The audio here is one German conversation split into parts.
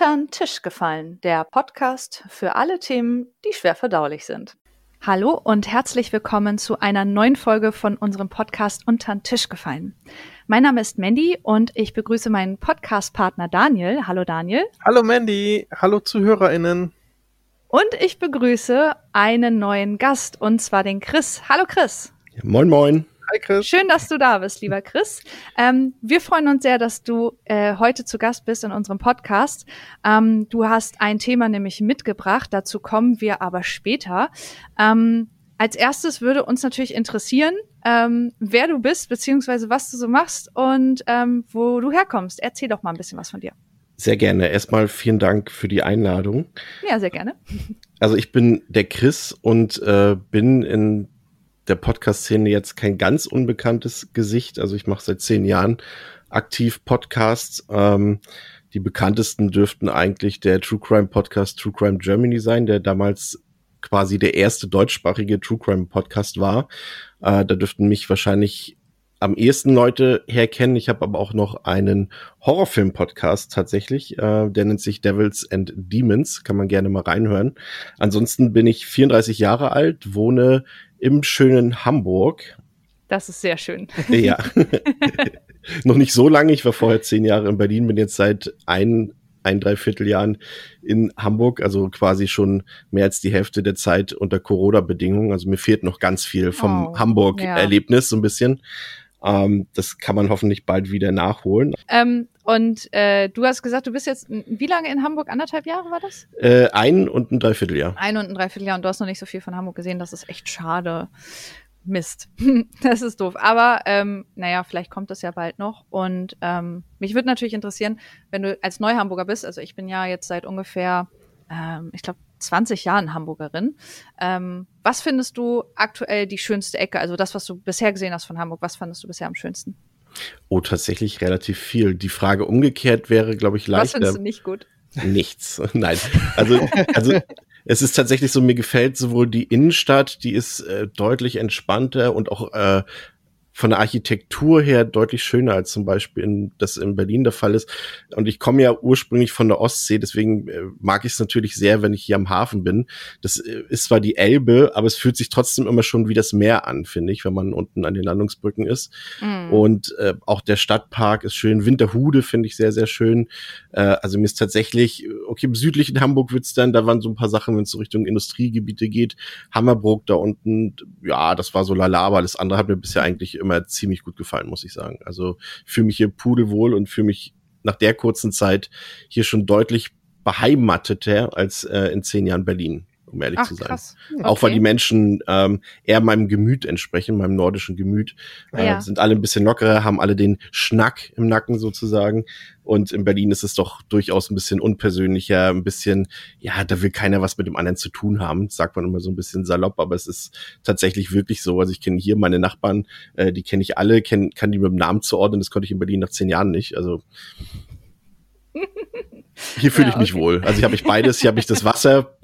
Untern Tisch gefallen, der Podcast für alle Themen, die schwer verdaulich sind. Hallo und herzlich willkommen zu einer neuen Folge von unserem Podcast Untern Tisch gefallen. Mein Name ist Mandy und ich begrüße meinen Podcast-Partner Daniel. Hallo Daniel. Hallo Mandy. Hallo ZuhörerInnen. Und ich begrüße einen neuen Gast und zwar den Chris. Hallo Chris. Ja, moin moin. Hi Chris. Schön, dass du da bist, lieber Chris. Ähm, wir freuen uns sehr, dass du äh, heute zu Gast bist in unserem Podcast. Ähm, du hast ein Thema nämlich mitgebracht, dazu kommen wir aber später. Ähm, als erstes würde uns natürlich interessieren, ähm, wer du bist, beziehungsweise was du so machst und ähm, wo du herkommst. Erzähl doch mal ein bisschen was von dir. Sehr gerne. Erstmal vielen Dank für die Einladung. Ja, sehr gerne. Also ich bin der Chris und äh, bin in der Podcast-Szene jetzt kein ganz unbekanntes Gesicht. Also ich mache seit zehn Jahren aktiv Podcasts. Ähm, die bekanntesten dürften eigentlich der True Crime Podcast True Crime Germany sein, der damals quasi der erste deutschsprachige True Crime Podcast war. Äh, da dürften mich wahrscheinlich am ehesten Leute herkennen. Ich habe aber auch noch einen Horrorfilm-Podcast tatsächlich. Äh, der nennt sich Devils and Demons. Kann man gerne mal reinhören. Ansonsten bin ich 34 Jahre alt, wohne im schönen Hamburg. Das ist sehr schön. Ja. Noch nicht so lange. Ich war vorher zehn Jahre in Berlin, bin jetzt seit ein, ein, dreiviertel Jahren in Hamburg, also quasi schon mehr als die Hälfte der Zeit unter Corona-Bedingungen. Also mir fehlt noch ganz viel vom oh, Hamburg-Erlebnis ja. so ein bisschen. Ähm, das kann man hoffentlich bald wieder nachholen. Ähm, und äh, du hast gesagt, du bist jetzt wie lange in Hamburg? Anderthalb Jahre war das? Äh, ein und ein Dreivierteljahr. Ein und ein Dreivierteljahr und du hast noch nicht so viel von Hamburg gesehen. Das ist echt schade. Mist. das ist doof. Aber ähm, naja, vielleicht kommt das ja bald noch. Und ähm, mich würde natürlich interessieren, wenn du als Neuhamburger bist, also ich bin ja jetzt seit ungefähr, ähm, ich glaube, 20 Jahren Hamburgerin. Ähm, was findest du aktuell die schönste Ecke? Also das, was du bisher gesehen hast von Hamburg, was fandest du bisher am schönsten? Oh, tatsächlich relativ viel. Die Frage umgekehrt wäre, glaube ich, leichter. Was findest du nicht gut? Nichts. Nein. Also, also es ist tatsächlich so, mir gefällt sowohl die Innenstadt, die ist äh, deutlich entspannter und auch äh, von der Architektur her deutlich schöner als zum Beispiel in, das in Berlin der Fall ist. Und ich komme ja ursprünglich von der Ostsee, deswegen äh, mag ich es natürlich sehr, wenn ich hier am Hafen bin. Das äh, ist zwar die Elbe, aber es fühlt sich trotzdem immer schon wie das Meer an, finde ich, wenn man unten an den Landungsbrücken ist. Mhm. Und äh, auch der Stadtpark ist schön. Winterhude finde ich sehr, sehr schön. Äh, also mir ist tatsächlich, okay, im südlichen Hamburg wird's dann, da waren so ein paar Sachen, wenn es so Richtung Industriegebiete geht. Hammerbrook da unten, ja, das war so lala, aber alles andere hat mir bisher eigentlich immer immer ziemlich gut gefallen, muss ich sagen. Also fühle mich hier pudelwohl und fühle mich nach der kurzen Zeit hier schon deutlich beheimateter als äh, in zehn Jahren Berlin um ehrlich Ach, zu sein. Okay. Auch weil die Menschen ähm, eher meinem Gemüt entsprechen, meinem nordischen Gemüt. Äh, ja. Sind alle ein bisschen lockerer, haben alle den Schnack im Nacken sozusagen. Und in Berlin ist es doch durchaus ein bisschen unpersönlicher, ein bisschen, ja, da will keiner was mit dem anderen zu tun haben. sagt man immer so ein bisschen salopp, aber es ist tatsächlich wirklich so. Also ich kenne hier meine Nachbarn, äh, die kenne ich alle, kenn, kann die mit dem Namen zuordnen. Das konnte ich in Berlin nach zehn Jahren nicht. Also Hier fühle ja, ich mich okay. wohl. Also hier habe ich beides. Hier habe ich das Wasser,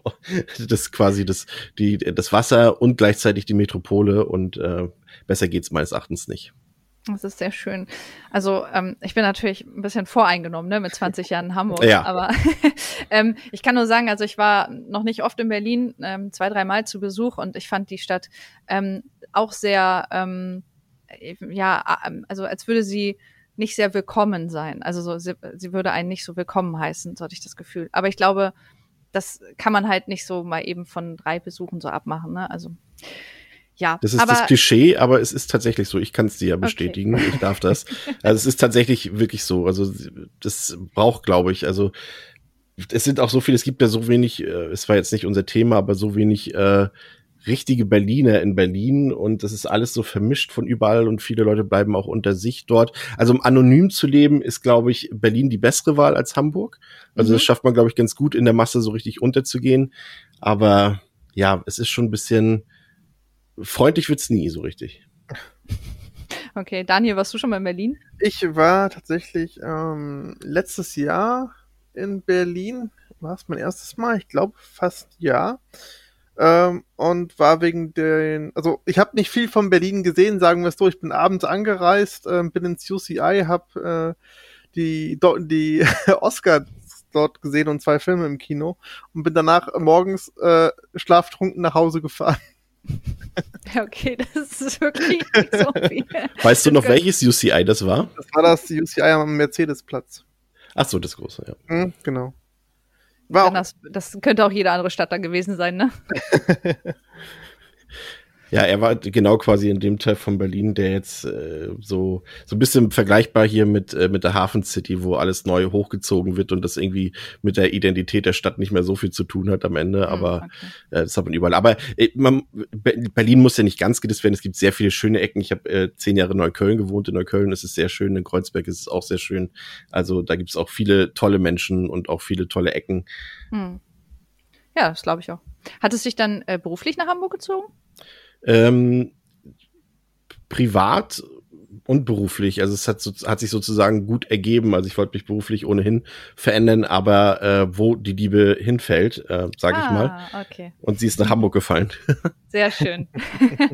das quasi das, die, das Wasser und gleichzeitig die Metropole und äh, besser geht's meines Erachtens nicht. Das ist sehr schön. Also ähm, ich bin natürlich ein bisschen voreingenommen, ne, mit 20 Jahren in Hamburg. Ja. Aber ähm, ich kann nur sagen, also ich war noch nicht oft in Berlin, ähm, zwei, dreimal zu Besuch und ich fand die Stadt ähm, auch sehr, ähm, ja, also als würde sie nicht sehr willkommen sein. Also so, sie, sie würde einen nicht so willkommen heißen, so hatte ich das Gefühl. Aber ich glaube, das kann man halt nicht so mal eben von drei Besuchen so abmachen. Ne? Also ja. Das ist aber, das Klischee, aber es ist tatsächlich so. Ich kann es dir ja bestätigen. Okay. Ich darf das. Also es ist tatsächlich wirklich so. Also das braucht, glaube ich, also es sind auch so viele, es gibt ja so wenig, äh, es war jetzt nicht unser Thema, aber so wenig äh, richtige Berliner in Berlin und das ist alles so vermischt von überall und viele Leute bleiben auch unter sich dort. Also um anonym zu leben, ist, glaube ich, Berlin die bessere Wahl als Hamburg. Also mhm. das schafft man, glaube ich, ganz gut in der Masse so richtig unterzugehen. Aber ja, es ist schon ein bisschen freundlich wird's nie so richtig. Okay, Daniel, warst du schon mal in Berlin? Ich war tatsächlich ähm, letztes Jahr in Berlin. War es mein erstes Mal? Ich glaube fast ja. Ähm, und war wegen den, also ich habe nicht viel von Berlin gesehen, sagen wir es so. Ich bin abends angereist, äh, bin ins UCI, habe äh, die, die Oscar dort gesehen und zwei Filme im Kino und bin danach morgens äh, schlaftrunken nach Hause gefahren. Okay, das ist wirklich nicht so viel. Weißt du noch, welches UCI das war? Das war das UCI am Mercedesplatz. Ach so, das große, ja. Mhm, genau. War das, das könnte auch jede andere Stadt dann gewesen sein, ne? Ja, er war genau quasi in dem Teil von Berlin, der jetzt äh, so so ein bisschen vergleichbar hier mit äh, mit der Hafen City, wo alles neu hochgezogen wird und das irgendwie mit der Identität der Stadt nicht mehr so viel zu tun hat am Ende, hm, aber okay. äh, das hat man überall. Aber äh, man, Berlin muss ja nicht ganz gedisst werden. Es gibt sehr viele schöne Ecken. Ich habe äh, zehn Jahre in Neukölln gewohnt. In Neukölln ist es sehr schön, in Kreuzberg ist es auch sehr schön. Also da gibt es auch viele tolle Menschen und auch viele tolle Ecken. Hm. Ja, das glaube ich auch. Hat es dich dann äh, beruflich nach Hamburg gezogen? Ähm, privat und beruflich. Also es hat, so, hat sich sozusagen gut ergeben. Also ich wollte mich beruflich ohnehin verändern, aber äh, wo die Liebe hinfällt, äh, sage ah, ich mal. Ah, okay. Und sie ist nach Hamburg gefallen. Sehr schön.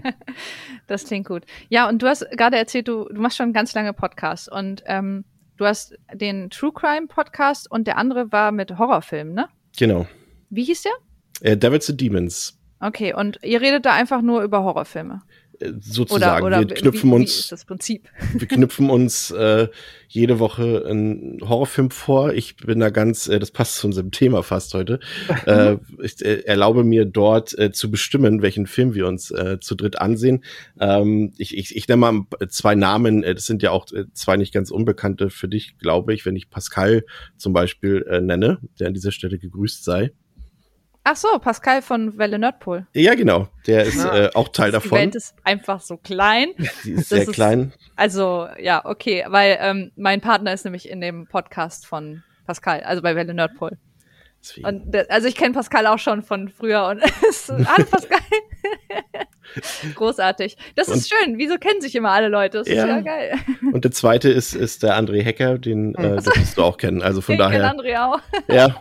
das klingt gut. Ja, und du hast gerade erzählt, du, du machst schon ganz lange Podcasts und ähm, du hast den True Crime Podcast und der andere war mit Horrorfilmen, ne? Genau. Wie hieß der? Äh, Devils and Demons. Okay, und ihr redet da einfach nur über Horrorfilme? Äh, sozusagen. Oder, oder wir knüpfen wie, uns. Wie ist das Prinzip? Wir knüpfen uns äh, jede Woche einen Horrorfilm vor. Ich bin da ganz, äh, das passt zu unserem Thema fast heute. äh, ich äh, erlaube mir dort äh, zu bestimmen, welchen Film wir uns äh, zu dritt ansehen. Ähm, ich, ich, ich nenne mal zwei Namen. Äh, das sind ja auch äh, zwei nicht ganz unbekannte für dich, glaube ich, wenn ich Pascal zum Beispiel äh, nenne, der an dieser Stelle gegrüßt sei. Ach so, Pascal von Welle Nerdpol. Ja, genau. Der ist ja. äh, auch Teil davon. Die Welt ist einfach so klein. Die ist das sehr klein. also, ja, okay, weil ähm, mein Partner ist nämlich in dem Podcast von Pascal, also bei Welle Nerdpol. Und, also ich kenne Pascal auch schon von früher und hallo Pascal. Großartig. Das und, ist schön. Wieso kennen sich immer alle Leute? Das ja. ist ja geil. Und der zweite ist, ist der André Hecker, den äh, solltest du auch kennen. Also von ich daher. Ich André auch. Ja,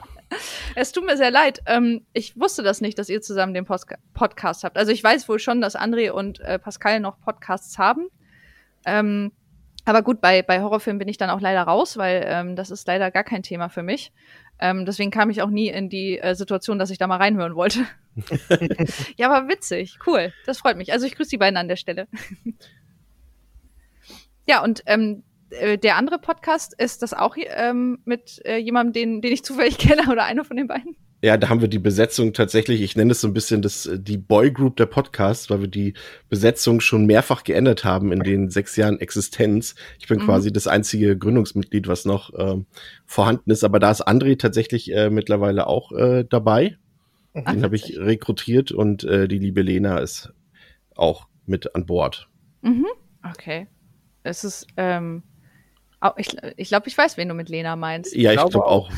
es tut mir sehr leid. Ähm, ich wusste das nicht, dass ihr zusammen den Post Podcast habt. Also ich weiß wohl schon, dass André und äh, Pascal noch Podcasts haben. Ähm, aber gut, bei, bei Horrorfilmen bin ich dann auch leider raus, weil ähm, das ist leider gar kein Thema für mich. Ähm, deswegen kam ich auch nie in die äh, Situation, dass ich da mal reinhören wollte. ja, aber witzig, cool. Das freut mich. Also ich grüße die beiden an der Stelle. ja, und ähm, äh, der andere Podcast, ist das auch ähm, mit äh, jemandem, den, den ich zufällig kenne oder einer von den beiden? Ja, da haben wir die Besetzung tatsächlich, ich nenne es so ein bisschen das, äh, die Boy Group der Podcasts, weil wir die Besetzung schon mehrfach geändert haben in den sechs Jahren Existenz. Ich bin mhm. quasi das einzige Gründungsmitglied, was noch ähm, vorhanden ist. Aber da ist André tatsächlich äh, mittlerweile auch äh, dabei. Ach, den habe ich rekrutiert und äh, die liebe Lena ist auch mit an Bord. Mhm. Okay. Es ist, ähm, ich ich glaube, ich weiß, wen du mit Lena meinst. Ja, ich glaube glaub auch.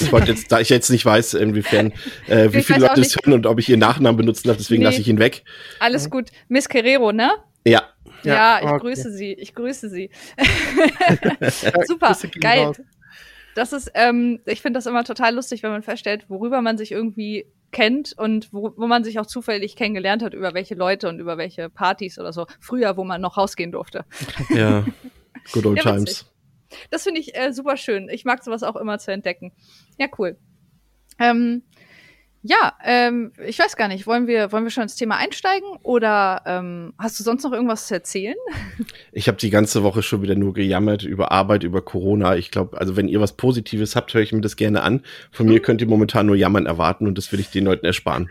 Ich wollte jetzt, da ich jetzt nicht weiß, inwiefern, äh, wie viele Leute es hören und ob ich ihren Nachnamen benutzen darf, deswegen nee. lasse ich ihn weg. Alles gut. Miss Guerrero, ne? Ja. Ja, ja ich okay. grüße sie. Ich grüße sie. Super, geil. Raus. Das ist, ähm, ich finde das immer total lustig, wenn man feststellt, worüber man sich irgendwie kennt und wo, wo man sich auch zufällig kennengelernt hat, über welche Leute und über welche Partys oder so. Früher, wo man noch rausgehen durfte. Ja, good old ja, times. Das finde ich äh, super schön. Ich mag sowas auch immer zu entdecken. Ja, cool. Ähm, ja, ähm, ich weiß gar nicht, wollen wir, wollen wir schon ins Thema einsteigen oder ähm, hast du sonst noch irgendwas zu erzählen? Ich habe die ganze Woche schon wieder nur gejammert über Arbeit, über Corona. Ich glaube, also wenn ihr was Positives habt, höre ich mir das gerne an. Von mir könnt ihr momentan nur jammern erwarten und das will ich den Leuten ersparen.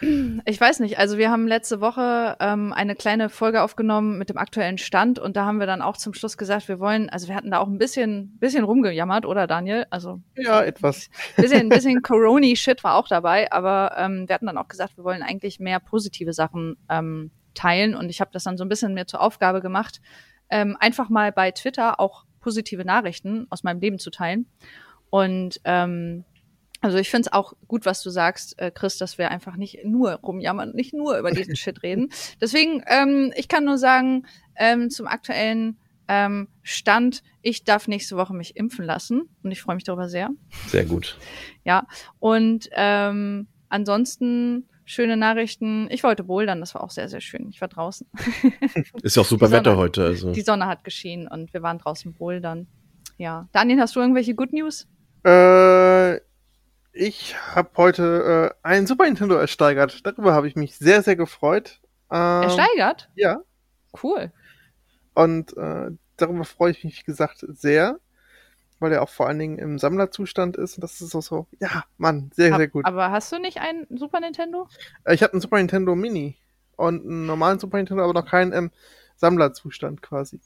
Ich weiß nicht. Also wir haben letzte Woche ähm, eine kleine Folge aufgenommen mit dem aktuellen Stand und da haben wir dann auch zum Schluss gesagt, wir wollen, also wir hatten da auch ein bisschen, bisschen rumgejammert, oder Daniel? Also ja, etwas. Bisschen, bisschen Corona-Shit war auch dabei, aber ähm, wir hatten dann auch gesagt, wir wollen eigentlich mehr positive Sachen ähm, teilen und ich habe das dann so ein bisschen mir zur Aufgabe gemacht, ähm, einfach mal bei Twitter auch positive Nachrichten aus meinem Leben zu teilen und ähm, also ich finde es auch gut, was du sagst, äh, Chris, dass wir einfach nicht nur rumjammern, nicht nur über diesen Shit reden. Deswegen, ähm, ich kann nur sagen, ähm, zum aktuellen ähm, Stand, ich darf nächste Woche mich impfen lassen und ich freue mich darüber sehr. Sehr gut. Ja, und ähm, ansonsten schöne Nachrichten. Ich wollte bouldern, das war auch sehr, sehr schön. Ich war draußen. Ist ja auch super Wetter heute. Also. Die Sonne hat geschienen und wir waren draußen bouldern. Ja. Daniel, hast du irgendwelche Good News? Äh, ich habe heute äh, ein Super Nintendo ersteigert. Darüber habe ich mich sehr, sehr gefreut. Ähm, ersteigert? Ja. Cool. Und äh, darüber freue ich mich, wie gesagt, sehr weil er auch vor allen Dingen im Sammlerzustand ist. Und das ist auch so, ja, Mann, sehr, sehr gut. Aber hast du nicht einen Super Nintendo? Äh, ich habe einen Super Nintendo Mini und einen normalen Super Nintendo, aber noch keinen im Sammlerzustand quasi.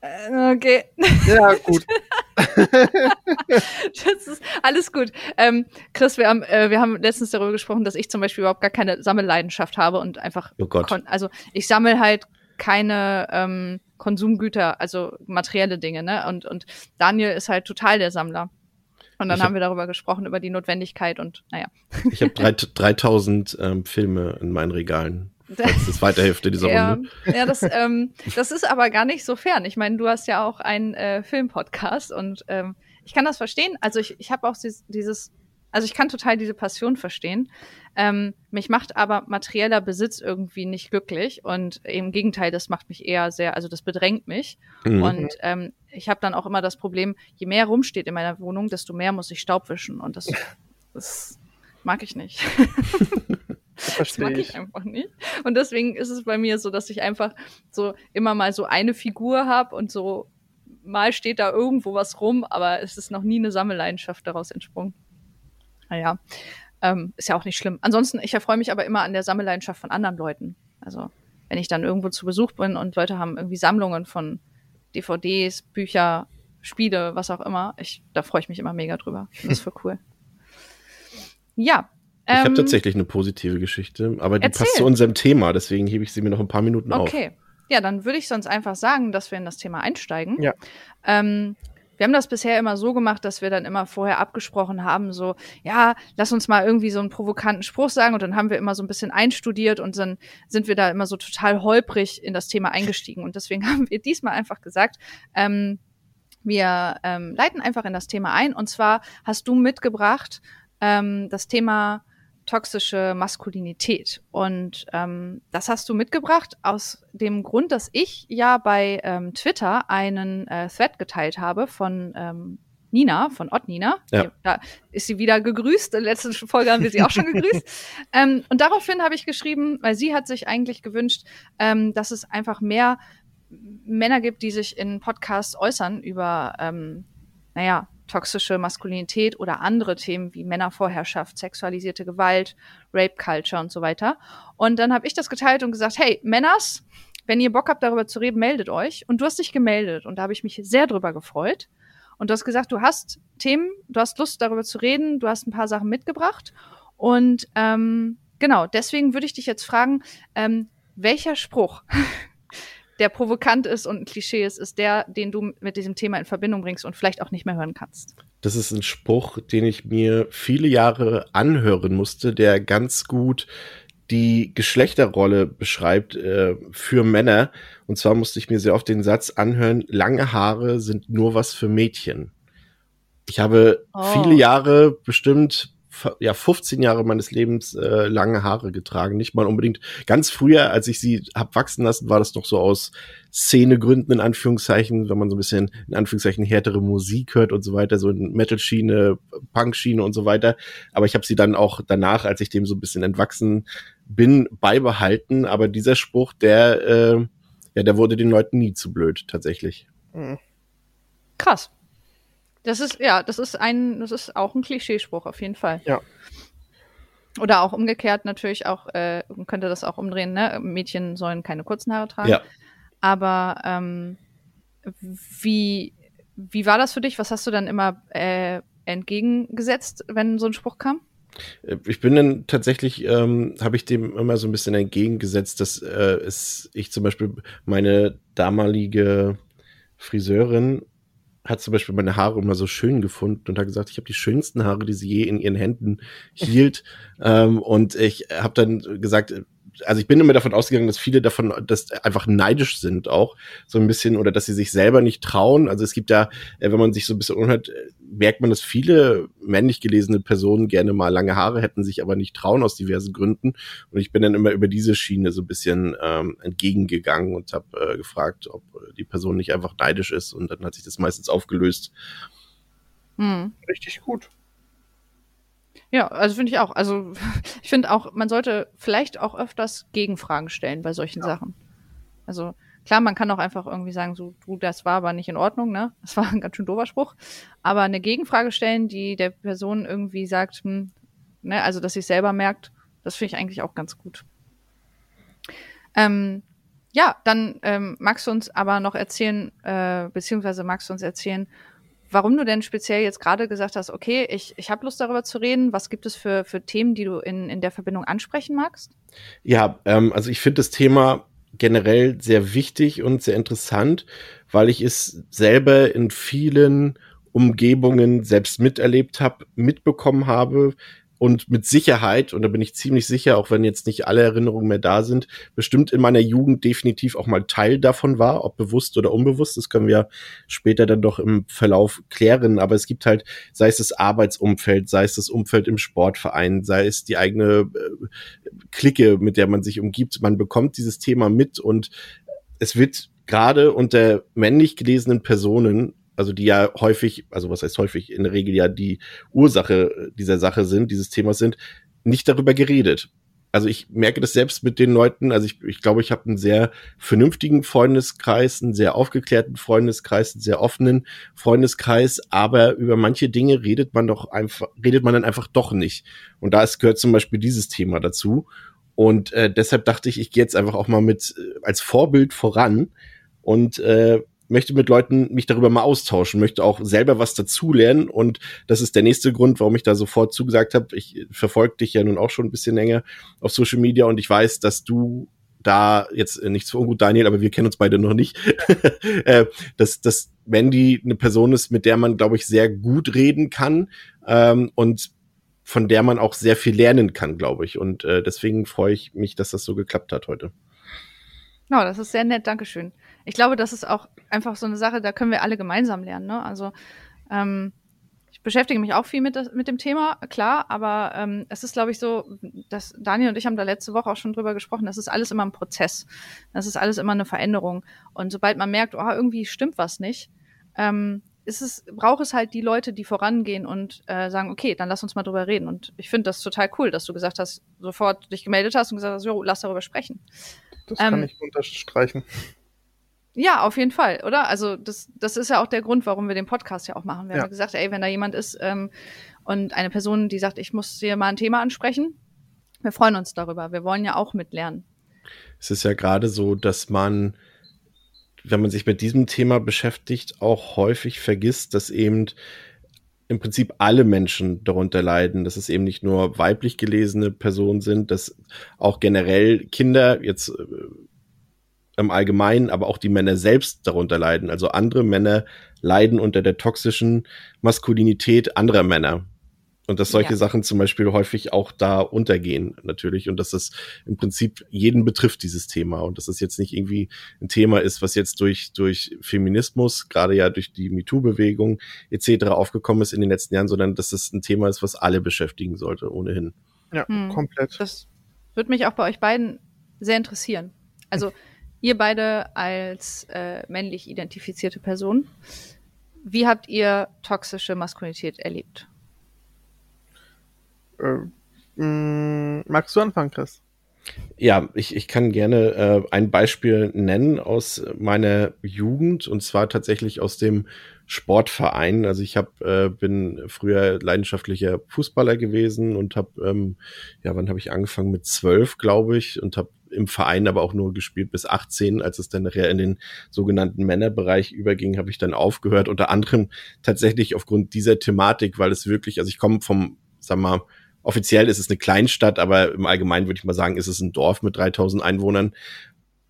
Äh, okay. Ja, gut. das ist alles gut. Ähm, Chris, wir haben, äh, wir haben letztens darüber gesprochen, dass ich zum Beispiel überhaupt gar keine Sammelleidenschaft habe und einfach. Oh Gott. Also ich sammle halt keine ähm, Konsumgüter, also materielle Dinge, ne? Und, und Daniel ist halt total der Sammler. Und dann hab, haben wir darüber gesprochen, über die Notwendigkeit und naja. Ich habe 3000 ähm, Filme in meinen Regalen. Das ist weiterhilft in dieser ja, Runde. Ja, das, ähm, das ist aber gar nicht so fern. Ich meine, du hast ja auch einen äh, Filmpodcast und ähm, ich kann das verstehen. Also ich, ich habe auch dieses also ich kann total diese Passion verstehen. Ähm, mich macht aber materieller Besitz irgendwie nicht glücklich und im Gegenteil, das macht mich eher sehr, also das bedrängt mich. Mhm. Und ähm, ich habe dann auch immer das Problem, je mehr rumsteht in meiner Wohnung, desto mehr muss ich Staub wischen und das, das mag ich nicht. das mag ich einfach nicht. Und deswegen ist es bei mir so, dass ich einfach so immer mal so eine Figur habe und so mal steht da irgendwo was rum, aber es ist noch nie eine Sammelleidenschaft daraus entsprungen. Naja, ähm, ist ja auch nicht schlimm. Ansonsten, ich erfreue mich aber immer an der Sammelleidenschaft von anderen Leuten. Also, wenn ich dann irgendwo zu Besuch bin und Leute haben irgendwie Sammlungen von DVDs, Bücher, Spiele, was auch immer, ich, da freue ich mich immer mega drüber. Das ist voll cool. Ja. Ähm, ich habe tatsächlich eine positive Geschichte, aber die erzähl. passt zu unserem Thema, deswegen hebe ich sie mir noch ein paar Minuten okay. auf. Okay. Ja, dann würde ich sonst einfach sagen, dass wir in das Thema einsteigen. Ja. Ähm, wir haben das bisher immer so gemacht, dass wir dann immer vorher abgesprochen haben, so, ja, lass uns mal irgendwie so einen provokanten Spruch sagen und dann haben wir immer so ein bisschen einstudiert und dann sind wir da immer so total holprig in das Thema eingestiegen und deswegen haben wir diesmal einfach gesagt, ähm, wir ähm, leiten einfach in das Thema ein und zwar hast du mitgebracht ähm, das Thema toxische Maskulinität. Und ähm, das hast du mitgebracht aus dem Grund, dass ich ja bei ähm, Twitter einen äh, Thread geteilt habe von ähm, Nina, von Ott Nina. Ja. Da ist sie wieder gegrüßt. In der letzten Folge haben wir sie auch schon gegrüßt. ähm, und daraufhin habe ich geschrieben, weil sie hat sich eigentlich gewünscht, ähm, dass es einfach mehr Männer gibt, die sich in Podcasts äußern über, ähm, naja, toxische Maskulinität oder andere Themen wie Männervorherrschaft, sexualisierte Gewalt, Rape Culture und so weiter. Und dann habe ich das geteilt und gesagt, hey, Männers, wenn ihr Bock habt, darüber zu reden, meldet euch. Und du hast dich gemeldet und da habe ich mich sehr drüber gefreut. Und du hast gesagt, du hast Themen, du hast Lust, darüber zu reden, du hast ein paar Sachen mitgebracht. Und ähm, genau, deswegen würde ich dich jetzt fragen, ähm, welcher Spruch der provokant ist und ein Klischee ist, ist der, den du mit diesem Thema in Verbindung bringst und vielleicht auch nicht mehr hören kannst. Das ist ein Spruch, den ich mir viele Jahre anhören musste, der ganz gut die Geschlechterrolle beschreibt äh, für Männer. Und zwar musste ich mir sehr oft den Satz anhören, lange Haare sind nur was für Mädchen. Ich habe oh. viele Jahre, bestimmt ja 15 Jahre meines Lebens äh, lange Haare getragen. Nicht mal unbedingt ganz früher, als ich sie hab wachsen lassen, war das noch so aus Szenegründen in Anführungszeichen, wenn man so ein bisschen in Anführungszeichen härtere Musik hört und so weiter, so in Metal-Schiene, Punk-Schiene und so weiter. Aber ich habe sie dann auch danach, als ich dem so ein bisschen entwachsen bin, beibehalten. Aber dieser Spruch, der, äh, ja, der wurde den Leuten nie zu blöd, tatsächlich. Mhm. Krass. Das ist, ja, das ist ein, das ist auch ein Klischeespruch, auf jeden Fall. Ja. Oder auch umgekehrt natürlich auch, äh, könnte das auch umdrehen, ne? Mädchen sollen keine kurzen Haare tragen. Ja. Aber ähm, wie, wie war das für dich? Was hast du dann immer äh, entgegengesetzt, wenn so ein Spruch kam? Äh, ich bin dann tatsächlich, ähm, habe ich dem immer so ein bisschen entgegengesetzt, dass äh, es, ich zum Beispiel meine damalige Friseurin hat zum Beispiel meine Haare immer so schön gefunden und hat gesagt, ich habe die schönsten Haare, die sie je in ihren Händen hielt. ähm, und ich habe dann gesagt, also ich bin immer davon ausgegangen, dass viele davon das einfach neidisch sind auch so ein bisschen oder dass sie sich selber nicht trauen. Also es gibt ja, äh, wenn man sich so ein bisschen unhört, äh, merkt man, dass viele männlich gelesene Personen gerne mal lange Haare hätten, sich aber nicht trauen aus diversen Gründen. Und ich bin dann immer über diese Schiene so ein bisschen ähm, entgegengegangen und habe äh, gefragt, ob die Person nicht einfach neidisch ist. Und dann hat sich das meistens aufgelöst. Mhm. Richtig gut. Ja, also finde ich auch. Also ich finde auch, man sollte vielleicht auch öfters Gegenfragen stellen bei solchen ja. Sachen. Also klar, man kann auch einfach irgendwie sagen, so, du, das war aber nicht in Ordnung, ne? Das war ein ganz schön doofer Spruch. Aber eine Gegenfrage stellen, die der Person irgendwie sagt, hm, ne, also dass sie selber merkt, das finde ich eigentlich auch ganz gut. Ähm, ja, dann ähm, magst du uns aber noch erzählen, äh, beziehungsweise magst du uns erzählen, warum du denn speziell jetzt gerade gesagt hast, okay, ich, ich habe Lust darüber zu reden. Was gibt es für, für Themen, die du in, in der Verbindung ansprechen magst? Ja, ähm, also ich finde das Thema generell sehr wichtig und sehr interessant, weil ich es selber in vielen Umgebungen selbst miterlebt habe, mitbekommen habe, und mit Sicherheit, und da bin ich ziemlich sicher, auch wenn jetzt nicht alle Erinnerungen mehr da sind, bestimmt in meiner Jugend definitiv auch mal Teil davon war, ob bewusst oder unbewusst. Das können wir später dann doch im Verlauf klären. Aber es gibt halt, sei es das Arbeitsumfeld, sei es das Umfeld im Sportverein, sei es die eigene äh, Clique, mit der man sich umgibt. Man bekommt dieses Thema mit und es wird gerade unter männlich gelesenen Personen also die ja häufig, also was heißt häufig, in der Regel ja die Ursache dieser Sache sind, dieses Themas sind, nicht darüber geredet. Also ich merke das selbst mit den Leuten, also ich, ich glaube, ich habe einen sehr vernünftigen Freundeskreis, einen sehr aufgeklärten Freundeskreis, einen sehr offenen Freundeskreis, aber über manche Dinge redet man doch einfach, redet man dann einfach doch nicht. Und da ist, gehört zum Beispiel dieses Thema dazu. Und äh, deshalb dachte ich, ich gehe jetzt einfach auch mal mit äh, als Vorbild voran und äh, möchte mit Leuten mich darüber mal austauschen, möchte auch selber was dazulernen und das ist der nächste Grund, warum ich da sofort zugesagt habe. Ich verfolge dich ja nun auch schon ein bisschen länger auf Social Media und ich weiß, dass du da jetzt äh, nichts für ungut, Daniel, aber wir kennen uns beide noch nicht, äh, dass, dass Mandy eine Person ist, mit der man, glaube ich, sehr gut reden kann ähm, und von der man auch sehr viel lernen kann, glaube ich. Und äh, deswegen freue ich mich, dass das so geklappt hat heute. Oh, das ist sehr nett, Dankeschön ich glaube, das ist auch einfach so eine Sache, da können wir alle gemeinsam lernen. Ne? Also ähm, ich beschäftige mich auch viel mit, das, mit dem Thema, klar, aber ähm, es ist, glaube ich, so, dass Daniel und ich haben da letzte Woche auch schon drüber gesprochen, das ist alles immer ein Prozess. Das ist alles immer eine Veränderung. Und sobald man merkt, oh, irgendwie stimmt was nicht, ähm, ist es, braucht es halt die Leute, die vorangehen und äh, sagen, okay, dann lass uns mal drüber reden. Und ich finde das total cool, dass du gesagt hast, sofort dich gemeldet hast und gesagt hast, jo, lass darüber sprechen. Das kann ähm, ich unterstreichen. Ja, auf jeden Fall, oder? Also das, das ist ja auch der Grund, warum wir den Podcast ja auch machen. Wir ja. haben gesagt, ey, wenn da jemand ist ähm, und eine Person, die sagt, ich muss hier mal ein Thema ansprechen, wir freuen uns darüber. Wir wollen ja auch mitlernen. Es ist ja gerade so, dass man, wenn man sich mit diesem Thema beschäftigt, auch häufig vergisst, dass eben im Prinzip alle Menschen darunter leiden, dass es eben nicht nur weiblich gelesene Personen sind, dass auch generell Kinder jetzt äh, im Allgemeinen, aber auch die Männer selbst darunter leiden. Also andere Männer leiden unter der toxischen Maskulinität anderer Männer. Und dass solche ja. Sachen zum Beispiel häufig auch da untergehen, natürlich. Und dass das im Prinzip jeden betrifft, dieses Thema. Und dass es das jetzt nicht irgendwie ein Thema ist, was jetzt durch, durch Feminismus, gerade ja durch die MeToo-Bewegung etc. aufgekommen ist in den letzten Jahren, sondern dass es ein Thema ist, was alle beschäftigen sollte, ohnehin. Ja, hm. komplett. Das würde mich auch bei euch beiden sehr interessieren. Also, Ihr beide als äh, männlich identifizierte Person, wie habt ihr toxische Maskulinität erlebt? Äh, mh, mm, magst du anfangen, Chris? Ja, ich, ich kann gerne äh, ein Beispiel nennen aus meiner Jugend und zwar tatsächlich aus dem Sportverein. Also ich hab, äh, bin früher leidenschaftlicher Fußballer gewesen und habe, ähm, ja, wann habe ich angefangen? Mit zwölf, glaube ich, und habe im Verein aber auch nur gespielt bis 18. Als es dann nachher in den sogenannten Männerbereich überging, habe ich dann aufgehört. Unter anderem tatsächlich aufgrund dieser Thematik, weil es wirklich, also ich komme vom, sag mal, offiziell ist es eine Kleinstadt, aber im Allgemeinen würde ich mal sagen, ist es ein Dorf mit 3000 Einwohnern.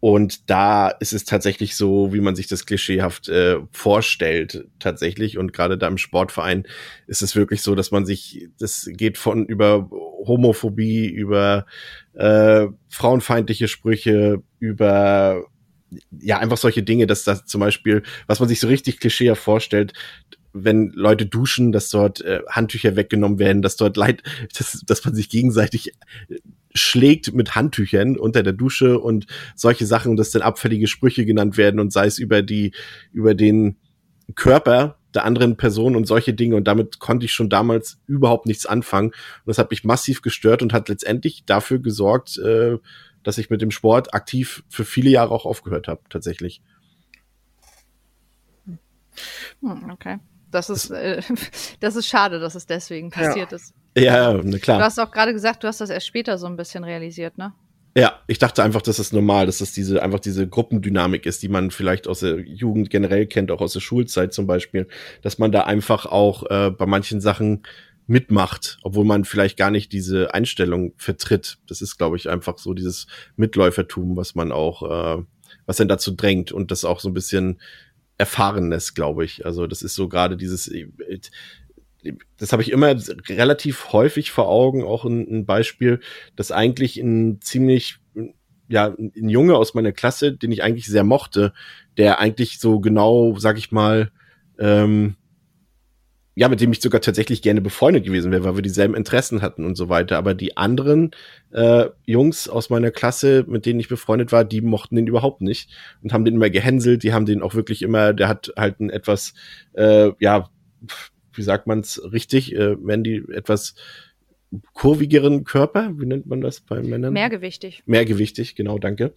Und da ist es tatsächlich so, wie man sich das klischeehaft äh, vorstellt, tatsächlich. Und gerade da im Sportverein ist es wirklich so, dass man sich, das geht von über Homophobie, über äh, frauenfeindliche Sprüche, über ja, einfach solche Dinge, dass das zum Beispiel, was man sich so richtig klischeehaft vorstellt, wenn Leute duschen, dass dort äh, Handtücher weggenommen werden, dass dort Leid, dass, dass man sich gegenseitig schlägt mit Handtüchern unter der Dusche und solche Sachen, dass dann abfällige Sprüche genannt werden und sei es über die, über den Körper der anderen Person und solche Dinge. Und damit konnte ich schon damals überhaupt nichts anfangen. Und das hat mich massiv gestört und hat letztendlich dafür gesorgt, äh, dass ich mit dem Sport aktiv für viele Jahre auch aufgehört habe, tatsächlich. Hm, okay. Das ist, äh, das ist schade, dass es deswegen passiert ja. ist. Ja, ne, klar. Du hast auch gerade gesagt, du hast das erst später so ein bisschen realisiert, ne? Ja, ich dachte einfach, dass das normal, dass das diese, einfach diese Gruppendynamik ist, die man vielleicht aus der Jugend generell kennt, auch aus der Schulzeit zum Beispiel, dass man da einfach auch äh, bei manchen Sachen mitmacht, obwohl man vielleicht gar nicht diese Einstellung vertritt. Das ist, glaube ich, einfach so dieses Mitläufertum, was man auch, äh, was dann dazu drängt und das auch so ein bisschen Erfahrenes, glaube ich. Also das ist so gerade dieses, äh, das habe ich immer relativ häufig vor Augen, auch ein, ein Beispiel, dass eigentlich ein ziemlich, ja, ein Junge aus meiner Klasse, den ich eigentlich sehr mochte, der eigentlich so genau, sag ich mal, ähm, ja, mit dem ich sogar tatsächlich gerne befreundet gewesen wäre, weil wir dieselben Interessen hatten und so weiter. Aber die anderen äh, Jungs aus meiner Klasse, mit denen ich befreundet war, die mochten den überhaupt nicht und haben den immer gehänselt. Die haben den auch wirklich immer, der hat halt ein etwas, äh, ja, wie sagt man's richtig, äh, wenn die etwas kurvigeren Körper, wie nennt man das bei Männern? Mehrgewichtig. Mehrgewichtig, genau, danke.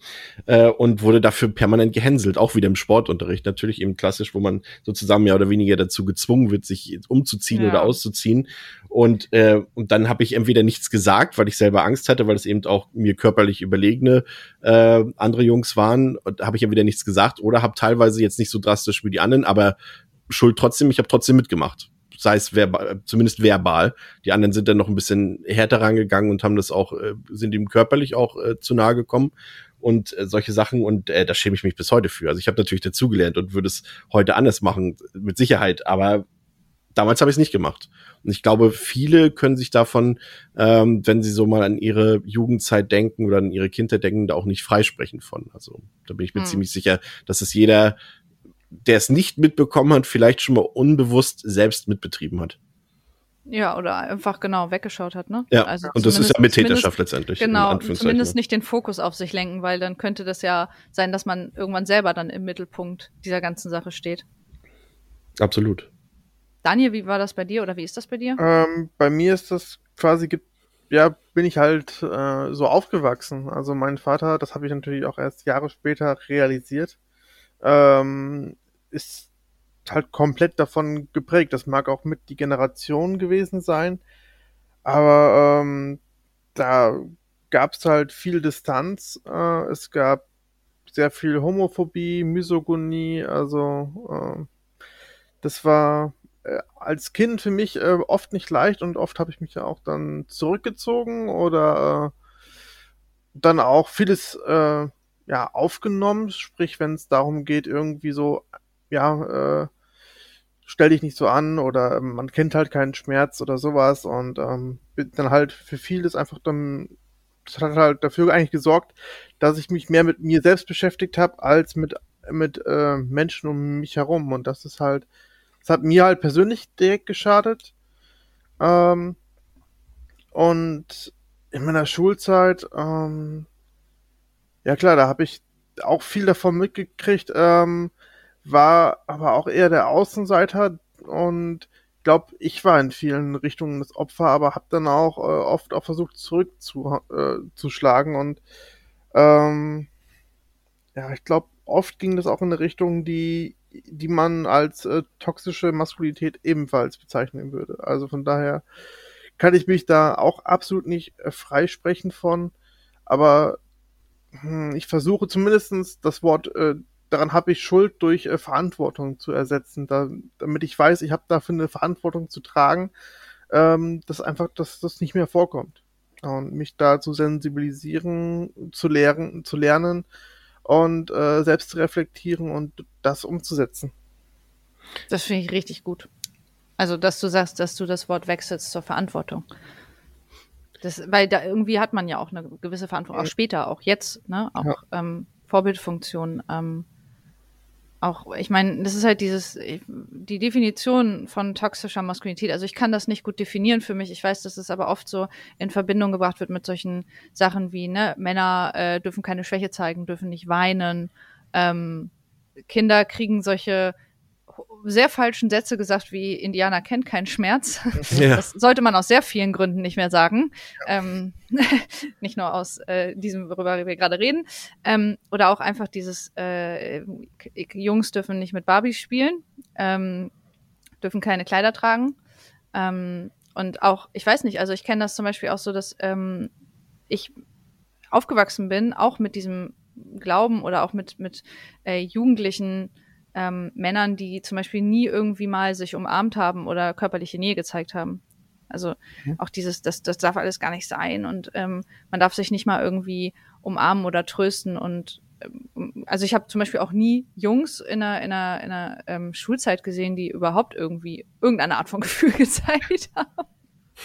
Äh, und wurde dafür permanent gehänselt, auch wieder im Sportunterricht, natürlich eben klassisch, wo man sozusagen mehr oder weniger dazu gezwungen wird, sich umzuziehen ja. oder auszuziehen. Und, äh, und dann habe ich entweder nichts gesagt, weil ich selber Angst hatte, weil es eben auch mir körperlich überlegene äh, andere Jungs waren, habe ich entweder nichts gesagt oder habe teilweise jetzt nicht so drastisch wie die anderen, aber Schuld trotzdem, ich habe trotzdem mitgemacht sei es verbal, zumindest verbal. Die anderen sind dann noch ein bisschen härter rangegangen und haben das auch, äh, sind ihm körperlich auch äh, zu nahe gekommen und äh, solche Sachen und äh, da schäme ich mich bis heute für. Also ich habe natürlich dazugelernt und würde es heute anders machen, mit Sicherheit, aber damals habe ich es nicht gemacht. Und ich glaube, viele können sich davon, ähm, wenn sie so mal an ihre Jugendzeit denken oder an ihre Kindheit denken, da auch nicht freisprechen von. Also da bin ich mir hm. ziemlich sicher, dass es jeder der es nicht mitbekommen hat, vielleicht schon mal unbewusst selbst mitbetrieben hat. Ja, oder einfach genau weggeschaut hat, ne? Ja, also und das ist ja Mittäterschaft letztendlich. Genau, zumindest nicht den Fokus auf sich lenken, weil dann könnte das ja sein, dass man irgendwann selber dann im Mittelpunkt dieser ganzen Sache steht. Absolut. Daniel, wie war das bei dir oder wie ist das bei dir? Ähm, bei mir ist das quasi, ja, bin ich halt äh, so aufgewachsen. Also mein Vater, das habe ich natürlich auch erst Jahre später realisiert, ähm, ist halt komplett davon geprägt. Das mag auch mit die Generation gewesen sein, aber ähm, da gab es halt viel Distanz. Äh, es gab sehr viel Homophobie, Misogonie, also äh, das war äh, als Kind für mich äh, oft nicht leicht und oft habe ich mich ja auch dann zurückgezogen oder äh, dann auch vieles äh, ja, aufgenommen, sprich, wenn es darum geht, irgendwie so, ja, äh, stell dich nicht so an oder ähm, man kennt halt keinen Schmerz oder sowas und ähm, dann halt für vieles einfach dann, das hat halt dafür eigentlich gesorgt, dass ich mich mehr mit mir selbst beschäftigt habe, als mit, mit äh, Menschen um mich herum und das ist halt, das hat mir halt persönlich direkt geschadet. Ähm, und in meiner Schulzeit, ähm, ja klar, da habe ich auch viel davon mitgekriegt, ähm, war aber auch eher der Außenseiter und glaube, ich war in vielen Richtungen das Opfer, aber habe dann auch äh, oft auch versucht zurückzuschlagen äh, und ähm, ja, ich glaube, oft ging das auch in eine Richtung, die die man als äh, toxische Maskulinität ebenfalls bezeichnen würde. Also von daher kann ich mich da auch absolut nicht äh, freisprechen von, aber hm, ich versuche zumindestens das Wort, äh, daran habe ich Schuld durch äh, Verantwortung zu ersetzen, da, damit ich weiß, ich habe dafür eine Verantwortung zu tragen, ähm, dass einfach, dass das nicht mehr vorkommt. Und mich da zu sensibilisieren, zu lernen, zu lernen und äh, selbst zu reflektieren und das umzusetzen. Das finde ich richtig gut. Also, dass du sagst, dass du das Wort wechselst zur Verantwortung. Das, weil da irgendwie hat man ja auch eine gewisse Verantwortung, auch später, auch jetzt, ne? Auch ja. ähm, Vorbildfunktion. Ähm, auch, ich meine, das ist halt dieses, die Definition von toxischer Maskulinität. Also ich kann das nicht gut definieren für mich. Ich weiß, dass es aber oft so in Verbindung gebracht wird mit solchen Sachen wie, ne, Männer äh, dürfen keine Schwäche zeigen, dürfen nicht weinen. Ähm, Kinder kriegen solche auch sehr falschen Sätze gesagt, wie Indianer kennt keinen Schmerz. Ja. Das sollte man aus sehr vielen Gründen nicht mehr sagen. Ja. Ähm, nicht nur aus äh, diesem, worüber wir gerade reden. Ähm, oder auch einfach dieses, äh, Jungs dürfen nicht mit Barbies spielen, ähm, dürfen keine Kleider tragen. Ähm, und auch, ich weiß nicht, also ich kenne das zum Beispiel auch so, dass ähm, ich aufgewachsen bin, auch mit diesem Glauben oder auch mit, mit äh, Jugendlichen ähm, Männern, die zum Beispiel nie irgendwie mal sich umarmt haben oder körperliche Nähe gezeigt haben. Also mhm. auch dieses, das, das darf alles gar nicht sein und ähm, man darf sich nicht mal irgendwie umarmen oder trösten und ähm, also ich habe zum Beispiel auch nie Jungs in einer, in einer, in einer ähm, Schulzeit gesehen, die überhaupt irgendwie irgendeine Art von Gefühl gezeigt haben.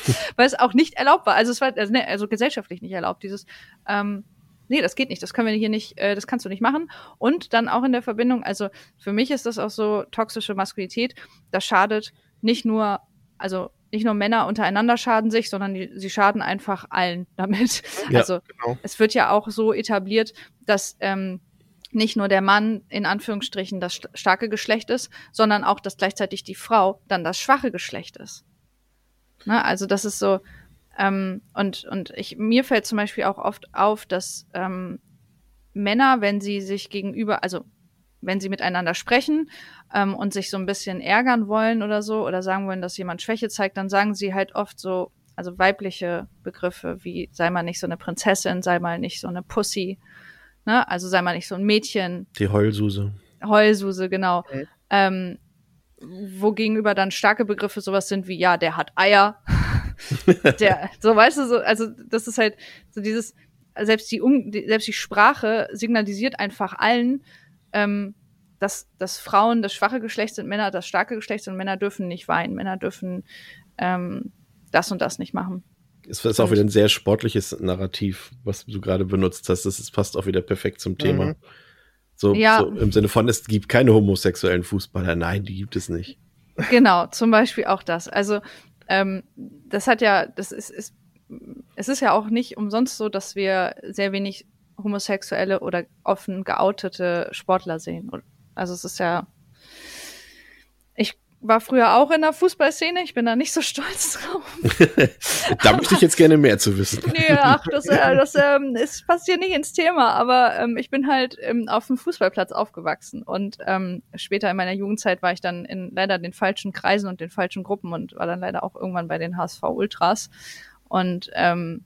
Weil es auch nicht erlaubt war. Also es war also, ne, also gesellschaftlich nicht erlaubt. Dieses ähm, nee, das geht nicht, das können wir hier nicht, äh, das kannst du nicht machen. Und dann auch in der Verbindung, also für mich ist das auch so toxische Maskulinität, das schadet nicht nur, also nicht nur Männer untereinander schaden sich, sondern die, sie schaden einfach allen damit. Ja, also genau. es wird ja auch so etabliert, dass ähm, nicht nur der Mann in Anführungsstrichen das starke Geschlecht ist, sondern auch, dass gleichzeitig die Frau dann das schwache Geschlecht ist. Ne? Also das ist so, ähm, und und ich, mir fällt zum Beispiel auch oft auf, dass ähm, Männer, wenn sie sich gegenüber, also wenn sie miteinander sprechen ähm, und sich so ein bisschen ärgern wollen oder so oder sagen wollen, dass jemand Schwäche zeigt, dann sagen sie halt oft so, also weibliche Begriffe wie sei mal nicht so eine Prinzessin, sei mal nicht so eine Pussy, ne? Also sei mal nicht so ein Mädchen. Die Heulsuse. Heulsuse, genau. Okay. Ähm, wo gegenüber dann starke Begriffe sowas sind wie, ja, der hat Eier. der, so weißt du, so, also das ist halt so dieses, selbst die, um, die selbst die Sprache signalisiert einfach allen, ähm, dass, dass Frauen das schwache Geschlecht sind, Männer das starke Geschlecht sind, Männer dürfen nicht weinen, Männer dürfen ähm, das und das nicht machen. Es ist auch wieder ein sehr sportliches Narrativ, was du gerade benutzt hast. Das passt auch wieder perfekt zum Thema. Mhm. So, ja. so im Sinne von, es gibt keine homosexuellen Fußballer. Nein, die gibt es nicht. Genau, zum Beispiel auch das. Also ähm, das hat ja, das ist, ist, es ist ja auch nicht umsonst so, dass wir sehr wenig homosexuelle oder offen geoutete Sportler sehen. Also es ist ja, ich war früher auch in der Fußballszene. Ich bin da nicht so stolz drauf. da möchte ich jetzt gerne mehr zu wissen. nee, ach, das, äh, das ähm, ist, passt hier nicht ins Thema, aber ähm, ich bin halt ähm, auf dem Fußballplatz aufgewachsen und ähm, später in meiner Jugendzeit war ich dann in leider den falschen Kreisen und den falschen Gruppen und war dann leider auch irgendwann bei den HSV Ultras und ähm,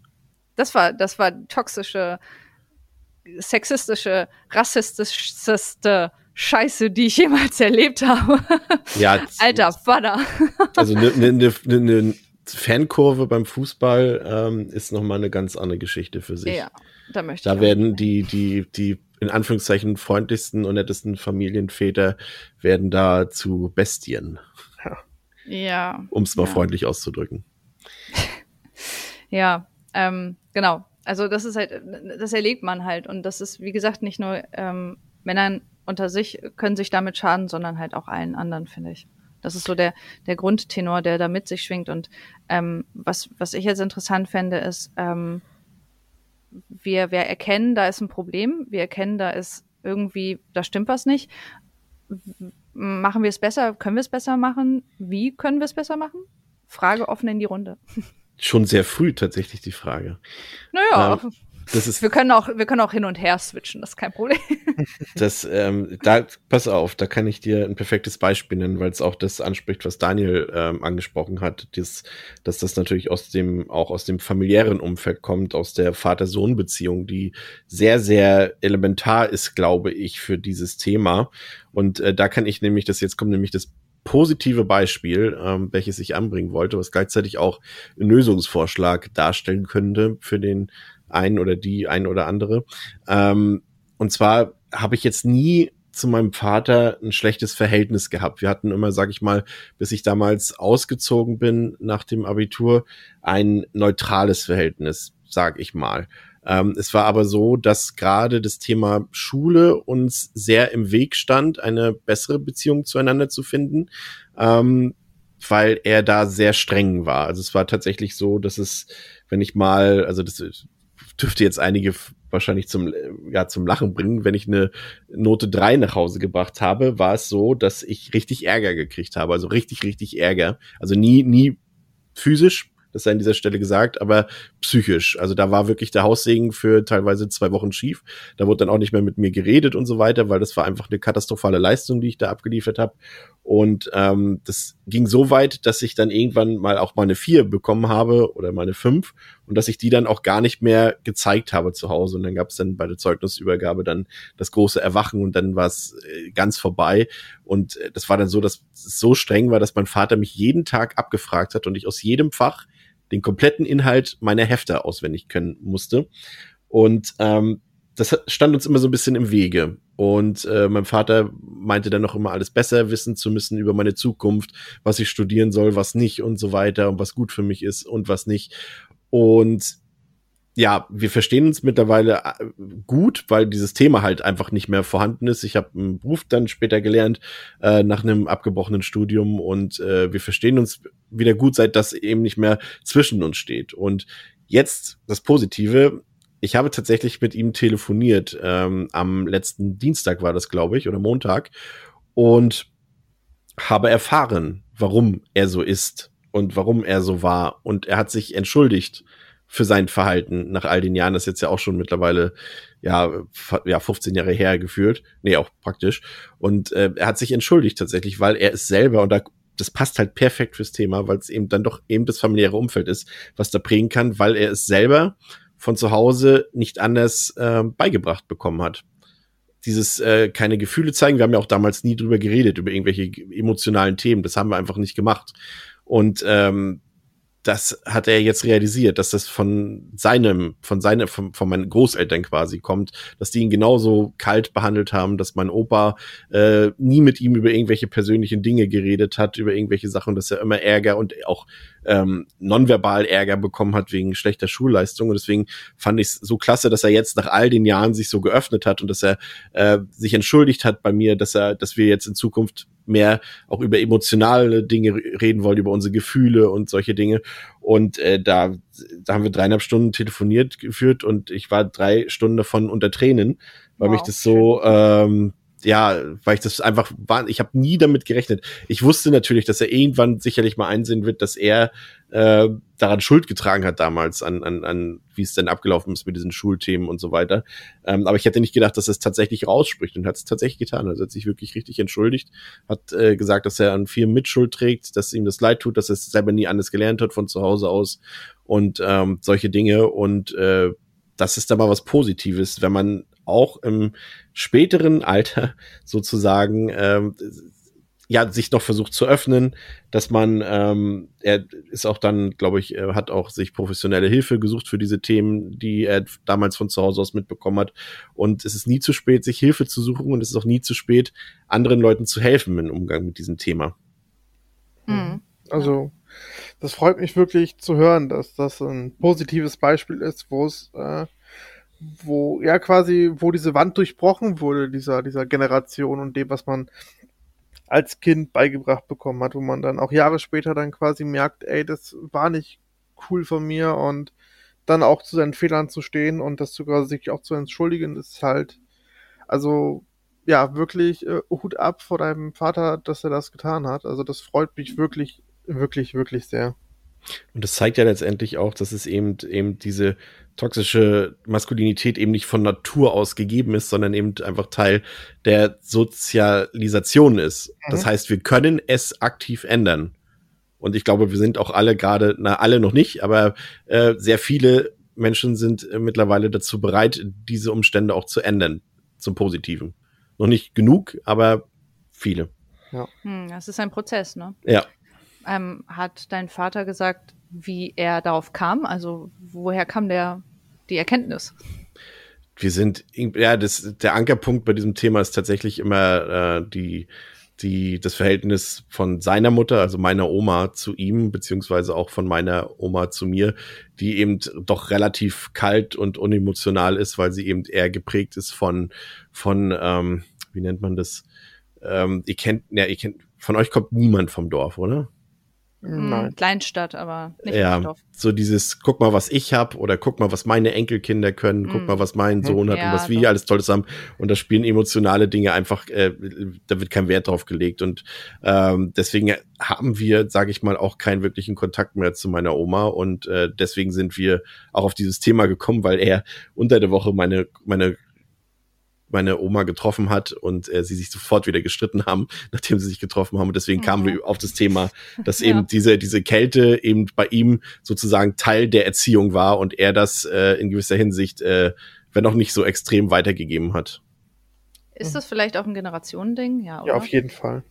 das war das war toxische, sexistische, rassistischste Scheiße, die ich jemals erlebt habe. Ja. Alter Vater. Also eine ne, ne, ne, ne Fankurve beim Fußball ähm, ist noch mal eine ganz andere Geschichte für sich. Ja, da möchte da ich. Da werden die, die, die in Anführungszeichen freundlichsten und nettesten Familienväter werden da zu Bestien. Ja. ja um es mal ja. freundlich auszudrücken. ja, ähm, genau. Also das ist halt, das erlebt man halt. Und das ist, wie gesagt, nicht nur ähm, Männern unter sich können sich damit schaden, sondern halt auch allen anderen, finde ich. Das ist so der, der Grundtenor, der da mit sich schwingt. Und ähm, was, was ich jetzt interessant fände, ist, ähm, wir, wir erkennen, da ist ein Problem, wir erkennen, da ist irgendwie, da stimmt was nicht. Machen wir es besser? Können wir es besser machen? Wie können wir es besser machen? Frage offen in die Runde. Schon sehr früh tatsächlich die Frage. Naja, ähm, das ist wir können auch, wir können auch hin und her switchen, das ist kein Problem. Das, ähm, da, pass auf, da kann ich dir ein perfektes Beispiel nennen, weil es auch das anspricht, was Daniel ähm, angesprochen hat, dass, dass das natürlich aus dem, auch aus dem familiären Umfeld kommt, aus der Vater-Sohn-Beziehung, die sehr, sehr elementar ist, glaube ich, für dieses Thema. Und äh, da kann ich nämlich, das jetzt kommt nämlich das positive Beispiel, ähm, welches ich anbringen wollte, was gleichzeitig auch einen Lösungsvorschlag darstellen könnte für den ein oder die ein oder andere. Ähm, und zwar habe ich jetzt nie zu meinem Vater ein schlechtes Verhältnis gehabt. Wir hatten immer, sag ich mal, bis ich damals ausgezogen bin nach dem Abitur, ein neutrales Verhältnis, sag ich mal. Ähm, es war aber so, dass gerade das Thema Schule uns sehr im Weg stand, eine bessere Beziehung zueinander zu finden, ähm, weil er da sehr streng war. Also es war tatsächlich so, dass es, wenn ich mal, also das dürfte jetzt einige wahrscheinlich zum, ja, zum Lachen bringen. Wenn ich eine Note drei nach Hause gebracht habe, war es so, dass ich richtig Ärger gekriegt habe. Also richtig, richtig Ärger. Also nie, nie physisch, das sei an dieser Stelle gesagt, aber psychisch. Also da war wirklich der Haussegen für teilweise zwei Wochen schief. Da wurde dann auch nicht mehr mit mir geredet und so weiter, weil das war einfach eine katastrophale Leistung, die ich da abgeliefert habe. Und ähm, das ging so weit, dass ich dann irgendwann mal auch mal eine vier bekommen habe oder mal eine fünf und dass ich die dann auch gar nicht mehr gezeigt habe zu Hause. Und dann gab es dann bei der Zeugnisübergabe dann das große Erwachen und dann war es äh, ganz vorbei. Und äh, das war dann so, dass es so streng war, dass mein Vater mich jeden Tag abgefragt hat und ich aus jedem Fach den kompletten Inhalt meiner Hefte auswendig können musste. Und ähm, das stand uns immer so ein bisschen im Wege. Und äh, mein Vater meinte dann noch immer alles besser wissen zu müssen über meine Zukunft, was ich studieren soll, was nicht und so weiter und was gut für mich ist und was nicht. Und ja, wir verstehen uns mittlerweile äh, gut, weil dieses Thema halt einfach nicht mehr vorhanden ist. Ich habe einen Beruf dann später gelernt äh, nach einem abgebrochenen Studium und äh, wir verstehen uns wieder gut, seit das eben nicht mehr zwischen uns steht. Und jetzt das Positive. Ich habe tatsächlich mit ihm telefoniert. Ähm, am letzten Dienstag war das, glaube ich, oder Montag. Und habe erfahren, warum er so ist und warum er so war. Und er hat sich entschuldigt für sein Verhalten nach all den Jahren. Das ist jetzt ja auch schon mittlerweile ja, ja 15 Jahre her gefühlt. Nee, auch praktisch. Und äh, er hat sich entschuldigt tatsächlich, weil er ist selber und da das passt halt perfekt fürs Thema, weil es eben dann doch eben das familiäre Umfeld ist, was da prägen kann, weil er es selber von zu Hause nicht anders äh, beigebracht bekommen hat. Dieses äh, keine Gefühle zeigen, wir haben ja auch damals nie drüber geredet, über irgendwelche emotionalen Themen, das haben wir einfach nicht gemacht. Und ähm, das hat er jetzt realisiert, dass das von seinem, von seiner, von, von meinen Großeltern quasi kommt, dass die ihn genauso kalt behandelt haben, dass mein Opa äh, nie mit ihm über irgendwelche persönlichen Dinge geredet hat, über irgendwelche Sachen, dass er immer Ärger und auch ähm, nonverbal Ärger bekommen hat wegen schlechter Schulleistung. Und deswegen fand ich es so klasse, dass er jetzt nach all den Jahren sich so geöffnet hat und dass er äh, sich entschuldigt hat bei mir, dass er, dass wir jetzt in Zukunft mehr auch über emotionale Dinge reden wollen, über unsere Gefühle und solche Dinge. Und äh, da, da haben wir dreieinhalb Stunden telefoniert geführt und ich war drei Stunden davon unter Tränen, weil wow, mich das so ähm, ja, weil ich das einfach war, ich habe nie damit gerechnet. Ich wusste natürlich, dass er irgendwann sicherlich mal einsehen wird, dass er äh, daran Schuld getragen hat damals, an, an, an wie es denn abgelaufen ist mit diesen Schulthemen und so weiter. Ähm, aber ich hätte nicht gedacht, dass er es tatsächlich rausspricht und hat es tatsächlich getan. Also hat sich wirklich richtig entschuldigt, hat äh, gesagt, dass er an viel Mitschuld trägt, dass ihm das leid tut, dass er selber nie anders gelernt hat von zu Hause aus und ähm, solche Dinge. Und äh, das ist mal was Positives, wenn man auch im späteren Alter sozusagen ähm, ja sich noch versucht zu öffnen, dass man ähm, er ist auch dann, glaube ich, er hat auch sich professionelle Hilfe gesucht für diese Themen, die er damals von zu Hause aus mitbekommen hat. Und es ist nie zu spät, sich Hilfe zu suchen und es ist auch nie zu spät, anderen Leuten zu helfen im Umgang mit diesem Thema. Mhm. Also das freut mich wirklich zu hören, dass das ein positives Beispiel ist, wo es äh, wo ja quasi, wo diese Wand durchbrochen wurde, dieser, dieser Generation und dem, was man als Kind beigebracht bekommen hat, wo man dann auch Jahre später dann quasi merkt, ey, das war nicht cool von mir und dann auch zu seinen Fehlern zu stehen und das sogar sich auch zu entschuldigen, ist halt, also ja, wirklich äh, Hut ab vor deinem Vater, dass er das getan hat. Also das freut mich wirklich, wirklich, wirklich sehr. Und das zeigt ja letztendlich auch, dass es eben eben diese toxische Maskulinität eben nicht von Natur aus gegeben ist, sondern eben einfach Teil der Sozialisation ist. Mhm. Das heißt, wir können es aktiv ändern. Und ich glaube, wir sind auch alle gerade, na alle noch nicht, aber äh, sehr viele Menschen sind äh, mittlerweile dazu bereit, diese Umstände auch zu ändern zum Positiven. Noch nicht genug, aber viele. Ja. Hm, das ist ein Prozess, ne? Ja. Ähm, hat dein Vater gesagt, wie er darauf kam? Also woher kam der die Erkenntnis? Wir sind, ja, das, der Ankerpunkt bei diesem Thema ist tatsächlich immer äh, die, die, das Verhältnis von seiner Mutter, also meiner Oma zu ihm, beziehungsweise auch von meiner Oma zu mir, die eben doch relativ kalt und unemotional ist, weil sie eben eher geprägt ist von, von, ähm, wie nennt man das? Ähm, ihr kennt, ja, ihr kennt, von euch kommt niemand vom Dorf, oder? Hm, Nein. Kleinstadt, aber nicht ja, Dorf. So dieses, guck mal, was ich hab oder guck mal, was meine Enkelkinder können, mm. guck hm. mal, was mein Sohn hat ja, und was wir alles Tolles haben. Und da spielen emotionale Dinge einfach, äh, da wird kein Wert drauf gelegt. Und ähm, deswegen haben wir, sage ich mal, auch keinen wirklichen Kontakt mehr zu meiner Oma. Und äh, deswegen sind wir auch auf dieses Thema gekommen, weil er unter der Woche meine, meine meine Oma getroffen hat und äh, sie sich sofort wieder gestritten haben, nachdem sie sich getroffen haben. Und deswegen mhm. kamen wir auf das Thema, dass ja. eben diese, diese Kälte eben bei ihm sozusagen Teil der Erziehung war und er das äh, in gewisser Hinsicht, äh, wenn auch nicht so extrem weitergegeben hat. Ist das vielleicht auch ein Generationending? Ja, oder? ja auf jeden Fall.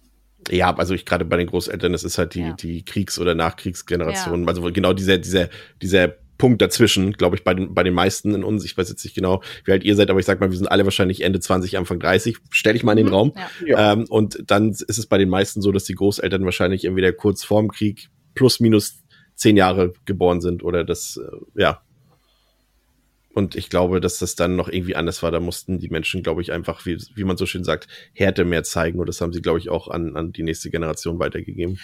Ja, also ich gerade bei den Großeltern, das ist halt die, ja. die Kriegs- oder Nachkriegsgeneration. Ja. Also genau dieser, dieser, dieser Punkt dazwischen, glaube ich, bei den, bei den meisten in uns. Ich weiß jetzt nicht genau, wie alt ihr seid, aber ich sag mal, wir sind alle wahrscheinlich Ende 20, Anfang 30. Stell ich mal in den mhm, Raum. Ja. Ähm, und dann ist es bei den meisten so, dass die Großeltern wahrscheinlich entweder kurz vorm Krieg plus minus zehn Jahre geboren sind oder das, äh, ja. Und ich glaube, dass das dann noch irgendwie anders war. Da mussten die Menschen, glaube ich, einfach, wie, wie man so schön sagt, Härte mehr zeigen. Und das haben sie, glaube ich, auch an, an die nächste Generation weitergegeben.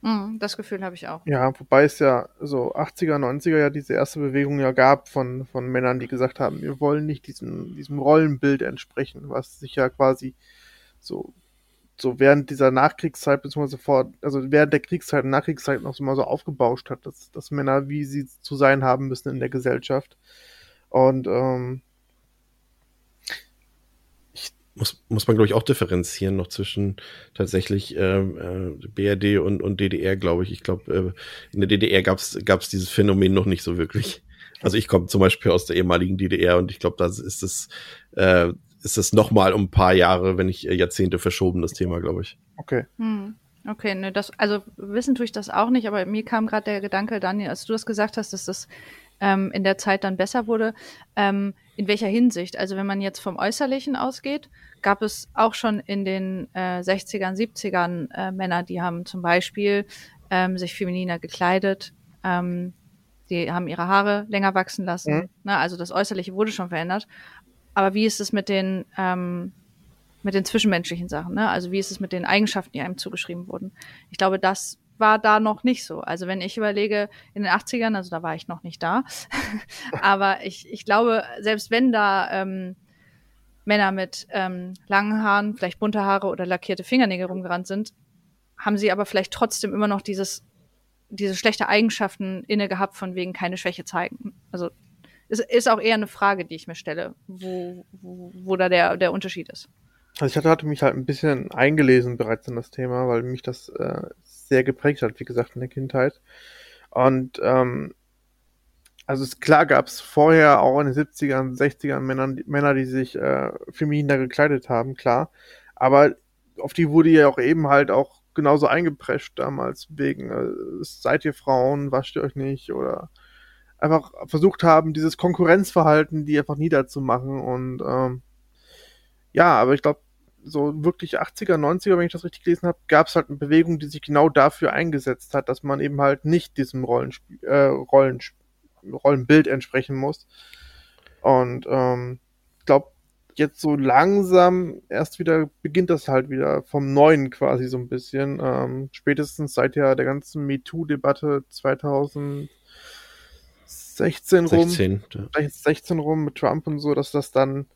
Mhm, das Gefühl habe ich auch. Ja, wobei es ja so 80er, 90er ja diese erste Bewegung ja gab von, von Männern, die gesagt haben, wir wollen nicht diesem, diesem Rollenbild entsprechen, was sich ja quasi so, so während dieser Nachkriegszeit, beziehungsweise vor, also während der Kriegszeit und Nachkriegszeit noch so mal so aufgebauscht hat, dass, dass Männer, wie sie zu sein haben müssen in der Gesellschaft. Und ähm, muss, muss man, glaube ich, auch differenzieren noch zwischen tatsächlich äh, äh, BRD und, und DDR, glaube ich. Ich glaube, äh, in der DDR gab es dieses Phänomen noch nicht so wirklich. Also ich komme zum Beispiel aus der ehemaligen DDR und ich glaube, da ist es äh, ist es noch mal um ein paar Jahre, wenn nicht äh, Jahrzehnte verschoben, das Thema, glaube ich. Okay. Hm. Okay, ne, das, also wissen tue ich das auch nicht, aber mir kam gerade der Gedanke, Daniel, als du das gesagt hast, dass das ähm, in der Zeit dann besser wurde. Ähm, in welcher Hinsicht? Also wenn man jetzt vom Äußerlichen ausgeht, gab es auch schon in den äh, 60ern, 70ern äh, Männer, die haben zum Beispiel ähm, sich femininer gekleidet, ähm, die haben ihre Haare länger wachsen lassen. Mhm. Ne? Also das Äußerliche wurde schon verändert. Aber wie ist es mit den ähm, mit den zwischenmenschlichen Sachen? Ne? Also wie ist es mit den Eigenschaften, die einem zugeschrieben wurden? Ich glaube, das war da noch nicht so. Also wenn ich überlege, in den 80ern, also da war ich noch nicht da, aber ich, ich glaube, selbst wenn da ähm, Männer mit ähm, langen Haaren, vielleicht bunte Haare oder lackierte Fingernägel rumgerannt sind, haben sie aber vielleicht trotzdem immer noch dieses, diese schlechte Eigenschaften inne gehabt, von wegen keine Schwäche zeigen. Also es ist auch eher eine Frage, die ich mir stelle, wo, wo, wo da der, der Unterschied ist. Also ich hatte, hatte mich halt ein bisschen eingelesen bereits in das Thema, weil mich das äh, sehr geprägt hat, wie gesagt, in der Kindheit. Und ähm, also es, klar gab es vorher auch in den 70ern, 60ern Männer, Männer die sich äh, femininer gekleidet haben, klar. Aber auf die wurde ja auch eben halt auch genauso eingeprescht damals, wegen äh, seid ihr Frauen, wascht ihr euch nicht oder einfach versucht haben, dieses Konkurrenzverhalten, die einfach niederzumachen und ähm, ja, aber ich glaube, so wirklich 80er, 90er, wenn ich das richtig gelesen habe, gab es halt eine Bewegung, die sich genau dafür eingesetzt hat, dass man eben halt nicht diesem Rollenspiel, äh, Rollenspiel Rollenbild entsprechen muss. Und ähm, ich glaube, jetzt so langsam erst wieder beginnt das halt wieder vom Neuen quasi so ein bisschen. Ähm, spätestens seit ja der ganzen MeToo-Debatte 2016 rum, 16, ja. 16 rum mit Trump und so, dass das dann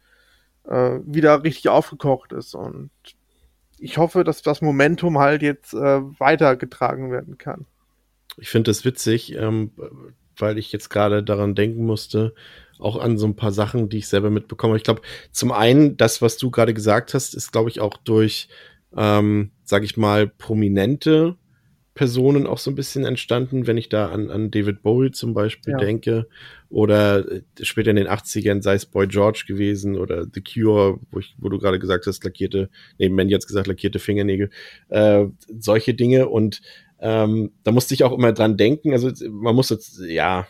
äh, wieder richtig aufgekocht ist. Und ich hoffe, dass das Momentum halt jetzt äh, weitergetragen werden kann. Ich finde das witzig. Ähm, weil ich jetzt gerade daran denken musste, auch an so ein paar Sachen, die ich selber mitbekomme. Ich glaube, zum einen, das, was du gerade gesagt hast, ist, glaube ich, auch durch, ähm, sage ich mal, prominente Personen auch so ein bisschen entstanden, wenn ich da an, an David Bowie zum Beispiel ja. denke oder äh, später in den 80ern sei es Boy George gewesen oder The Cure, wo, ich, wo du gerade gesagt hast, lackierte, nee, Man jetzt gesagt, lackierte Fingernägel, äh, solche Dinge und ähm, da musste ich auch immer dran denken. Also man muss jetzt, ja,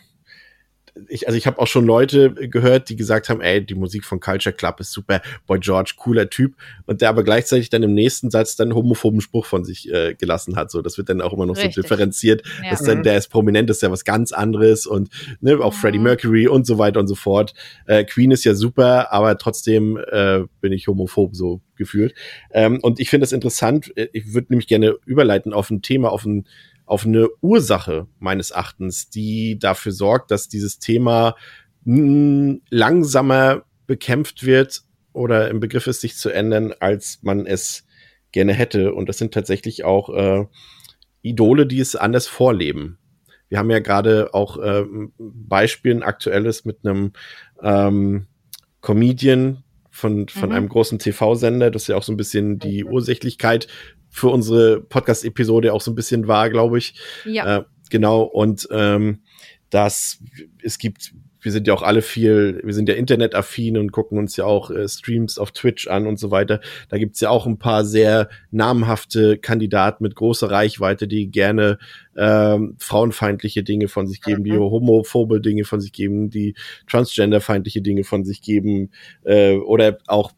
ich, also ich habe auch schon Leute gehört, die gesagt haben, ey, die Musik von Culture Club ist super, Boy George, cooler Typ, und der aber gleichzeitig dann im nächsten Satz dann homophoben Spruch von sich äh, gelassen hat. So, das wird dann auch immer noch Richtig. so differenziert, ja. dass dann der ist prominent, ist ja was ganz anderes und ne, auch mhm. Freddie Mercury und so weiter und so fort. Äh, Queen ist ja super, aber trotzdem äh, bin ich homophob so gefühlt. Ähm, und ich finde das interessant. Äh, ich würde nämlich gerne überleiten auf ein Thema, auf ein auf eine Ursache meines Erachtens, die dafür sorgt, dass dieses Thema mh, langsamer bekämpft wird oder im Begriff ist, sich zu ändern, als man es gerne hätte. Und das sind tatsächlich auch äh, Idole, die es anders vorleben. Wir haben ja gerade auch äh, Beispiel ein aktuelles mit einem ähm, Comedian von, von mhm. einem großen TV-Sender, das ja auch so ein bisschen die Ursächlichkeit für unsere Podcast-Episode auch so ein bisschen war, glaube ich. Ja. Äh, genau. Und ähm, dass es gibt wir sind ja auch alle viel, wir sind ja internetaffin und gucken uns ja auch äh, Streams auf Twitch an und so weiter. Da gibt's ja auch ein paar sehr namhafte Kandidaten mit großer Reichweite, die gerne ähm, frauenfeindliche Dinge von sich geben, die mhm. homophobe Dinge von sich geben, die transgenderfeindliche Dinge von sich geben äh, oder auch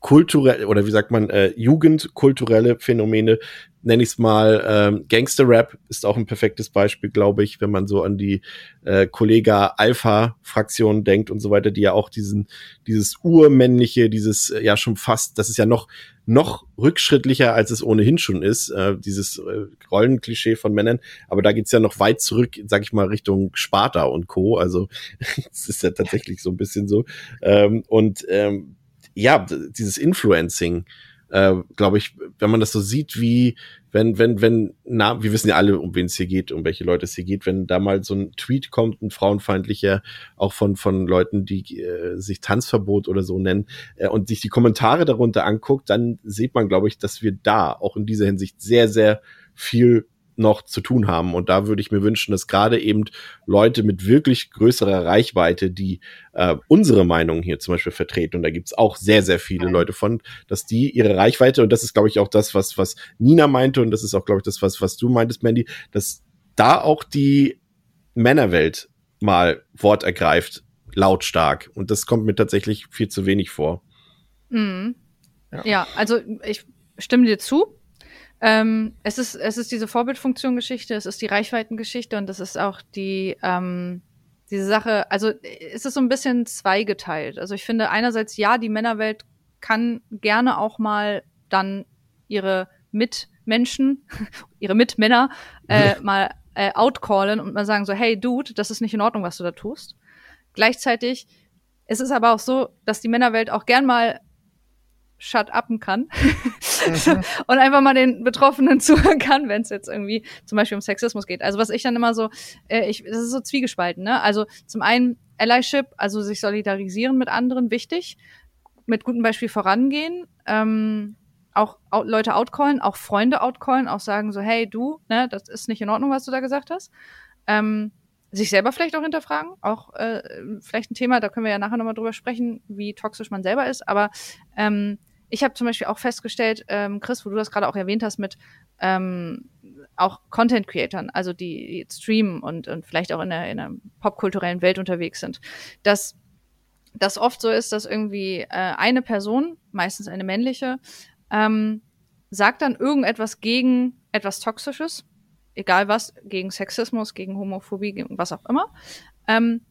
kulturell oder wie sagt man, äh, jugendkulturelle Phänomene, nenne ich es mal, ähm, Gangster-Rap ist auch ein perfektes Beispiel, glaube ich, wenn man so an die äh, Kollega Alpha-Fraktion denkt und so weiter, die ja auch diesen, dieses urmännliche, dieses äh, ja schon fast, das ist ja noch noch rückschrittlicher, als es ohnehin schon ist, äh, dieses äh, Rollenklischee von Männern. Aber da geht's ja noch weit zurück, sag ich mal, Richtung Sparta und Co. Also es ist ja tatsächlich so ein bisschen so. Ähm, und ähm, ja, dieses Influencing, äh, glaube ich, wenn man das so sieht, wie wenn, wenn, wenn, na, wir wissen ja alle, um wen es hier geht, um welche Leute es hier geht, wenn da mal so ein Tweet kommt, ein frauenfeindlicher, auch von, von Leuten, die äh, sich Tanzverbot oder so nennen, äh, und sich die Kommentare darunter anguckt, dann sieht man, glaube ich, dass wir da auch in dieser Hinsicht sehr, sehr viel noch zu tun haben. Und da würde ich mir wünschen, dass gerade eben Leute mit wirklich größerer Reichweite, die äh, unsere Meinung hier zum Beispiel vertreten, und da gibt's auch sehr, sehr viele Leute von, dass die ihre Reichweite, und das ist, glaube ich, auch das, was, was Nina meinte, und das ist auch, glaube ich, das, was, was du meintest, Mandy, dass da auch die Männerwelt mal Wort ergreift, lautstark. Und das kommt mir tatsächlich viel zu wenig vor. Mhm. Ja. ja, also ich stimme dir zu. Ähm, es ist es ist diese Vorbildfunktion-Geschichte, es ist die Reichweitengeschichte und es ist auch die ähm, diese Sache. Also es ist so ein bisschen zweigeteilt. Also ich finde einerseits ja, die Männerwelt kann gerne auch mal dann ihre Mitmenschen, ihre Mitmänner äh, mal äh, outcallen und mal sagen so, hey Dude, das ist nicht in Ordnung, was du da tust. Gleichzeitig ist es aber auch so, dass die Männerwelt auch gern mal shut upen kann mhm. und einfach mal den Betroffenen zuhören kann, wenn es jetzt irgendwie zum Beispiel um Sexismus geht. Also was ich dann immer so, äh, ich, das ist so zwiegespalten, ne? Also zum einen Allyship, also sich solidarisieren mit anderen, wichtig, mit gutem Beispiel vorangehen, ähm, auch out, Leute outcallen, auch Freunde outcallen, auch sagen so, hey du, ne, das ist nicht in Ordnung, was du da gesagt hast. Ähm, sich selber vielleicht auch hinterfragen, auch äh, vielleicht ein Thema, da können wir ja nachher nochmal drüber sprechen, wie toxisch man selber ist, aber ähm, ich habe zum Beispiel auch festgestellt, ähm, Chris, wo du das gerade auch erwähnt hast, mit ähm, auch Content-Creatern, also die, streamen und, und vielleicht auch in der, in der popkulturellen Welt unterwegs sind, dass das oft so ist, dass irgendwie äh, eine Person, meistens eine männliche, ähm, sagt dann irgendetwas gegen etwas Toxisches, egal was, gegen Sexismus, gegen Homophobie, gegen was auch immer, ähm,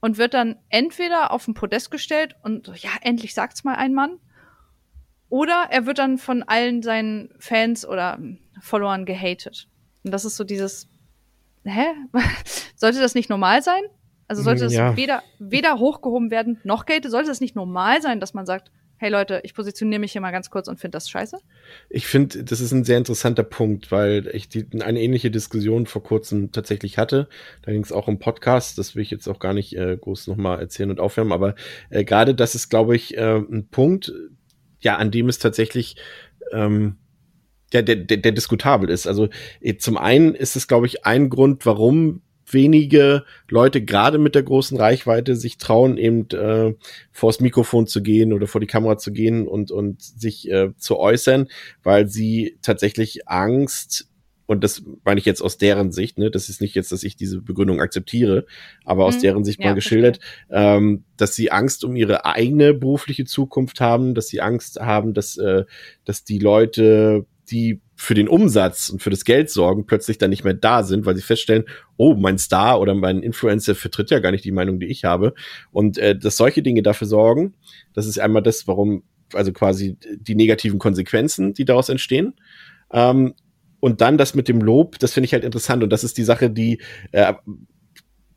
und wird dann entweder auf den Podest gestellt und so, ja, endlich sagt's mal ein Mann, oder er wird dann von allen seinen Fans oder Followern gehatet. Und das ist so dieses, hä? Sollte das nicht normal sein? Also sollte das ja. weder, weder hochgehoben werden noch gehatet? Sollte das nicht normal sein, dass man sagt, hey Leute, ich positioniere mich hier mal ganz kurz und finde das scheiße? Ich finde, das ist ein sehr interessanter Punkt, weil ich die, eine ähnliche Diskussion vor kurzem tatsächlich hatte. Da ging es auch im Podcast, das will ich jetzt auch gar nicht äh, groß nochmal erzählen und aufwärmen, aber äh, gerade das ist, glaube ich, äh, ein Punkt, ja, an dem es tatsächlich ähm, der, der, der, der diskutabel ist. Also eh, zum einen ist es, glaube ich, ein Grund, warum wenige Leute gerade mit der großen Reichweite sich trauen, eben äh, vors Mikrofon zu gehen oder vor die Kamera zu gehen und, und sich äh, zu äußern, weil sie tatsächlich Angst und das meine ich jetzt aus deren Sicht, ne, das ist nicht jetzt, dass ich diese Begründung akzeptiere, aber aus mhm. deren Sicht ja, mal geschildert, ähm, dass sie Angst um ihre eigene berufliche Zukunft haben, dass sie Angst haben, dass, äh, dass die Leute, die für den Umsatz und für das Geld sorgen, plötzlich dann nicht mehr da sind, weil sie feststellen, oh, mein Star oder mein Influencer vertritt ja gar nicht die Meinung, die ich habe. Und äh, dass solche Dinge dafür sorgen, das ist einmal das, warum, also quasi die negativen Konsequenzen, die daraus entstehen. Ähm, und dann das mit dem Lob, das finde ich halt interessant und das ist die Sache, die äh,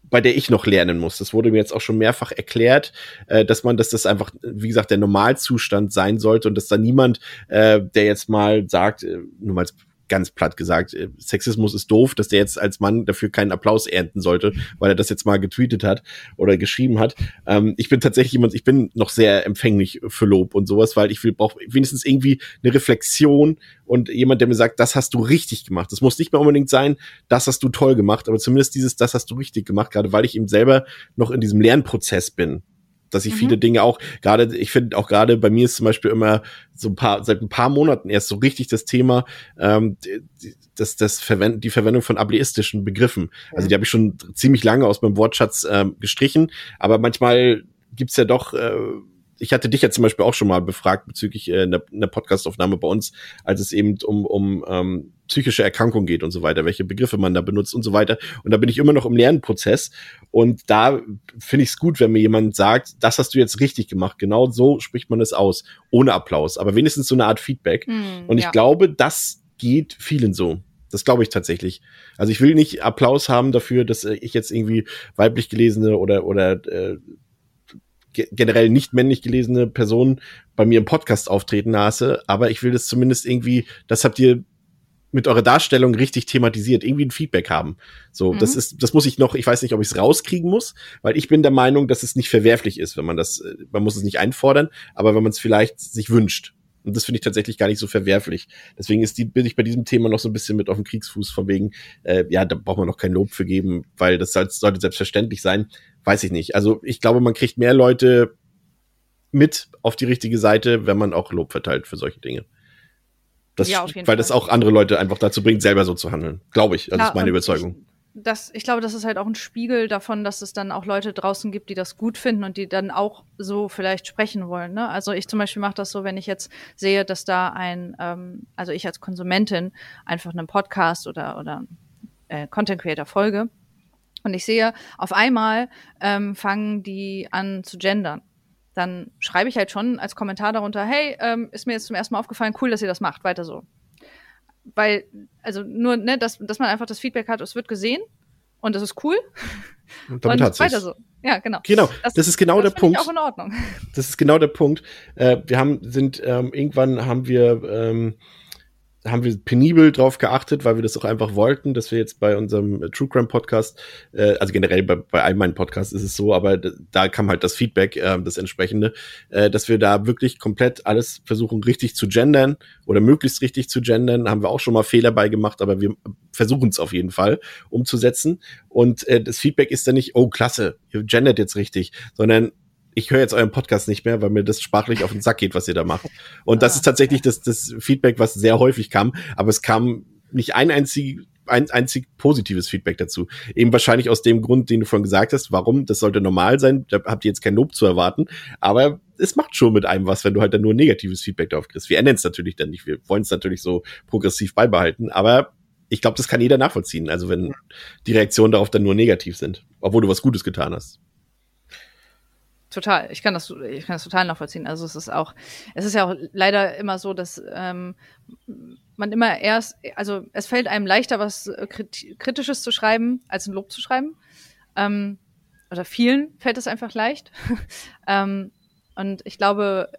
bei der ich noch lernen muss. Das wurde mir jetzt auch schon mehrfach erklärt, äh, dass man, dass das einfach, wie gesagt, der Normalzustand sein sollte und dass da niemand, äh, der jetzt mal sagt, äh, nur mal als ganz platt gesagt, äh, Sexismus ist doof, dass der jetzt als Mann dafür keinen Applaus ernten sollte, weil er das jetzt mal getweetet hat oder geschrieben hat. Ähm, ich bin tatsächlich jemand, ich bin noch sehr empfänglich für Lob und sowas, weil ich will, brauche wenigstens irgendwie eine Reflexion und jemand, der mir sagt, das hast du richtig gemacht. Das muss nicht mehr unbedingt sein, das hast du toll gemacht, aber zumindest dieses, das hast du richtig gemacht, gerade weil ich eben selber noch in diesem Lernprozess bin dass ich mhm. viele Dinge auch gerade, ich finde auch gerade bei mir ist zum Beispiel immer so ein paar, seit ein paar Monaten erst so richtig das Thema, ähm, das, das Verwend die Verwendung von ableistischen Begriffen. Also die habe ich schon ziemlich lange aus meinem Wortschatz ähm, gestrichen, aber manchmal gibt's ja doch äh, ich hatte dich ja zum Beispiel auch schon mal befragt bezüglich äh, einer, einer Podcastaufnahme bei uns, als es eben um, um ähm, psychische Erkrankung geht und so weiter, welche Begriffe man da benutzt und so weiter. Und da bin ich immer noch im Lernprozess. Und da finde ich es gut, wenn mir jemand sagt, das hast du jetzt richtig gemacht. Genau so spricht man es aus, ohne Applaus, aber wenigstens so eine Art Feedback. Mm, und ich ja. glaube, das geht vielen so. Das glaube ich tatsächlich. Also ich will nicht Applaus haben dafür, dass äh, ich jetzt irgendwie weiblich gelesene oder oder äh, generell nicht männlich gelesene Personen bei mir im Podcast auftreten lasse, aber ich will das zumindest irgendwie, das habt ihr mit eurer Darstellung richtig thematisiert, irgendwie ein Feedback haben. So, mhm. das ist, das muss ich noch, ich weiß nicht, ob ich es rauskriegen muss, weil ich bin der Meinung, dass es nicht verwerflich ist, wenn man das, äh, man muss es nicht einfordern, aber wenn man es vielleicht sich wünscht. Und das finde ich tatsächlich gar nicht so verwerflich. Deswegen ist die, bin ich bei diesem Thema noch so ein bisschen mit auf dem Kriegsfuß von wegen, äh, ja, da braucht man noch kein Lob für geben, weil das sollte selbstverständlich sein weiß ich nicht. Also ich glaube, man kriegt mehr Leute mit auf die richtige Seite, wenn man auch Lob verteilt für solche Dinge. Das, ja, weil Fall. das auch andere Leute einfach dazu bringt, selber so zu handeln. Glaube ich. Das ja, ist meine Überzeugung. Ich, das, ich glaube, das ist halt auch ein Spiegel davon, dass es dann auch Leute draußen gibt, die das gut finden und die dann auch so vielleicht sprechen wollen. Ne? Also ich zum Beispiel mache das so, wenn ich jetzt sehe, dass da ein, ähm, also ich als Konsumentin einfach einen Podcast oder, oder äh, Content Creator folge und ich sehe, auf einmal ähm, fangen die an zu gendern. Dann schreibe ich halt schon als Kommentar darunter, hey, ähm, ist mir jetzt zum ersten Mal aufgefallen, cool, dass ihr das macht, weiter so. Weil, also nur, ne, dass, dass man einfach das Feedback hat, es wird gesehen und das ist cool. Und damit und weiter so. Ja, genau. Genau, das, das ist genau das der Punkt. auch in Ordnung. Das ist genau der Punkt. Äh, wir haben, sind, ähm, irgendwann haben wir ähm, haben wir penibel drauf geachtet, weil wir das auch einfach wollten, dass wir jetzt bei unserem True Crime Podcast, äh, also generell bei, bei all meinen Podcasts ist es so, aber da kam halt das Feedback, äh, das entsprechende, äh, dass wir da wirklich komplett alles versuchen richtig zu gendern oder möglichst richtig zu gendern. Haben wir auch schon mal Fehler bei gemacht, aber wir versuchen es auf jeden Fall umzusetzen. Und äh, das Feedback ist dann nicht, oh klasse, ihr gendert jetzt richtig, sondern ich höre jetzt euren Podcast nicht mehr, weil mir das sprachlich auf den Sack geht, was ihr da macht. Und das ah. ist tatsächlich das, das Feedback, was sehr häufig kam, aber es kam nicht ein einzig, ein einzig positives Feedback dazu. Eben wahrscheinlich aus dem Grund, den du vorhin gesagt hast, warum, das sollte normal sein, da habt ihr jetzt kein Lob zu erwarten, aber es macht schon mit einem was, wenn du halt dann nur negatives Feedback darauf kriegst. Wir ändern es natürlich dann nicht, wir wollen es natürlich so progressiv beibehalten, aber ich glaube, das kann jeder nachvollziehen, also wenn die Reaktionen darauf dann nur negativ sind, obwohl du was Gutes getan hast total. Ich kann das, ich kann das total nachvollziehen. Also es ist auch, es ist ja auch leider immer so, dass ähm, man immer erst, also es fällt einem leichter, was Kritisches zu schreiben, als ein Lob zu schreiben. Ähm, oder vielen fällt es einfach leicht. ähm, und ich glaube,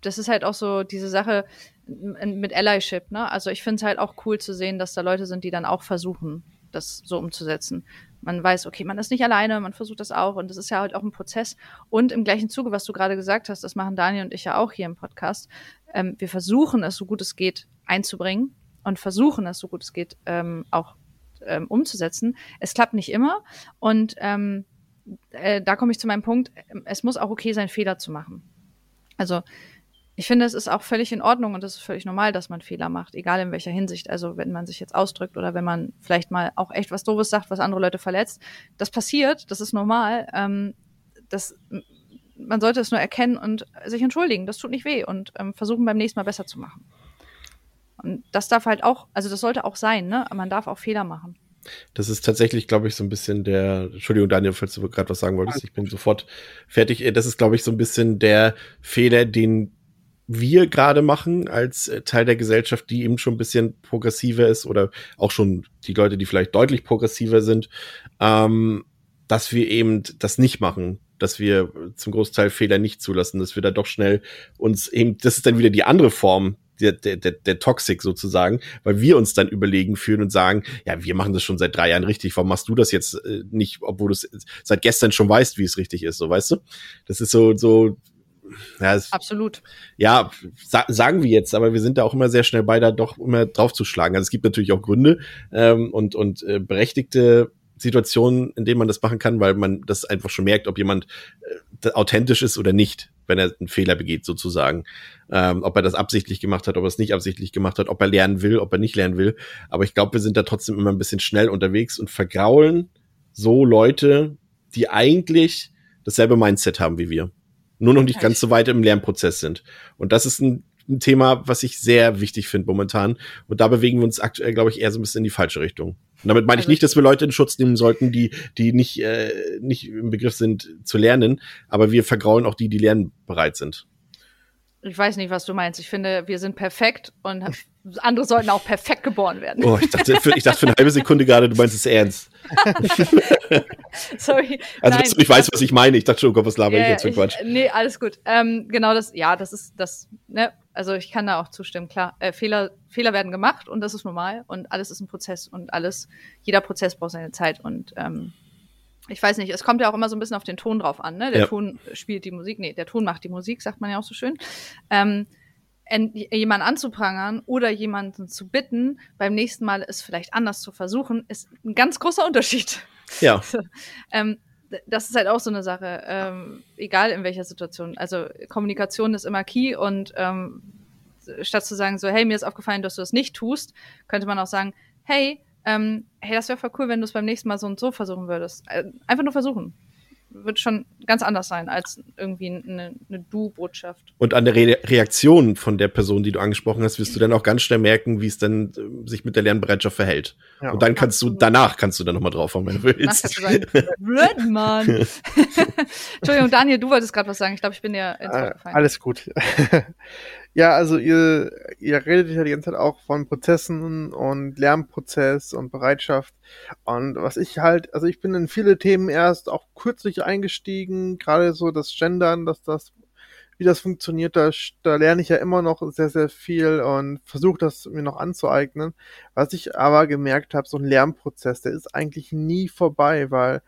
das ist halt auch so diese Sache mit Allyship, ne? Also ich finde es halt auch cool zu sehen, dass da Leute sind, die dann auch versuchen, das so umzusetzen man weiß, okay, man ist nicht alleine, man versucht das auch und das ist ja halt auch ein Prozess. Und im gleichen Zuge, was du gerade gesagt hast, das machen Daniel und ich ja auch hier im Podcast, ähm, wir versuchen es so gut es geht einzubringen und versuchen es so gut es geht ähm, auch ähm, umzusetzen. Es klappt nicht immer und ähm, äh, da komme ich zu meinem Punkt, es muss auch okay sein, Fehler zu machen. Also ich finde, es ist auch völlig in Ordnung und es ist völlig normal, dass man Fehler macht, egal in welcher Hinsicht. Also wenn man sich jetzt ausdrückt oder wenn man vielleicht mal auch echt was Doofes sagt, was andere Leute verletzt. Das passiert, das ist normal. Ähm, das, man sollte es nur erkennen und sich entschuldigen. Das tut nicht weh und ähm, versuchen beim nächsten Mal besser zu machen. Und das darf halt auch, also das sollte auch sein, ne? Man darf auch Fehler machen. Das ist tatsächlich, glaube ich, so ein bisschen der, Entschuldigung, Daniel, falls du gerade was sagen wolltest, ich bin sofort fertig. Das ist, glaube ich, so ein bisschen der Fehler, den wir gerade machen als äh, Teil der Gesellschaft, die eben schon ein bisschen progressiver ist oder auch schon die Leute, die vielleicht deutlich progressiver sind, ähm, dass wir eben das nicht machen, dass wir zum Großteil Fehler nicht zulassen, dass wir da doch schnell uns eben, das ist dann wieder die andere Form der, der, der, der Toxic sozusagen, weil wir uns dann überlegen fühlen und sagen, ja, wir machen das schon seit drei Jahren richtig, warum machst du das jetzt äh, nicht, obwohl du es seit gestern schon weißt, wie es richtig ist, so weißt du? Das ist so, so, ja, es, Absolut. Ja, sa sagen wir jetzt, aber wir sind da auch immer sehr schnell bei, da doch immer draufzuschlagen. Also es gibt natürlich auch Gründe ähm, und, und äh, berechtigte Situationen, in denen man das machen kann, weil man das einfach schon merkt, ob jemand äh, authentisch ist oder nicht, wenn er einen Fehler begeht, sozusagen. Ähm, ob er das absichtlich gemacht hat, ob er es nicht absichtlich gemacht hat, ob er lernen will, ob er nicht lernen will. Aber ich glaube, wir sind da trotzdem immer ein bisschen schnell unterwegs und vergraulen so Leute, die eigentlich dasselbe Mindset haben wie wir. Nur noch nicht ganz so weit im Lernprozess sind. Und das ist ein, ein Thema, was ich sehr wichtig finde momentan. Und da bewegen wir uns aktuell, glaube ich, eher so ein bisschen in die falsche Richtung. Und damit meine ich also nicht, dass wir Leute in Schutz nehmen sollten, die, die nicht, äh, nicht im Begriff sind zu lernen, aber wir vergrauen auch die, die lernbereit sind. Ich weiß nicht, was du meinst. Ich finde, wir sind perfekt und andere sollten auch perfekt geboren werden. Oh, ich dachte für, ich dachte für eine halbe Sekunde gerade, du meinst es ernst. Sorry. Also, Nein. ich weiß, was ich meine. Ich dachte schon, Gott, was laber yeah, ich jetzt für Quatsch? Nee, alles gut. Ähm, genau das, ja, das ist das, ne, also ich kann da auch zustimmen, klar. Äh, Fehler, Fehler werden gemacht und das ist normal und alles ist ein Prozess und alles, jeder Prozess braucht seine Zeit und ähm, ich weiß nicht, es kommt ja auch immer so ein bisschen auf den Ton drauf an, ne? Der ja. Ton spielt die Musik, nee, der Ton macht die Musik, sagt man ja auch so schön. Ähm, jemanden anzuprangern oder jemanden zu bitten, beim nächsten Mal es vielleicht anders zu versuchen, ist ein ganz großer Unterschied. Ja. ähm, das ist halt auch so eine Sache, ähm, egal in welcher Situation. Also Kommunikation ist immer key und ähm, statt zu sagen so, hey, mir ist aufgefallen, dass du das nicht tust, könnte man auch sagen, hey, ähm, hey, das wäre voll cool, wenn du es beim nächsten Mal so und so versuchen würdest. Äh, einfach nur versuchen. Wird schon ganz anders sein als irgendwie eine, eine Du-Botschaft. Und an der Re Reaktion von der Person, die du angesprochen hast, wirst du dann auch ganz schnell merken, wie es dann äh, sich mit der Lernbereitschaft verhält. Ja, und dann kannst du, danach kannst du dann nochmal drauf wenn du willst. Red Mann. Entschuldigung, Daniel, du wolltest gerade was sagen. Ich glaube, ich bin dir ins Wort gefallen. Alles gut. Ja, also ihr, ihr redet ja die ganze Zeit auch von Prozessen und Lernprozess und Bereitschaft. Und was ich halt, also ich bin in viele Themen erst auch kürzlich eingestiegen, gerade so das Gendern, dass das, wie das funktioniert, da, da lerne ich ja immer noch sehr, sehr viel und versuche das mir noch anzueignen. Was ich aber gemerkt habe, so ein Lernprozess, der ist eigentlich nie vorbei, weil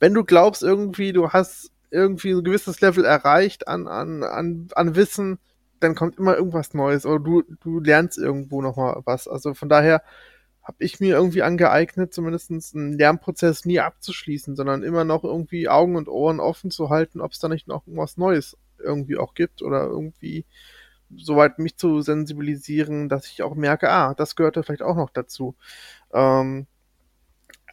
wenn du glaubst irgendwie, du hast irgendwie ein gewisses Level erreicht an, an, an, an Wissen, dann kommt immer irgendwas Neues oder du, du lernst irgendwo nochmal was. Also von daher habe ich mir irgendwie angeeignet, zumindest einen Lernprozess nie abzuschließen, sondern immer noch irgendwie Augen und Ohren offen zu halten, ob es da nicht noch irgendwas Neues irgendwie auch gibt oder irgendwie soweit mich zu sensibilisieren, dass ich auch merke, ah, das gehörte vielleicht auch noch dazu. Ähm,